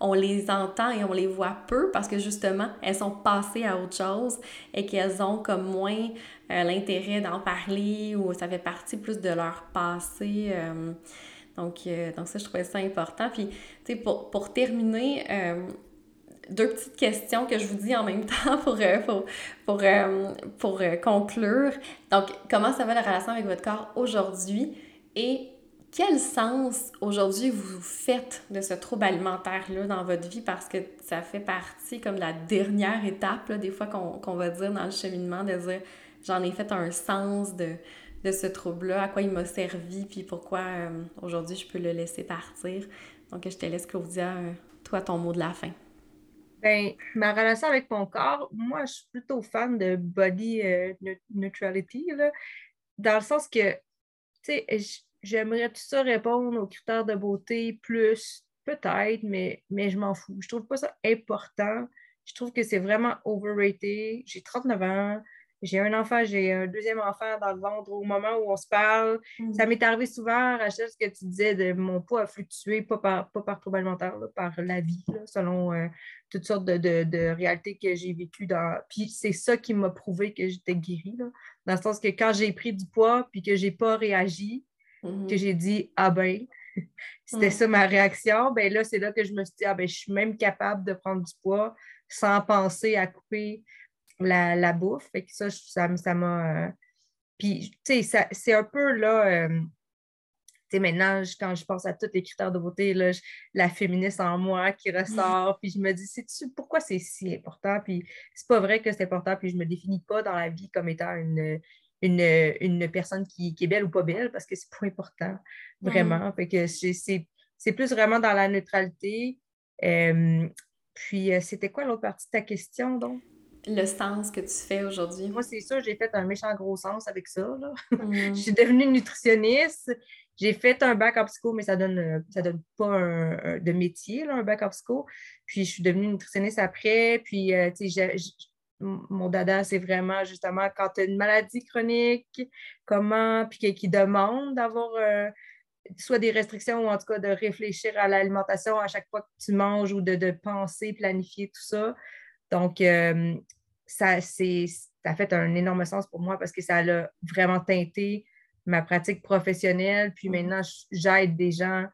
on les entend et on les voit peu parce que justement, elles sont passées à autre chose et qu'elles ont comme moins euh, l'intérêt d'en parler ou ça fait partie plus de leur passé. Euh. donc, euh, donc ça, je trouvais ça important. Puis, tu sais, pour, pour terminer, deux petites questions que je vous dis en même temps pour, pour, pour, pour conclure. Donc, comment ça va la relation avec votre corps aujourd'hui et quel sens aujourd'hui vous faites de ce trouble alimentaire-là dans votre vie? Parce que ça fait partie comme la dernière étape, des fois qu'on va dire dans le cheminement, de dire j'en ai fait un sens de, de ce trouble-là, à quoi il m'a servi, puis pourquoi euh, aujourd'hui je peux le laisser partir. Donc je te laisse, Claudia, euh, toi, ton mot de la fin. Ben, ma relation avec mon corps, moi, je suis plutôt fan de body euh, neutrality, là, dans le sens que, tu sais, j'aimerais tout ça répondre aux critères de beauté plus, peut-être, mais, mais je m'en fous. Je trouve pas ça important. Je trouve que c'est vraiment overrated. J'ai 39 ans. J'ai un enfant, j'ai un deuxième enfant dans le ventre au moment où on se parle. Mm. Ça m'est arrivé souvent, Rachel, ce que tu disais de mon poids a fluctué, pas par, pas par trouble alimentaire, par la vie, selon euh, toutes sortes de, de, réalités que j'ai vécues. Dans... Puis c'est ça qui m'a prouvé que j'étais guérie, dans le sens que quand j'ai pris du poids puis que j'ai pas réagi, que mm-hmm. j'ai dit Ah ben, c'était mm. ça ma réaction. Ben là, c'est là que je me suis dit Ah ben, je suis même capable de prendre du poids sans penser à couper la, la bouffe. Fait que ça, ça m'a. Euh, puis, tu sais, c'est un peu là. Euh, tu sais, maintenant, quand je pense à tous les critères de beauté, là, la féministe en moi qui ressort, puis je me dis, sais-tu pourquoi c'est si important? Puis c'est pas vrai que c'est important, puis je me définis pas dans la vie comme étant une, une, personne qui, est belle ou pas belle parce que c'est pas important, vraiment. Fait que c'est plus vraiment dans la neutralité. Euh, puis, euh, c'était quoi l'autre partie de ta question, donc? Le sens que tu fais aujourd'hui. Moi, c'est ça, j'ai fait un méchant gros sens avec ça. Mm. je suis devenue nutritionniste. J'ai fait un bac en psycho, mais ça donne, euh, ça donne pas un, de métier, un bac en psycho. Puis, je suis devenue nutritionniste après. Puis, tu sais, mon dada, c'est vraiment justement quand tu as une maladie chronique, comment, puis qui demande d'avoir euh, soit des restrictions ou en tout cas de réfléchir à l'alimentation à chaque fois que tu manges ou de, penser, planifier tout ça. Donc, euh, ça, ça a fait un énorme sens pour moi parce que ça a vraiment teinté ma pratique professionnelle. Puis mm-hmm. maintenant, j'aide des gens.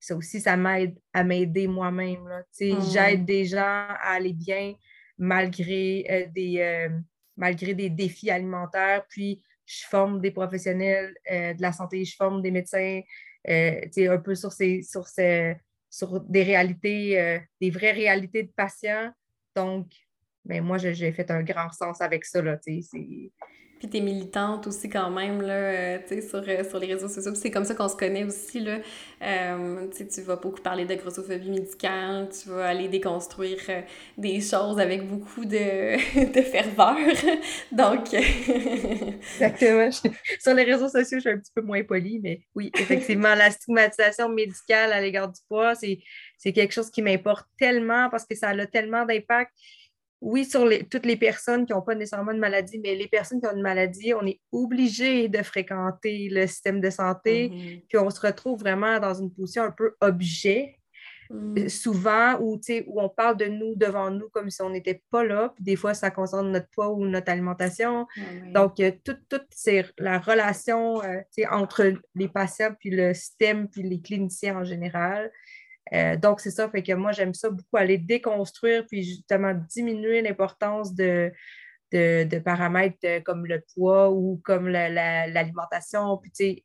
Ça aussi, ça m'aide à m'aider moi-même. Mm-hmm. J'aide des gens à aller bien malgré, euh, des, euh, malgré des défis alimentaires. Puis, je forme des professionnels euh, de la santé, je forme des médecins, un peu sur, ces, sur, des réalités, des vraies réalités de patients. Donc, ben, moi, j'ai fait un grand sens avec ça. Puis t'es militante aussi quand même, là, euh, tu sais, sur, euh, sur les réseaux sociaux. c'est comme ça qu'on se connaît aussi, là. Euh, tu vas beaucoup parler de grossophobie médicale, tu vas aller déconstruire des choses avec beaucoup de, de ferveur. Donc... Exactement. sur les réseaux sociaux, je suis un petit peu moins polie, mais oui, effectivement, la stigmatisation médicale à l'égard du poids, c'est quelque chose qui m'importe tellement parce que ça a tellement d'impact oui, sur toutes les personnes qui n'ont pas nécessairement de maladie, mais les personnes qui ont une maladie, on est obligé de fréquenter le système de santé, mm-hmm. puis on se retrouve vraiment dans une position un peu objet, mm. euh, souvent, où, où on parle de nous devant nous comme si on n'était pas là, puis des fois, ça concerne notre poids ou notre alimentation. Ah Donc, euh, toute, la relation euh, entre les patients, puis le système, puis les cliniciens en général, euh, donc, c'est ça, fait que moi, j'aime ça beaucoup aller déconstruire, puis justement diminuer l'importance de, de, paramètres euh, comme le poids ou comme l'alimentation. puis, tu sais,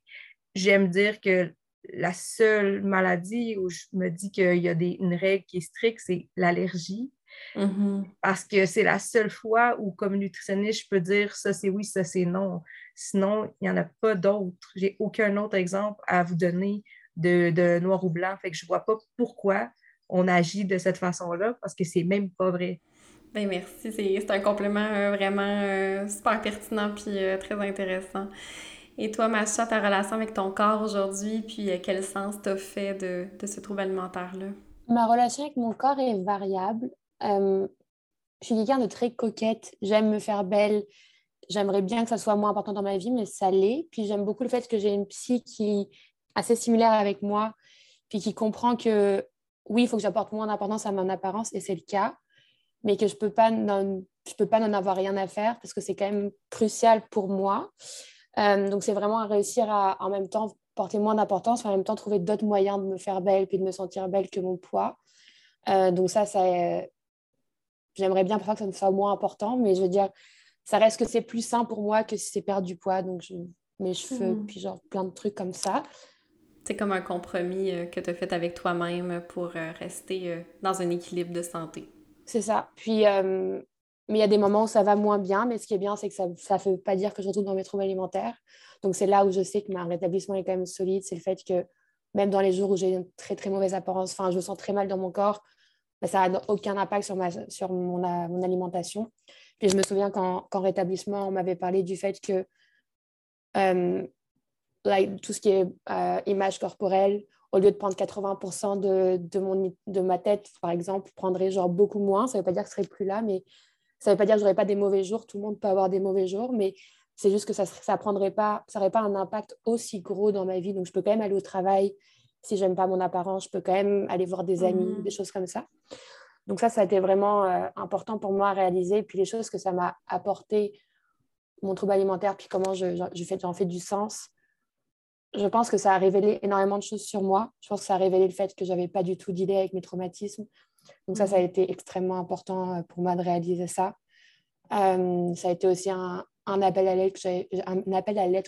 j'aime dire que la seule maladie où je me dis qu'il y a des, une règle qui est stricte, c'est l'allergie. Mm-hmm. Parce que c'est la seule fois où, comme nutritionniste, je peux dire ça c'est oui, ça c'est non. Sinon, il n'y en a pas d'autres. J'ai aucun autre exemple à vous donner de, noir ou blanc. Fait que je ne vois pas pourquoi on agit de cette façon-là parce que c'est même pas vrai. Ben merci, c'est un complément euh, vraiment euh, super pertinent puis euh, très intéressant. Et toi, Macha, ta relation avec ton corps aujourd'hui, puis quel sens t'as fait de, de, ce trouble alimentaire-là? Ma relation avec mon corps est variable. je suis quelqu'un de très coquette. J'aime me faire belle. J'aimerais bien que ça soit moins important dans ma vie, mais ça l'est. Puis j'aime beaucoup le fait que j'ai une psy qui assez similaire avec moi, puis qui comprend que oui, il faut que j'apporte moins d'importance à mon apparence, et c'est le cas, mais que je ne peux pas n'en avoir rien à faire parce que c'est quand même crucial pour moi. Euh, donc, c'est vraiment à réussir à, en même temps, porter moins d'importance, en même temps, trouver d'autres moyens de me faire belle puis de me sentir belle que mon poids. Euh, donc, ça, ça j'aimerais bien parfois que ça me soit moins important, mais je veux dire, ça reste que c'est plus sain pour moi que si c'est perdre du poids. Donc, je, mes cheveux, mmh. puis genre plein de trucs comme ça. C'est comme un compromis euh, que tu as fait avec toi-même pour rester dans un équilibre de santé. C'est ça. Puis, mais il y a des moments où ça va moins bien, mais ce qui est bien, c'est que ça ne veut pas dire que je retourne dans mes troubles alimentaires. Donc, c'est là où je sais que mon rétablissement est quand même solide. C'est le fait que même dans les jours où j'ai une très, très mauvaise apparence, enfin, je me sens très mal dans mon corps, bah, ça n'a aucun impact sur, ma, sur mon, alimentation. Puis, je me souviens qu'en rétablissement, on m'avait parlé du fait que euh, tout ce qui est euh, image corporelle, au lieu de prendre 80% de, de, mon, de ma tête, par exemple, prendrait genre beaucoup moins. Ça ne veut pas dire que je ne serais plus là, mais ça ne veut pas dire que je n'aurais pas des mauvais jours, tout le monde peut avoir des mauvais jours, mais c'est juste que ça prendrait pas, ça n'aurait pas un impact aussi gros dans ma vie. Donc, je peux quand même aller au travail. Si je n'aime pas mon apparence, je peux quand même aller voir des amis, mmh. des choses comme ça. Donc, ça, ça a été vraiment euh, important pour moi à réaliser. Puis, les choses que ça m'a apporté, mon trouble alimentaire, puis comment je, je fais, j'en fais du sens. Je pense que ça a révélé énormément de choses sur moi. Je pense que ça a révélé le fait que je n'avais pas du tout d'idée avec mes traumatismes. Donc ça, ça a mhm. été extrêmement important euh, pour moi de réaliser ça. Euh, ça a été aussi un, un appel à l'aide que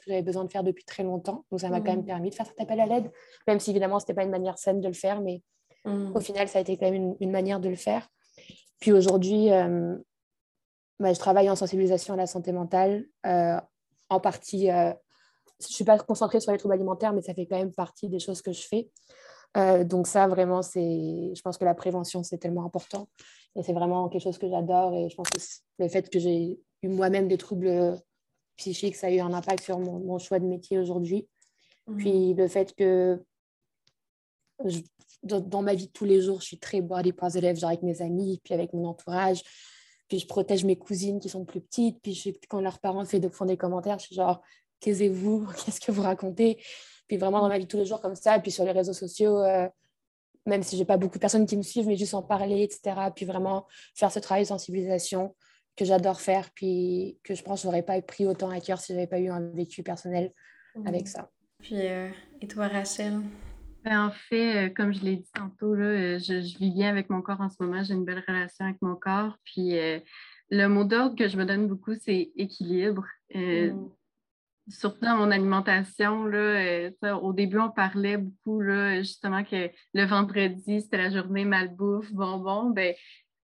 j'avais besoin de faire depuis très longtemps. Donc ça m'a quand même mhm. permis de faire cet appel à l'aide, même si évidemment ce n'était pas une manière saine de le faire, mais mhm. au final ça a été quand même une, manière de le faire. Puis aujourd'hui, euh, bah, je travaille en sensibilisation à la santé mentale, en partie. Je ne suis pas concentrée sur les troubles alimentaires, mais ça fait quand même partie des choses que je fais. Euh, donc ça, vraiment, c'est, je pense que la prévention, c'est tellement important. Et c'est vraiment quelque chose que j'adore. Et je pense que le fait que j'ai eu moi-même des troubles psychiques, ça a eu un impact sur mon, choix de métier aujourd'hui. Mmh. Puis le fait que dans, ma vie de tous les jours, je suis très body positive, genre avec mes amis, puis avec mon entourage. Puis je protège mes cousines qui sont plus petites. Puis je, quand leurs parents font des commentaires, je suis genre, taisez-vous, qu'est-ce que vous racontez? Puis vraiment dans ma vie tous les jours comme ça, puis sur les réseaux sociaux, euh, même si j'ai pas beaucoup de personnes qui me suivent, mais juste en parler, etc. Puis vraiment faire ce travail de sensibilisation que j'adore faire, puis que je pense que j'aurais pas pris autant à cœur si j'avais pas eu un vécu personnel avec ça. Puis, euh, et toi, Rachel? Ben, en fait, euh, comme je l'ai dit tantôt, là, je, je, vis bien avec mon corps en ce moment. J'ai une belle relation avec mon corps. Puis le mot d'ordre que je me donne beaucoup, c'est équilibre. Mm surtout dans mon alimentation, euh, au début, on parlait beaucoup là, justement que le vendredi, c'était la journée malbouffe, bonbon. Ben,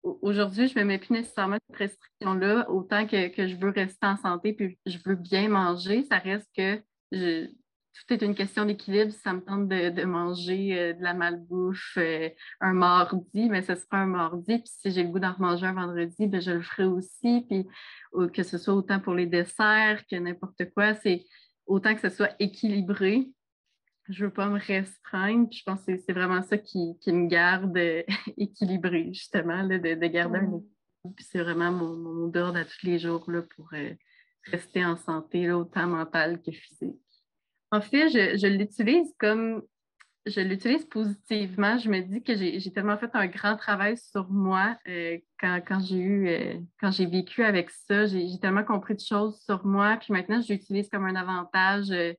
aujourd'hui, je ne me mets plus nécessairement cette restriction-là, autant que, que, je veux rester en santé puis je veux bien manger. Ça reste que je, tout est une question d'équilibre. Si ça me tente de, manger euh, de la malbouffe euh, un mardi, mais ce sera un mardi. Puis si j'ai le goût d'en manger un vendredi, ben, je le ferai aussi. Puis que ce soit autant pour les desserts que n'importe quoi, c'est autant que ce soit équilibré. Je ne veux pas me restreindre. Puis je pense que c'est vraiment ça qui, me garde euh, équilibré, justement, de, garder un équilibre. Puis c'est vraiment mon, mon d'ordre à tous les jours là, pour rester en santé, autant mentale que physique. En fait, je, l'utilise comme je l'utilise positivement. Je me dis que j'ai tellement fait un grand travail sur moi euh, quand, j'ai eu euh, quand j'ai vécu avec ça. J'ai tellement compris de choses sur moi. Puis maintenant, je l'utilise comme un avantage. Euh,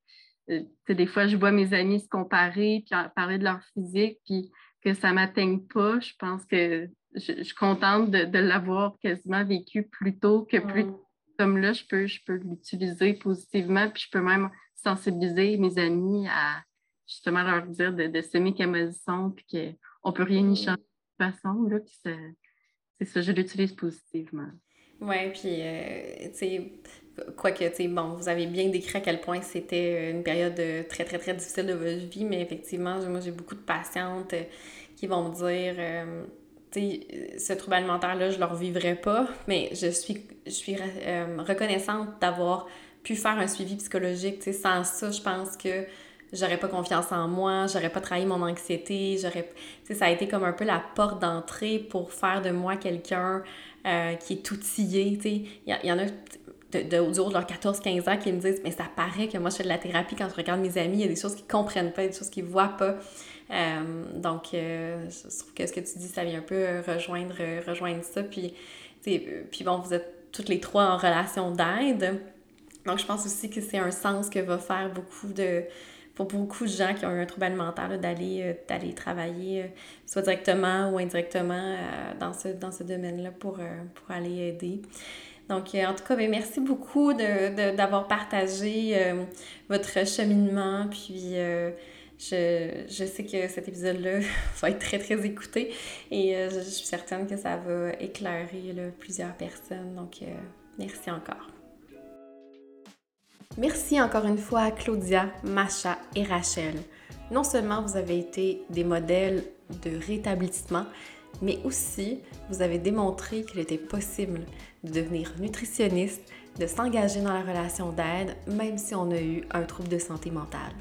des fois, je vois mes amis se comparer, puis parler de leur physique, puis que ça ne m'atteigne pas. Je pense que je, suis contente de, l'avoir quasiment vécu plus tôt que plus mm. comme là, je peux, je peux l'utiliser positivement, puis je peux même sensibiliser mes amis à justement leur dire de, s'aimer comme elles sont, puis qu'on ne peut rien y changer de toute façon. Là, c'est ça, je l'utilise positivement. Oui, puis, euh, tu sais, quoique, tu sais, bon, vous avez bien décrit à quel point c'était une période très, très, très difficile de votre vie, mais effectivement, moi, j'ai beaucoup de patientes euh, qui vont me dire, euh, tu sais, ce trouble alimentaire-là, je ne le revivrai pas, mais je suis, je suis reconnaissante d'avoir pu faire un suivi psychologique. sans ça, je pense que j'aurais pas confiance en moi, j'aurais pas trahi mon anxiété, j'aurais... ça a été comme un peu la porte d'entrée pour faire de moi quelqu'un euh, qui est outillé. Il y, y, en a de, de, du de leurs 14-15 ans qui me disent Mais ça paraît que moi je fais de la thérapie quand je regarde mes amis, il y a des choses qu'ils comprennent pas, des choses qu'ils voient pas. Euh, donc, euh, je trouve que ce que tu dis, ça vient un peu rejoindre, rejoindre ça. Puis, puis bon, vous êtes toutes les trois en relation d'aide. Donc, je pense aussi que c'est un sens que va faire beaucoup de, pour beaucoup de gens qui ont eu un trouble alimentaire d'aller d'aller travailler soit directement ou indirectement dans ce, dans ce domaine-là pour, pour aller aider. Donc, euh, en tout cas, ben, merci beaucoup d'avoir partagé euh, votre cheminement. Puis, euh, je, sais que cet épisode-là va être très, très écouté et je, suis certaine que ça va éclairer plusieurs personnes. Donc, merci encore. Merci encore une fois à Claudia, Macha et Rachel. Non seulement vous avez été des modèles de rétablissement, mais aussi vous avez démontré qu'il était possible de devenir nutritionniste, de s'engager dans la relation d'aide, même si on a eu un trouble de santé mentale.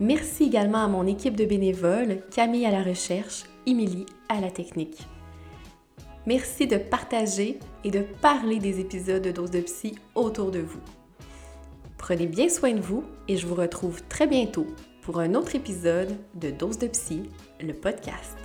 Merci également à mon équipe de bénévoles, Camille à la recherche, Émilie à la technique. Merci de partager et de parler des épisodes de Dose de Psy autour de vous. Prenez bien soin de vous et je vous retrouve très bientôt pour un autre épisode de Dose de Psy, le podcast.